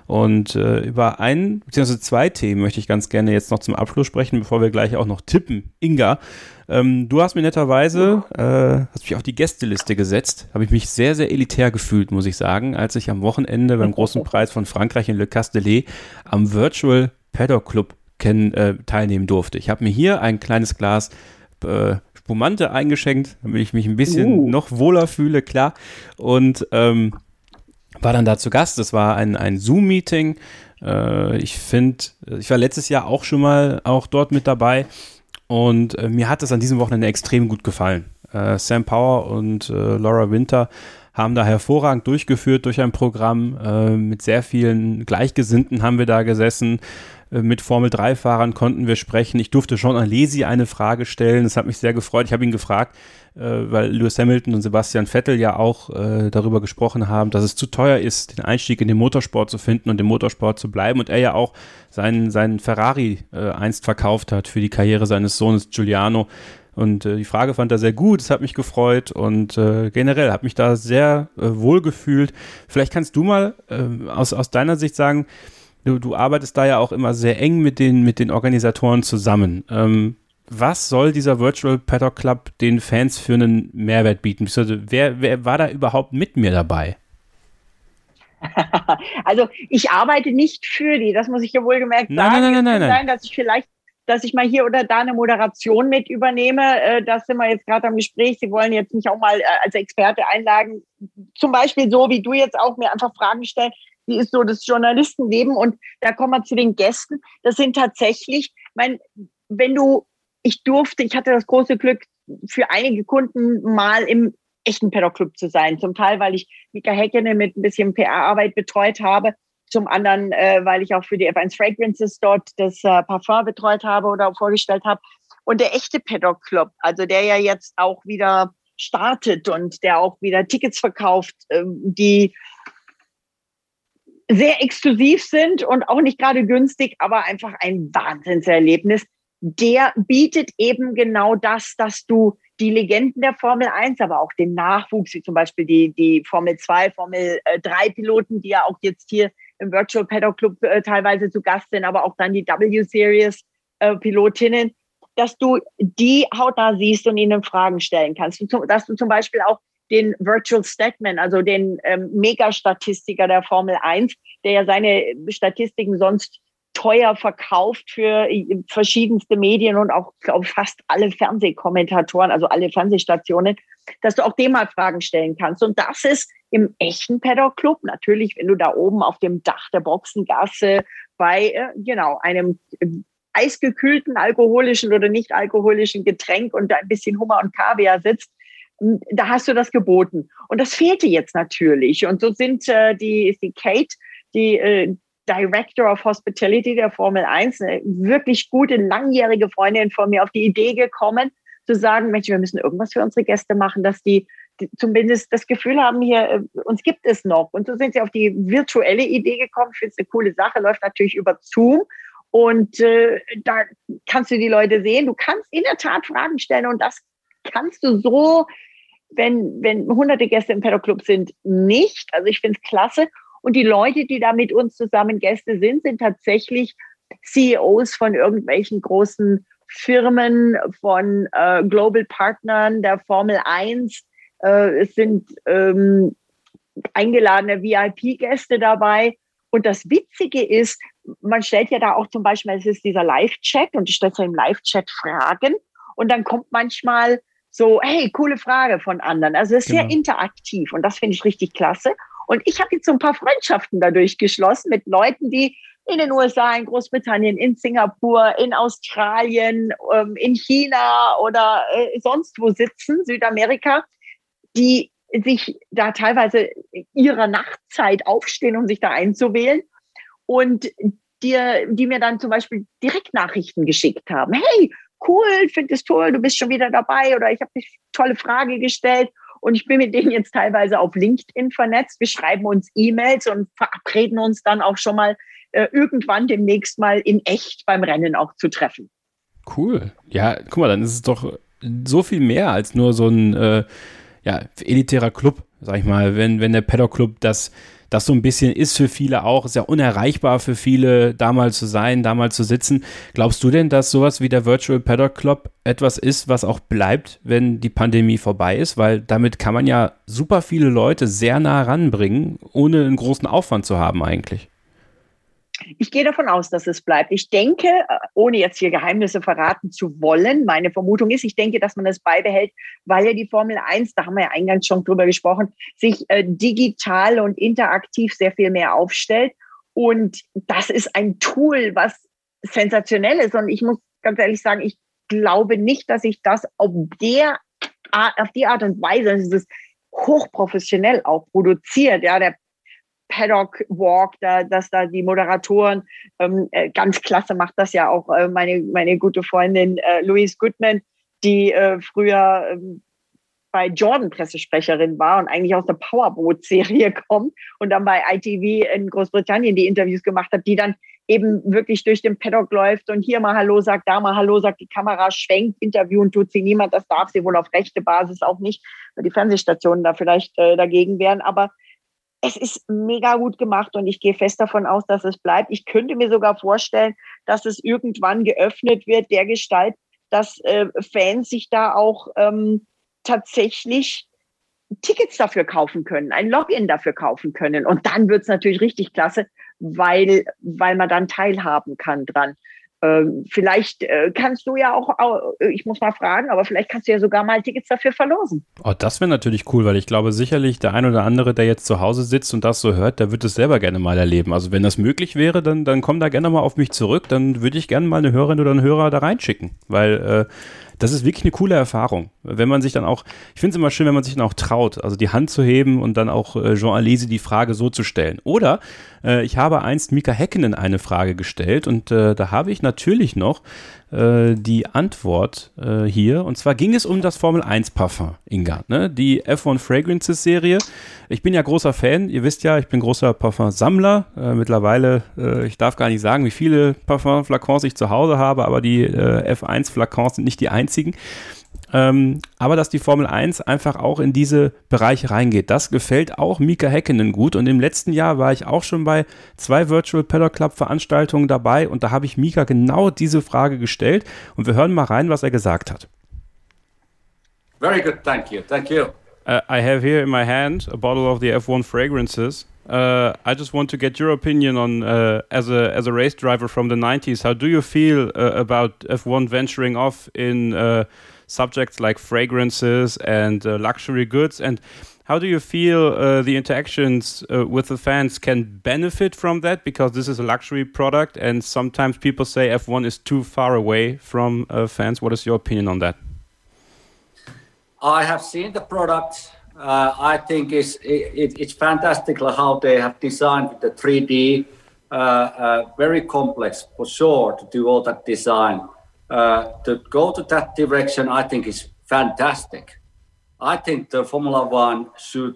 Und äh, über ein, beziehungsweise zwei Themen möchte ich ganz gerne jetzt noch zum Abschluss sprechen, bevor wir gleich auch noch tippen. Inga, ähm, du hast mir netterweise, äh, hast mich auf die Gästeliste gesetzt. Habe ich mich sehr, sehr elitär gefühlt, muss ich sagen, als ich am Wochenende beim großen Preis von Frankreich in Le Castellet am Virtual Paddock Club kennen, äh, teilnehmen durfte. Ich habe mir hier ein kleines Glas äh, Spumante eingeschenkt, damit ich mich ein bisschen uh. noch wohler fühle, klar. Und ähm, war dann da zu Gast. Das war ein, ein Zoom-Meeting. Äh, ich finde, ich war letztes Jahr auch schon mal auch dort mit dabei. Und äh, mir hat es an diesem Wochenende extrem gut gefallen. Äh, Sam Power und äh, Laura Winter haben da hervorragend durchgeführt durch ein Programm. Äh, mit sehr vielen Gleichgesinnten haben wir da gesessen. Äh, mit Formel-3-Fahrern konnten wir sprechen. Ich durfte Jean Alesi eine Frage stellen. Das hat mich sehr gefreut. Ich habe ihn gefragt, äh, weil Lewis Hamilton und Sebastian Vettel ja auch äh, darüber gesprochen haben, dass es zu teuer ist, den Einstieg in den Motorsport zu finden und im Motorsport zu bleiben. Und er ja auch seinen, seinen Ferrari einst verkauft hat für die Karriere seines Sohnes Giuliano. Und äh, die Frage fand er sehr gut, es hat mich gefreut und äh, generell hat mich da sehr äh, wohl gefühlt. Vielleicht kannst du mal äh, aus, aus deiner Sicht sagen, du, du arbeitest da ja auch immer sehr eng mit den, mit den Organisatoren zusammen. Ähm, was soll dieser Virtual Paddock Club den Fans für einen Mehrwert bieten? Wer, wer war da überhaupt mit mir dabei? Also ich arbeite nicht für die, das muss ich ja wohlgemerkt nein, sagen. Nein, nein, nein, nein, sein, dass ich vielleicht, dass ich mal hier oder da eine Moderation mit übernehme. Äh, das sind wir jetzt gerade am Gespräch. Sie wollen jetzt mich auch mal äh, als Experte einladen. Zum Beispiel so, wie du jetzt auch mir einfach Fragen stellen wie ist so das Journalistenleben? Und da kommen wir zu den Gästen. Das sind tatsächlich, mein, wenn du, ich durfte, ich hatte das große Glück, für einige Kunden mal im echten Paddock Club zu sein. Zum Teil, weil ich Mika Häkkinen mit ein bisschen PR-Arbeit betreut habe. Zum anderen, äh, weil ich auch für die F1 Fragrances dort das äh, Parfum betreut habe oder vorgestellt habe. Und der echte Paddock Club, also der ja jetzt auch wieder startet und der auch wieder Tickets verkauft, äh, die sehr exklusiv sind und auch nicht gerade günstig, aber einfach ein Wahnsinnserlebnis. Der bietet eben genau das, dass du die Legenden der Formel 1, aber auch den Nachwuchs, wie zum Beispiel die, die Formel 2, Formel 3 Piloten, die ja auch jetzt hier im Virtual Paddock Club äh, teilweise zu Gast sind, aber auch dann die W-Series äh, Pilotinnen, dass du die hautnah siehst und ihnen Fragen stellen kannst. Dass du zum Beispiel auch den Virtual Statman, also den ähm, Megastatistiker der Formel 1, der ja seine Statistiken sonst teuer verkauft für äh, verschiedenste Medien und auch glaube fast alle Fernsehkommentatoren, also alle Fernsehstationen, dass du auch dem mal Fragen stellen kannst. Und das ist im echten Paddock Club natürlich, wenn du da oben auf dem Dach der Boxengasse bei äh, genau einem äh, eisgekühlten alkoholischen oder nicht alkoholischen Getränk und ein bisschen Hummer und Kaviar sitzt, da hast du das geboten. Und das fehlte jetzt natürlich. Und so sind äh, die, die Kate, die äh, Director of Hospitality der Formel 1, eine wirklich gute, langjährige Freundin von mir, auf die Idee gekommen, zu sagen, Mensch, wir müssen irgendwas für unsere Gäste machen, dass die, die zumindest das Gefühl haben, hier, äh, uns gibt es noch. Und so sind sie auf die virtuelle Idee gekommen. Ich finde es eine coole Sache, läuft natürlich über Zoom. Und äh, da kannst du die Leute sehen. Du kannst in der Tat Fragen stellen und das kannst du so wenn, wenn hunderte Gäste im Paddock Club sind, nicht. Also ich finde es klasse. Und die Leute, die da mit uns zusammen Gäste sind, sind tatsächlich CEOs von irgendwelchen großen Firmen, von äh, Global Partnern der Formel 1. Äh, es sind ähm, eingeladene VIP-Gäste dabei. Und das Witzige ist, man stellt ja da auch zum Beispiel, es ist dieser Live-Chat und ich stelle ja im Live-Chat Fragen. Und dann kommt manchmal so, hey, coole Frage von anderen. Also es ist genau. sehr interaktiv und das finde ich richtig klasse. Und ich habe jetzt so ein paar Freundschaften dadurch geschlossen mit Leuten, die in den USA, in Großbritannien, in Singapur, in Australien, ähm, in China oder äh, sonst wo sitzen, Südamerika, die sich da teilweise ihrer Nachtzeit aufstehen, um sich da einzuwählen und die, die mir dann zum Beispiel Direktnachrichten geschickt haben. Hey, cool, finde es toll, du bist schon wieder dabei oder ich habe dich tolle Frage gestellt und ich bin mit denen jetzt teilweise auf LinkedIn vernetzt. Wir schreiben uns E-Mails und verabreden uns dann auch schon mal äh, irgendwann demnächst mal in echt beim Rennen auch zu treffen. Cool. Ja, guck mal, dann ist es doch so viel mehr als nur so ein äh, ja, elitärer Club, sag ich mal. Wenn, wenn der Paddock Club das das so ein bisschen ist für viele auch, ist ja unerreichbar für viele, da mal zu sein, da mal zu sitzen. Glaubst du denn, dass sowas wie der Virtual Paddock Club etwas ist, was auch bleibt, wenn die Pandemie vorbei ist? Weil damit kann man ja super viele Leute sehr nah ranbringen, ohne einen großen Aufwand zu haben eigentlich. Ich gehe davon aus, dass es bleibt. Ich denke, äh, ohne jetzt hier Geheimnisse verraten zu wollen, meine Vermutung ist, ich denke, dass man es beibehält, weil ja die Formel 1, da haben wir ja eingangs schon drüber gesprochen, sich äh, digital und interaktiv sehr viel mehr aufstellt. Und das ist ein Tool, was sensationell ist. Und ich muss ganz ehrlich sagen, ich glaube nicht, dass ich das auf der auf die Art und Weise, es ist hochprofessionell auch produziert. Ja, der Paddock Walk, da, dass da die Moderatoren ähm, äh, ganz klasse macht das ja auch äh, meine, meine gute Freundin äh, Louise Goodman, die äh, früher ähm, bei Jordan Pressesprecherin war und eigentlich aus der Powerboat-Serie kommt und dann bei ITV in Großbritannien die Interviews gemacht hat, die dann eben wirklich durch den Paddock läuft und hier mal Hallo sagt, da mal Hallo sagt, die Kamera schwenkt, interviewen tut sie niemand, das darf sie wohl auf rechte Basis auch nicht, weil die Fernsehstationen da vielleicht äh, dagegen wären, aber es ist mega gut gemacht und ich gehe fest davon aus, dass es bleibt. Ich könnte mir sogar vorstellen, dass es irgendwann geöffnet wird, der Gestalt, dass äh, Fans sich da auch ähm, tatsächlich Tickets dafür kaufen können, ein Login dafür kaufen können. Und dann wird es natürlich richtig klasse, weil, weil man dann teilhaben kann dran. Ähm, vielleicht äh, kannst du ja auch, äh, ich muss mal fragen, aber vielleicht kannst du ja sogar mal Tickets dafür verlosen. Oh, das wäre natürlich cool, weil ich glaube sicherlich der ein oder andere, der jetzt zu Hause sitzt und das so hört, der wird es selber gerne mal erleben. Also wenn das möglich wäre, dann, dann komm da gerne mal auf mich zurück, dann würde ich gerne mal eine Hörerin oder einen Hörer da reinschicken, weil äh, das ist wirklich eine coole Erfahrung. Wenn man sich dann auch, ich finde es immer schön, wenn man sich dann auch traut, also die Hand zu heben und dann auch äh, Jean Alesi die Frage so zu stellen. Oder äh, ich habe einst Mika Häkkinen eine Frage gestellt und äh, da habe ich natürlich noch äh, die Antwort äh, hier. Und zwar ging es um das Formel 1 Parfum, Inga, ne? die F1 Fragrances Serie. Ich bin ja großer Fan, ihr wisst ja, ich bin großer Parfum-Sammler. Äh, mittlerweile, äh, ich darf gar nicht sagen, wie viele Parfum-Flakons ich zu Hause habe, aber die äh, F1-Flakons sind nicht die einzigen. Ähm, aber dass die Formel 1 einfach auch in diese Bereiche reingeht, das gefällt auch Mika Häkkinen gut. Und im letzten Jahr war ich auch schon bei zwei Virtual Paddock Club Veranstaltungen dabei und da habe ich Mika genau diese Frage gestellt und wir hören mal rein, was er gesagt hat. Very good, thank you, thank you. Uh, I have here in my hand a bottle of the F1 fragrances. Uh, I just want to get your opinion on, uh, as a as a race driver from the 90s, how do you feel uh, about F1 venturing off in uh, subjects like fragrances and uh, luxury goods. And how do you feel uh, the interactions uh, with the fans can benefit from that? Because this is a luxury product, and sometimes people say F1 is too far away from uh, fans. What is your opinion on that? I have seen the product. Uh, I think it's it, it's fantastic how they have designed the 3D. Uh, very complex for sure to do all that design uh, to go to that direction, I think is fantastic. I think the Formula One should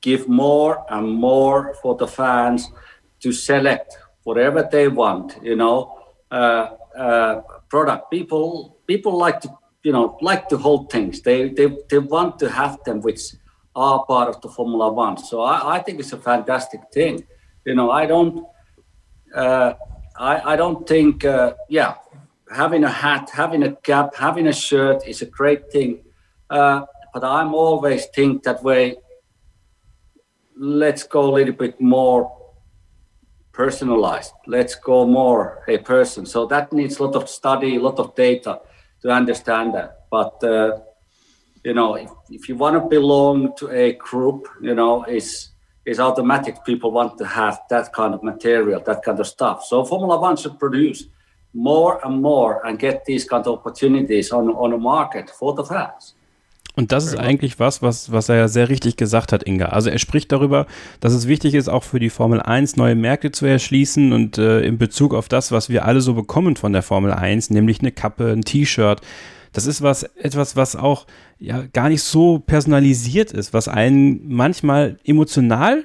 give more and more for the fans to select whatever they want. You know, uh, uh, product people people like to you know like to hold things. They they they want to have them which are part of the Formula One. So I, I think it's a fantastic thing. You know, I don't. Uh, I, I don't think, uh, yeah, having a hat, having a cap, having a shirt is a great thing. Uh, but I'm always think that way. Let's go a little bit more personalized. Let's go more a person. So that needs a lot of study, a lot of data to understand that. But uh, you know, if, if you want to belong to a group, you know, is is automatic. People want to have that kind of material, that kind of stuff. So Formula One should produce more and more and get these kind of opportunities on, on the market for the fans. Und das ist eigentlich was, was, was er ja sehr richtig gesagt hat, Inga. Also er spricht darüber, dass es wichtig ist, auch für die Formel 1 neue Märkte zu erschließen und äh, in Bezug auf das, was wir alle so bekommen von der Formel 1, nämlich eine Kappe, ein T-Shirt. Das ist was, etwas, was auch ja gar nicht so personalisiert ist, was einen manchmal emotional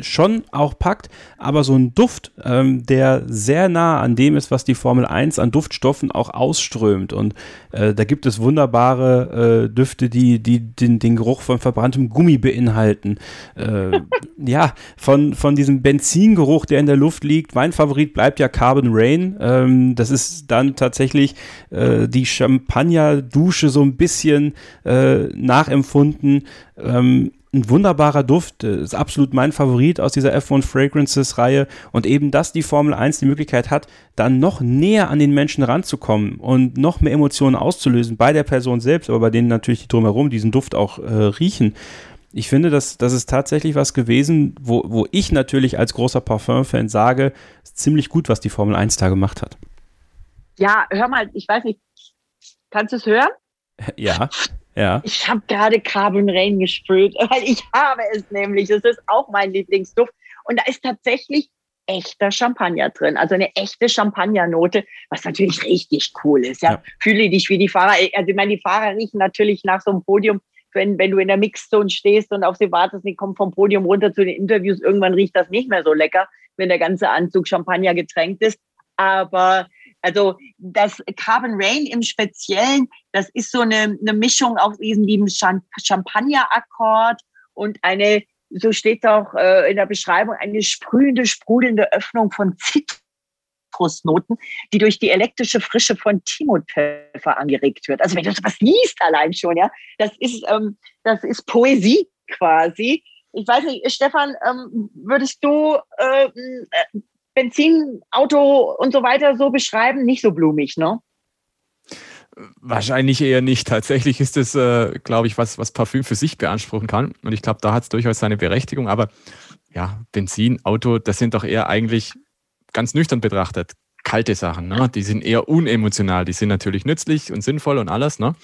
schon auch packt, aber so ein Duft, ähm, der sehr nah an dem ist, was die Formel 1 an Duftstoffen auch ausströmt. Und äh, da gibt es wunderbare äh, Düfte, die, die den, den, Geruch von verbranntem Gummi beinhalten. Äh, ja, von, von diesem Benzingeruch, der in der Luft liegt. Mein Favorit bleibt ja Carbon Rain. Ähm, das ist dann tatsächlich äh, die Champagner-Dusche so ein bisschen äh, nachempfunden. Ähm, ein wunderbarer Duft, äh, ist absolut mein Favorit aus dieser F1 Fragrances Reihe und eben, dass die Formel 1 die Möglichkeit hat, dann noch näher an den Menschen ranzukommen und noch mehr Emotionen auszulösen bei der Person selbst, aber bei denen natürlich die drumherum diesen Duft auch äh, riechen. Ich finde, dass das ist tatsächlich was gewesen, wo, wo ich natürlich als großer Parfum-Fan sage, ziemlich gut, was die Formel 1 da gemacht hat. Ja, hör mal, ich weiß nicht, kannst du es hören? Ja. Ja. Ich habe gerade Carbon Rain gesprüht, weil ich habe es nämlich. Es ist auch mein Lieblingsduft. Und da ist tatsächlich echter Champagner drin, also eine echte Champagnernote, was natürlich richtig cool ist. Ja, ja. fühle dich wie die Fahrer. Also ich meine, die Fahrer riechen natürlich nach so einem Podium, wenn, wenn du in der Mixzone stehst und auf sie wartest, die kommen vom Podium runter zu den Interviews. Irgendwann riecht das nicht mehr so lecker, wenn der ganze Anzug Champagner getränkt ist. Aber also das Carbon Rain im Speziellen, das ist so eine, eine Mischung aus diesem lieben Champagner-Akkord und eine, so steht auch äh, in der Beschreibung, eine sprühende, sprudelnde Öffnung von Zitrusnoten, die durch die elektrische Frische von Timotpfeffer angeregt wird. Also wenn du sowas liest allein schon, ja, das ist, ähm, das ist Poesie quasi. Ich weiß nicht, Stefan, ähm, würdest du äh, Benzinauto und so weiter so beschreiben, nicht so blumig, ne? Wahrscheinlich eher nicht. Tatsächlich ist es, äh, glaube ich, was, was Parfüm für sich beanspruchen kann. Und ich glaube, da hat es durchaus seine Berechtigung. Aber ja, Benzin, Auto, das sind doch eher eigentlich ganz nüchtern betrachtet kalte Sachen. Ne? Die sind eher unemotional. Die sind natürlich nützlich und sinnvoll und alles. Ne?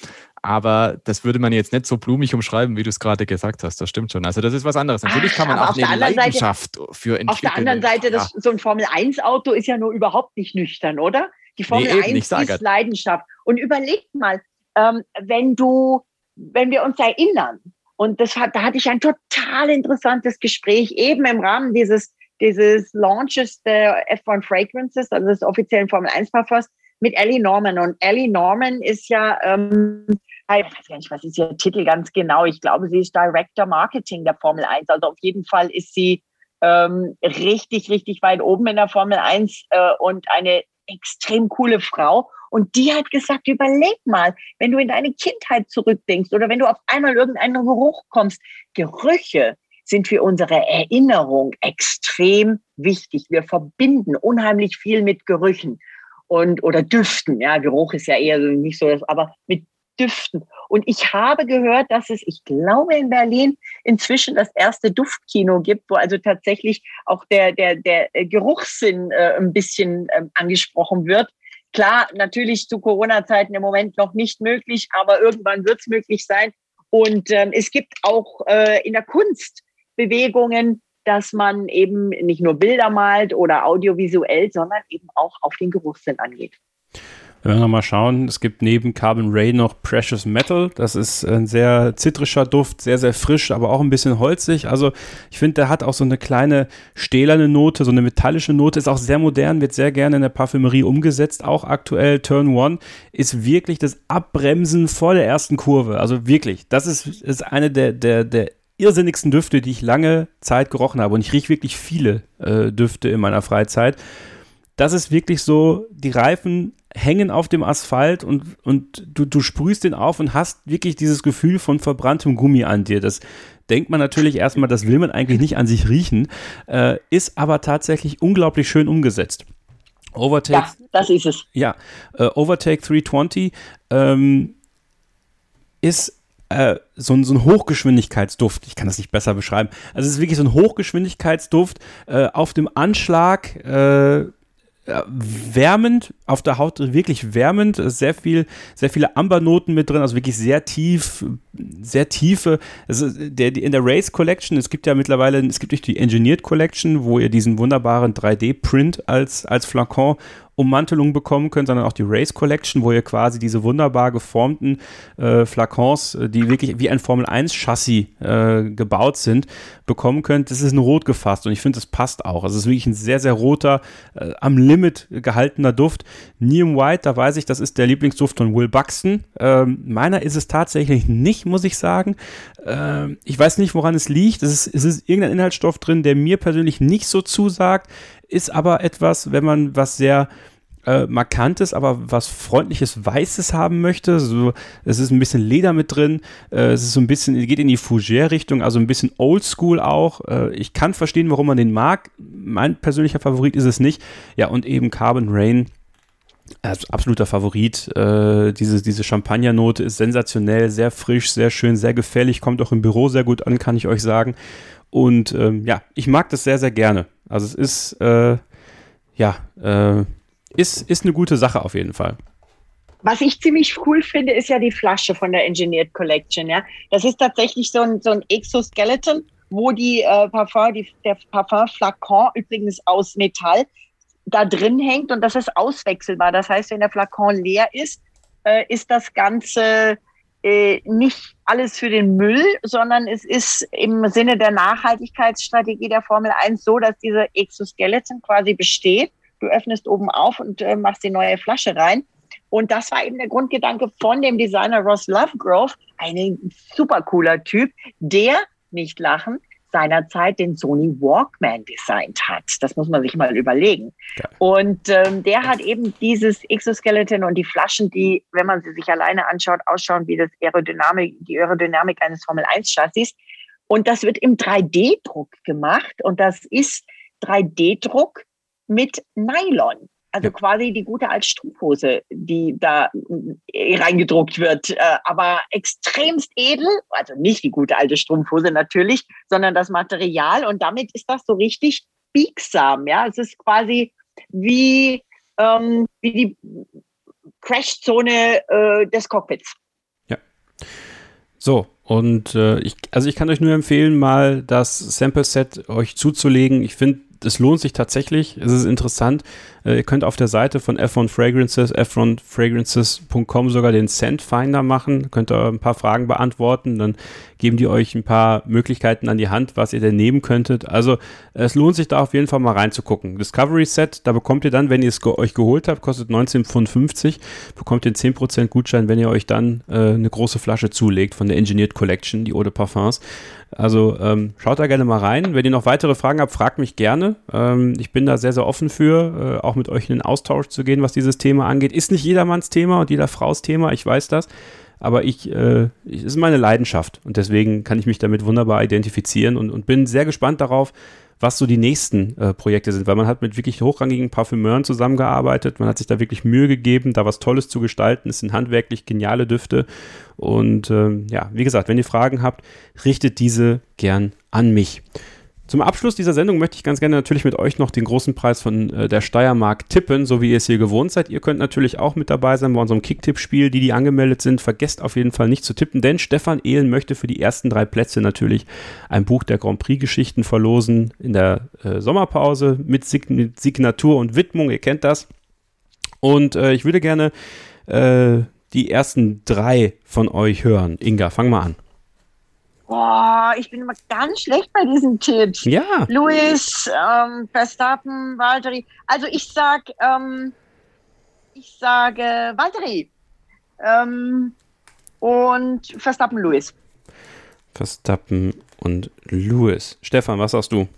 Aber das würde man jetzt nicht so blumig umschreiben, wie du es gerade gesagt hast. Das stimmt schon. Also das ist was anderes. Natürlich kann man auch eine Leidenschaft Seite, für entwickeln. Auf der anderen Seite, das, so ein Formel-1-Auto ist ja nur überhaupt nicht nüchtern, oder? Die Formel nee, 1 ist Leidenschaft. Und überleg mal, ähm, wenn du, wenn wir uns erinnern, und das hat, da hatte ich ein total interessantes Gespräch eben im Rahmen dieses, dieses Launches der F1 Fragrances, also des offiziellen Formel 1 Parfums, mit Ellie Norman. Und Ellie Norman ist ja ähm, ich weiß gar nicht, was ist ihr Titel ganz genau. Ich glaube, sie ist Director Marketing der Formel 1. Also auf jeden Fall ist sie ähm, richtig, richtig weit oben in der Formel 1 äh, und eine extrem coole Frau. Und die hat gesagt, überleg mal, wenn du in deine Kindheit zurückdenkst oder wenn du auf einmal irgendeinen Geruch kommst, Gerüche sind für unsere Erinnerung extrem wichtig. Wir verbinden unheimlich viel mit Gerüchen und oder Düften. Ja, Geruch ist ja eher nicht so, aber mit Düften. Und ich habe gehört, dass es, ich glaube, in Berlin inzwischen das erste Duftkino gibt, wo also tatsächlich auch der, der, der Geruchssinn äh, ein bisschen äh, angesprochen wird. Klar, natürlich zu Corona-Zeiten im Moment noch nicht möglich, aber irgendwann wird es möglich sein. Und ähm, es gibt auch äh, in der Kunst Bewegungen, dass man eben nicht nur Bilder malt oder audiovisuell, sondern eben auch auf den Geruchssinn angeht. Wenn wir mal schauen, es gibt neben Carbon Ray noch Precious Metal. Das ist ein sehr zitrischer Duft, sehr, sehr frisch, aber auch ein bisschen holzig. Also ich finde, der hat auch so eine kleine stählerne Note, so eine metallische Note, ist auch sehr modern, wird sehr gerne in der Parfümerie umgesetzt. Auch aktuell Turn One ist wirklich das Abbremsen vor der ersten Kurve. Also wirklich, das ist, ist eine der, der, der irrsinnigsten Düfte, die ich lange Zeit gerochen habe. Und ich rieche wirklich viele äh, Düfte in meiner Freizeit. Das ist wirklich so, die Reifen hängen auf dem Asphalt und, und du, du sprühst den auf und hast wirklich dieses Gefühl von verbranntem Gummi an dir. Das denkt man natürlich erstmal, das will man eigentlich nicht an sich riechen, äh, ist aber tatsächlich unglaublich schön umgesetzt. Overtake. Ja, das ist es. Ja, äh, Overtake 320 ähm, ist äh, so, ein, so ein Hochgeschwindigkeitsduft. Ich kann das nicht besser beschreiben. Also es ist wirklich so ein Hochgeschwindigkeitsduft äh, auf dem Anschlag. Äh, wärmend, auf der Haut wirklich wärmend, sehr viel, sehr viele Ambernoten mit drin, also wirklich sehr tief, sehr tiefe. Also der, in der Race Collection, es gibt ja mittlerweile, es gibt die Engineered Collection, wo ihr diesen wunderbaren 3D-Print als, als Flakon Ummantelung bekommen könnt, sondern auch die Race Collection, wo ihr quasi diese wunderbar geformten äh, Flakons, äh, die wirklich wie ein Formel 1 Chassis äh, gebaut sind, bekommen könnt. Das ist in Rot gefasst und ich finde, das passt auch. Also es ist wirklich ein sehr, sehr roter, äh, am Limit gehaltener Duft. Neum White, da weiß ich, das ist der Lieblingsduft von Will Buxton. Ähm, meiner ist es tatsächlich nicht, muss ich sagen. Ähm, ich weiß nicht, woran es liegt. Es ist, es ist irgendein Inhaltsstoff drin, der mir persönlich nicht so zusagt, ist aber etwas, wenn man was sehr äh, markantes, aber was freundliches Weißes haben möchte. So, es ist ein bisschen Leder mit drin. Äh, es ist so ein bisschen, geht in die Fougère-Richtung, also ein bisschen Oldschool auch. Äh, ich kann verstehen, warum man den mag. Mein persönlicher Favorit ist es nicht. Ja, und eben Carbon Rain. Absoluter Favorit. Äh, diese, diese Champagnernote ist sensationell, sehr frisch, sehr schön, sehr gefällig, kommt auch im Büro sehr gut an, kann ich euch sagen. Und ähm, ja, ich mag das sehr, sehr gerne. Also es ist, äh, ja, äh, ist, ist eine gute Sache auf jeden Fall. Was ich ziemlich cool finde, ist ja die Flasche von der Engineered Collection. Ja, das ist tatsächlich so ein, so ein Exoskeleton, wo die äh, Parfum, die, der Parfum-Flakon übrigens aus Metall da drin hängt und das ist auswechselbar. Das heißt, wenn der Flakon leer ist, äh, ist das Ganze äh, nicht alles für den Müll, sondern es ist im Sinne der Nachhaltigkeitsstrategie der Formel 1 so, dass diese Exoskeleton quasi besteht du öffnest oben auf und äh, machst die neue Flasche rein. Und das war eben der Grundgedanke von dem Designer Ross Lovegrove, ein super cooler Typ, der, nicht lachen, seinerzeit den Sony Walkman designt hat. Das muss man sich mal überlegen. Ja. Und ähm, der hat eben dieses Exoskeleton und die Flaschen, die, wenn man sie sich alleine anschaut, ausschauen wie das Aerodynamik, die Aerodynamik eines Formel 1 Chassis. Und das wird im 3D-Druck gemacht. Und das ist 3D-Druck mit Nylon. Also ja. quasi die gute als Strumpfhose, die da äh, reingedruckt wird, äh, aber extremst edel, also nicht die gute alte Strumpfhose natürlich, sondern das Material und damit ist das so richtig biegsam, ja. Es ist quasi wie, ähm, wie die Crashzone äh, des Cockpits. Ja. So, und äh, ich, also ich kann euch nur empfehlen, mal das Sample Set euch zuzulegen. Ich finde, es lohnt sich tatsächlich. Es ist interessant. Äh, ihr könnt auf der Seite von F1 Fragrances, f1fragrances.com sogar den Scent Finder machen. Könnt ihr ein paar Fragen beantworten. Dann geben die euch ein paar Möglichkeiten an die Hand, was ihr denn nehmen könntet. Also es lohnt sich da auf jeden Fall mal reinzugucken. Discovery Set, da bekommt ihr dann, wenn ihr es ge euch geholt habt, kostet 19,50 bekommt ihr 10% Gutschein, wenn ihr euch dann äh, eine große Flasche zulegt von der Engineered Collection, die Eau de Parfums. Also ähm, schaut da gerne mal rein. Wenn ihr noch weitere Fragen habt, fragt mich gerne. Ähm, ich bin da sehr, sehr offen für, äh, auch mit euch in den Austausch zu gehen, was dieses Thema angeht. Ist nicht jedermanns Thema und jeder Frau's Thema, ich weiß das. Aber ich, äh, es ist meine Leidenschaft und deswegen kann ich mich damit wunderbar identifizieren und, und bin sehr gespannt darauf, was so die nächsten äh, Projekte sind, weil man hat mit wirklich hochrangigen Parfümeuren zusammengearbeitet, man hat sich da wirklich Mühe gegeben, da was Tolles zu gestalten, es sind handwerklich geniale Düfte und ähm, ja, wie gesagt, wenn ihr Fragen habt, richtet diese gern an mich. Zum Abschluss dieser Sendung möchte ich ganz gerne natürlich mit euch noch den großen Preis von äh, der Steiermark tippen, so wie ihr es hier gewohnt seid. Ihr könnt natürlich auch mit dabei sein bei unserem Kicktipp-Spiel. Die, die angemeldet sind, vergesst auf jeden Fall nicht zu tippen, denn Stefan Ehlen möchte für die ersten drei Plätze natürlich ein Buch der Grand Prix-Geschichten verlosen in der äh, Sommerpause mit, Sign mit, Signatur und Widmung. Ihr kennt das. Und äh, ich würde gerne äh, die ersten drei von euch hören. Inga, fang mal an. Boah, ich bin immer ganz schlecht bei diesen Tipps. Ja. Luis, ähm, Verstappen, Valtteri. Also ich sag, ähm, ich sage Valtteri. Ähm, und Verstappen, Luis. Verstappen und Lewis. Stefan, was sagst du?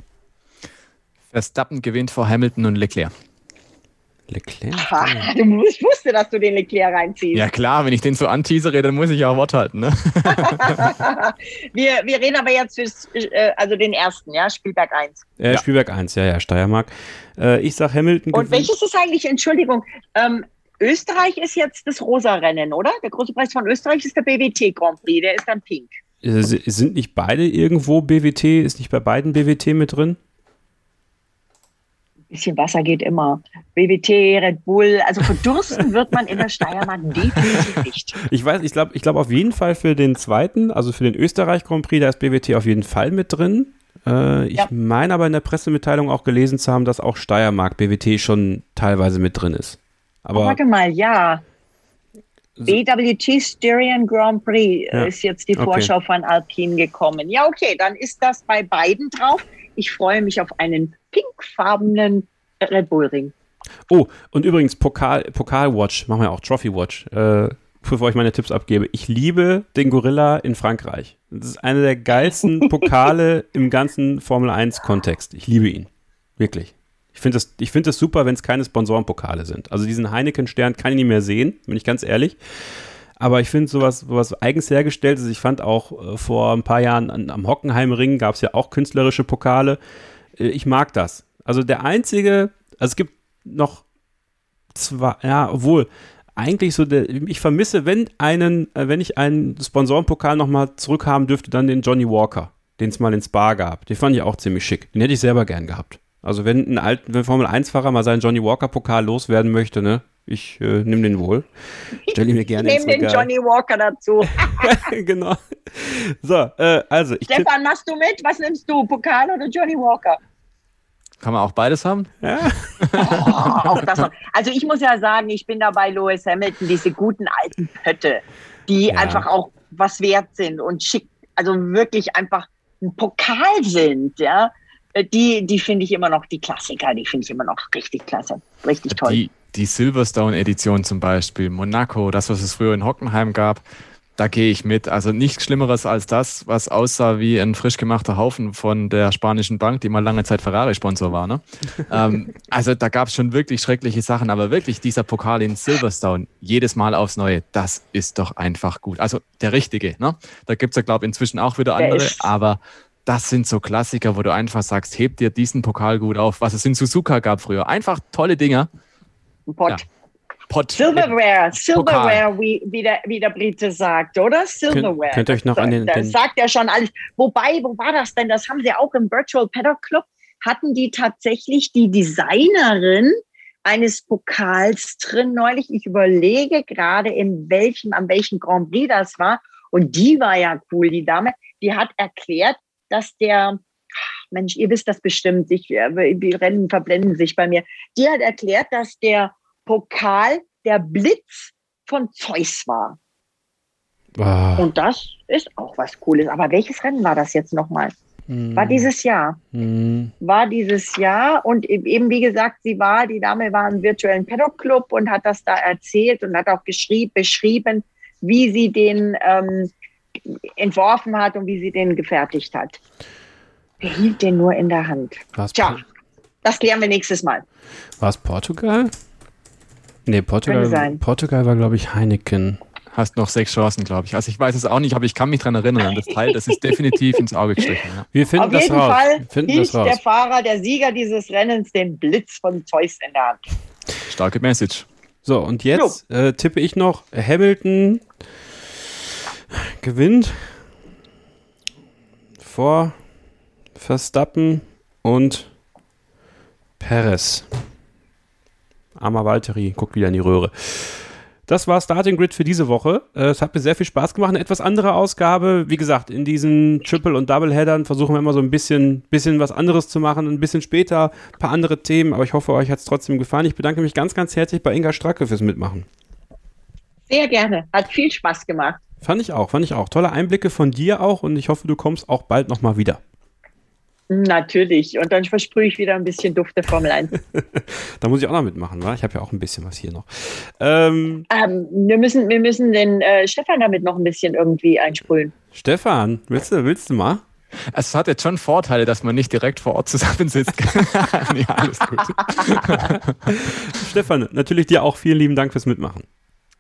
Verstappen gewinnt vor Hamilton und Leclerc. Leclerc? Aha, du musst, wusste, dass du den Leclerc reinziehst. Ja klar, wenn ich den so anteasere, dann muss ich auch Wort halten. Ne? wir, wir reden aber jetzt fürs, äh, also den ersten, ja, Spielberg 1. Äh, ja. Spielberg 1, ja, ja, Steiermark. Äh, ich sag Hamilton. Und welches ist eigentlich, Entschuldigung, ähm, Österreich ist jetzt das Rosa-Rennen, oder? Der große Preis von Österreich ist der BWT Grand Prix, der ist dann pink. Äh, sind nicht beide irgendwo BWT? Ist nicht bei beiden BWT mit drin? Bisschen Wasser geht immer. BWT, Red Bull, also verdursten wird man in der Steiermark definitiv nicht. Ich weiß, ich glaube ich glaub auf jeden Fall für den zweiten, also für den Österreich Grand Prix, da ist BWT auf jeden Fall mit drin. Äh, ich Ja. meine aber in der Pressemitteilung auch gelesen zu haben, dass auch Steiermark BWT schon teilweise mit drin ist. Aber Warte mal, ja. BWT Styrian Grand Prix Ja. ist jetzt die Okay. Vorschau von Alpine gekommen. Ja, okay, dann ist das bei beiden drauf. Ich freue mich auf einen pinkfarbenen Red Bull Ring. Oh, und übrigens, Pokal, Pokal-Watch, machen wir auch, Trophy-Watch, äh, bevor ich meine Tipps abgebe. Ich liebe den Gorilla in Frankreich. Das ist einer der geilsten Pokale im ganzen Formel-1-Kontext. Ich liebe ihn. Wirklich. Ich finde das, ich find das super, wenn es keine Sponsorenpokale sind. Also diesen Heineken-Stern kann ich nicht mehr sehen, bin ich ganz ehrlich. Aber ich finde sowas, sowas eigens hergestellt ist. Ich fand auch äh, vor ein paar Jahren an, am Hockenheimring gab es ja auch künstlerische Pokale. Äh, ich mag das. Also der einzige, also es gibt noch zwar, ja, obwohl, eigentlich so, der, ich vermisse, wenn einen, äh, wenn ich einen Sponsorenpokal nochmal zurückhaben dürfte, dann den Johnny Walker, den es mal in Spa gab. Den fand ich auch ziemlich schick. Den hätte ich selber gern gehabt. Also wenn ein alten, wenn Formel-1-Fahrer mal seinen Johnny Walker-Pokal loswerden möchte, ne, ich äh, nehme den wohl. Stell ihn mir gerne Nehmen ins den Regal. Johnny Walker dazu. genau. So, äh, also ich tipp, Stefan, machst du mit? Was nimmst du? Pokal oder Johnny Walker? Kann man auch beides haben? Oh, auch das noch. Also ich muss ja sagen, ich bin da bei Lewis Hamilton, diese guten alten Pötte, die Ja. einfach auch was wert sind und schick, also wirklich einfach ein Pokal sind, ja. Die, die finde ich immer noch, die Klassiker, die finde ich immer noch richtig klasse. Richtig toll. Die, die Silverstone-Edition zum Beispiel, Monaco, das, was es früher in Hockenheim gab, da gehe ich mit. Also nichts Schlimmeres als das, was aussah wie ein frisch gemachter Haufen von der spanischen Bank, die mal lange Zeit Ferrari-Sponsor war. Ne? ähm, also da gab es schon wirklich schreckliche Sachen, aber wirklich dieser Pokal in Silverstone, jedes Mal aufs Neue, das ist doch einfach gut. Also der richtige. Ne? Da gibt es ja, glaube ich, inzwischen auch wieder Der andere, aber das sind so Klassiker, wo du einfach sagst, heb dir diesen Pokal gut auf, was es in Suzuka gab früher. Einfach tolle Dinger. Pot. Ja. Pot. Silverware, Silverware, wie, wie, der, wie der Brite sagt, oder? Silverware. könnt ihr euch noch das, an den- Das den- sagt ja schon alles. Wobei, wo war das denn? Das haben sie auch im Virtual Paddock Club. Hatten die tatsächlich die Designerin eines Pokals drin neulich? Ich überlege gerade, in welchem, an welchem Grand Prix das war. Und die war ja cool, die Dame. Die hat erklärt, dass der, Mensch, ihr wisst das bestimmt, ich, äh, die Rennen verblenden sich bei mir. Die hat erklärt, dass der Pokal der Blitz von Zeus war. Ah, Und das ist auch was Cooles. Aber welches Rennen war das jetzt nochmal? hm, War dieses Jahr. hm. War dieses Jahr. Und e- eben, wie gesagt, sie war, die Dame war im virtuellen Paddock Club und hat das da erzählt und hat auch geschrieben, beschrieben, wie sie den ähm, entworfen hat und wie sie den gefertigt hat. Wer hielt den nur in der Hand? War's Tja, das klären wir nächstes Mal. war's Portugal? Nee, Portugal. Portugal war, glaube ich, Heineken. Hast noch sechs Chancen, glaube ich. Also ich weiß es auch nicht, aber ich kann mich dran erinnern das Teil. Das ist definitiv ins Auge gestrichen. Ja. Wir finden Auf das jeden raus. Fall Wir finden hielt das raus. der Fahrer, der Sieger dieses Rennens, den Blitz von Zeus in der Hand. Starke Message. So, und jetzt äh, tippe ich noch, Hamilton gewinnt vor Verstappen und Perez. Armer Valtteri, guckt wieder in die Röhre. Das war Starting Grid für diese Woche. Äh, Es hat mir sehr viel Spaß gemacht. Eine etwas andere Ausgabe. Wie gesagt, in diesen Triple- und Double-Headern versuchen wir immer so ein bisschen, bisschen was anderes zu machen. Ein bisschen später ein paar andere Themen. Aber ich hoffe, euch hat es trotzdem gefallen. Ich bedanke mich ganz, ganz herzlich bei Inga Stracke fürs Mitmachen. Sehr gerne. Hat viel Spaß gemacht. Fand ich auch, fand ich auch. Tolle Einblicke von dir auch und ich hoffe, du kommst auch bald nochmal wieder. Natürlich. Und dann versprühe ich wieder ein bisschen Duft der Formel 1. Da muss ich auch noch mitmachen, wa? Ich habe ja auch ein bisschen was hier noch. Ähm, ähm, wir, müssen, wir müssen den äh, Stefan damit noch ein bisschen irgendwie einsprühen. Stefan, willst du, willst du mal? Es hat jetzt schon Vorteile, dass man nicht direkt vor Ort zusammensitzt. nee, alles gut. Stefan, natürlich dir auch vielen lieben Dank fürs Mitmachen.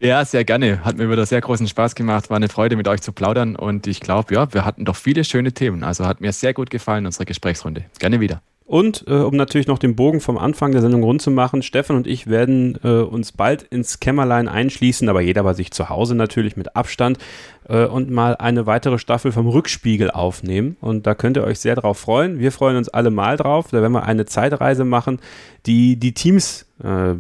Ja, sehr gerne. Hat mir wieder sehr großen Spaß gemacht. War eine Freude, mit euch zu plaudern. Und ich glaube, ja, wir hatten doch viele schöne Themen. Also hat mir sehr gut gefallen, unsere Gesprächsrunde. Gerne wieder. Und äh, um natürlich noch den Bogen vom Anfang der Sendung rund zu machen, Stefan und ich werden äh, uns bald ins Kämmerlein einschließen, aber jeder bei sich zu Hause natürlich mit Abstand äh, und mal eine weitere Staffel vom Rückspiegel aufnehmen. Und da könnt ihr euch sehr drauf freuen. Wir freuen uns alle mal drauf. Da werden wir eine Zeitreise machen, die die Teams äh,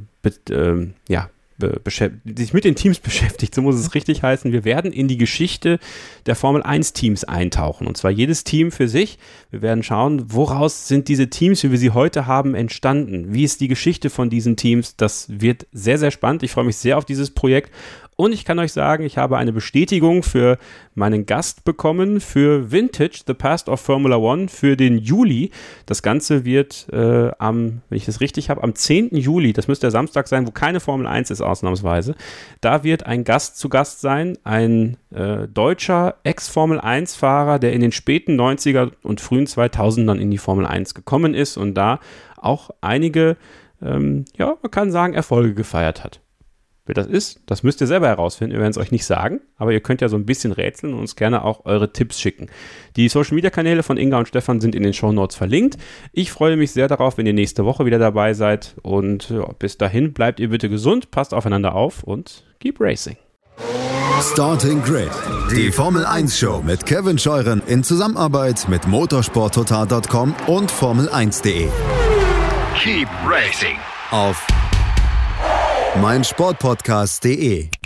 sich mit den Teams beschäftigt, so muss es richtig heißen. Wir werden in die Geschichte der Formel 1 Teams eintauchen und zwar jedes Team für sich. Wir werden schauen, woraus sind diese Teams, wie wir sie heute haben, entstanden? Wie ist die Geschichte von diesen Teams? Das wird sehr, sehr spannend. Ich freue mich sehr auf dieses Projekt und ich kann euch sagen, ich habe eine Bestätigung für meinen Gast bekommen für Vintage, The Past of Formula One für den Juli. Das Ganze wird äh, am, wenn ich das richtig habe, am 10. Juli, das müsste der Samstag sein, wo keine Formel 1 ist ausnahmsweise. Da wird ein Gast zu Gast sein, ein äh, deutscher Ex-Formel 1-Fahrer, der in den späten 90er und frühen 2000ern in die Formel 1 gekommen ist und da auch einige, ähm, ja, man kann sagen, Erfolge gefeiert hat. Wer das ist, das müsst ihr selber herausfinden. Wir werden es euch nicht sagen, aber ihr könnt ja so ein bisschen rätseln und uns gerne auch eure Tipps schicken. Die Social Media Kanäle von Inga und Stefan sind in den Show Notes verlinkt. Ich freue mich sehr darauf, wenn ihr nächste Woche wieder dabei seid. Und ja, bis dahin bleibt ihr bitte gesund, passt aufeinander auf und keep racing. Starting Grid, die Formel 1 Show mit Kevin Scheuren in Zusammenarbeit mit motorsporttotal.com und Formel1.de. Keep racing Auf meinsportpodcast.de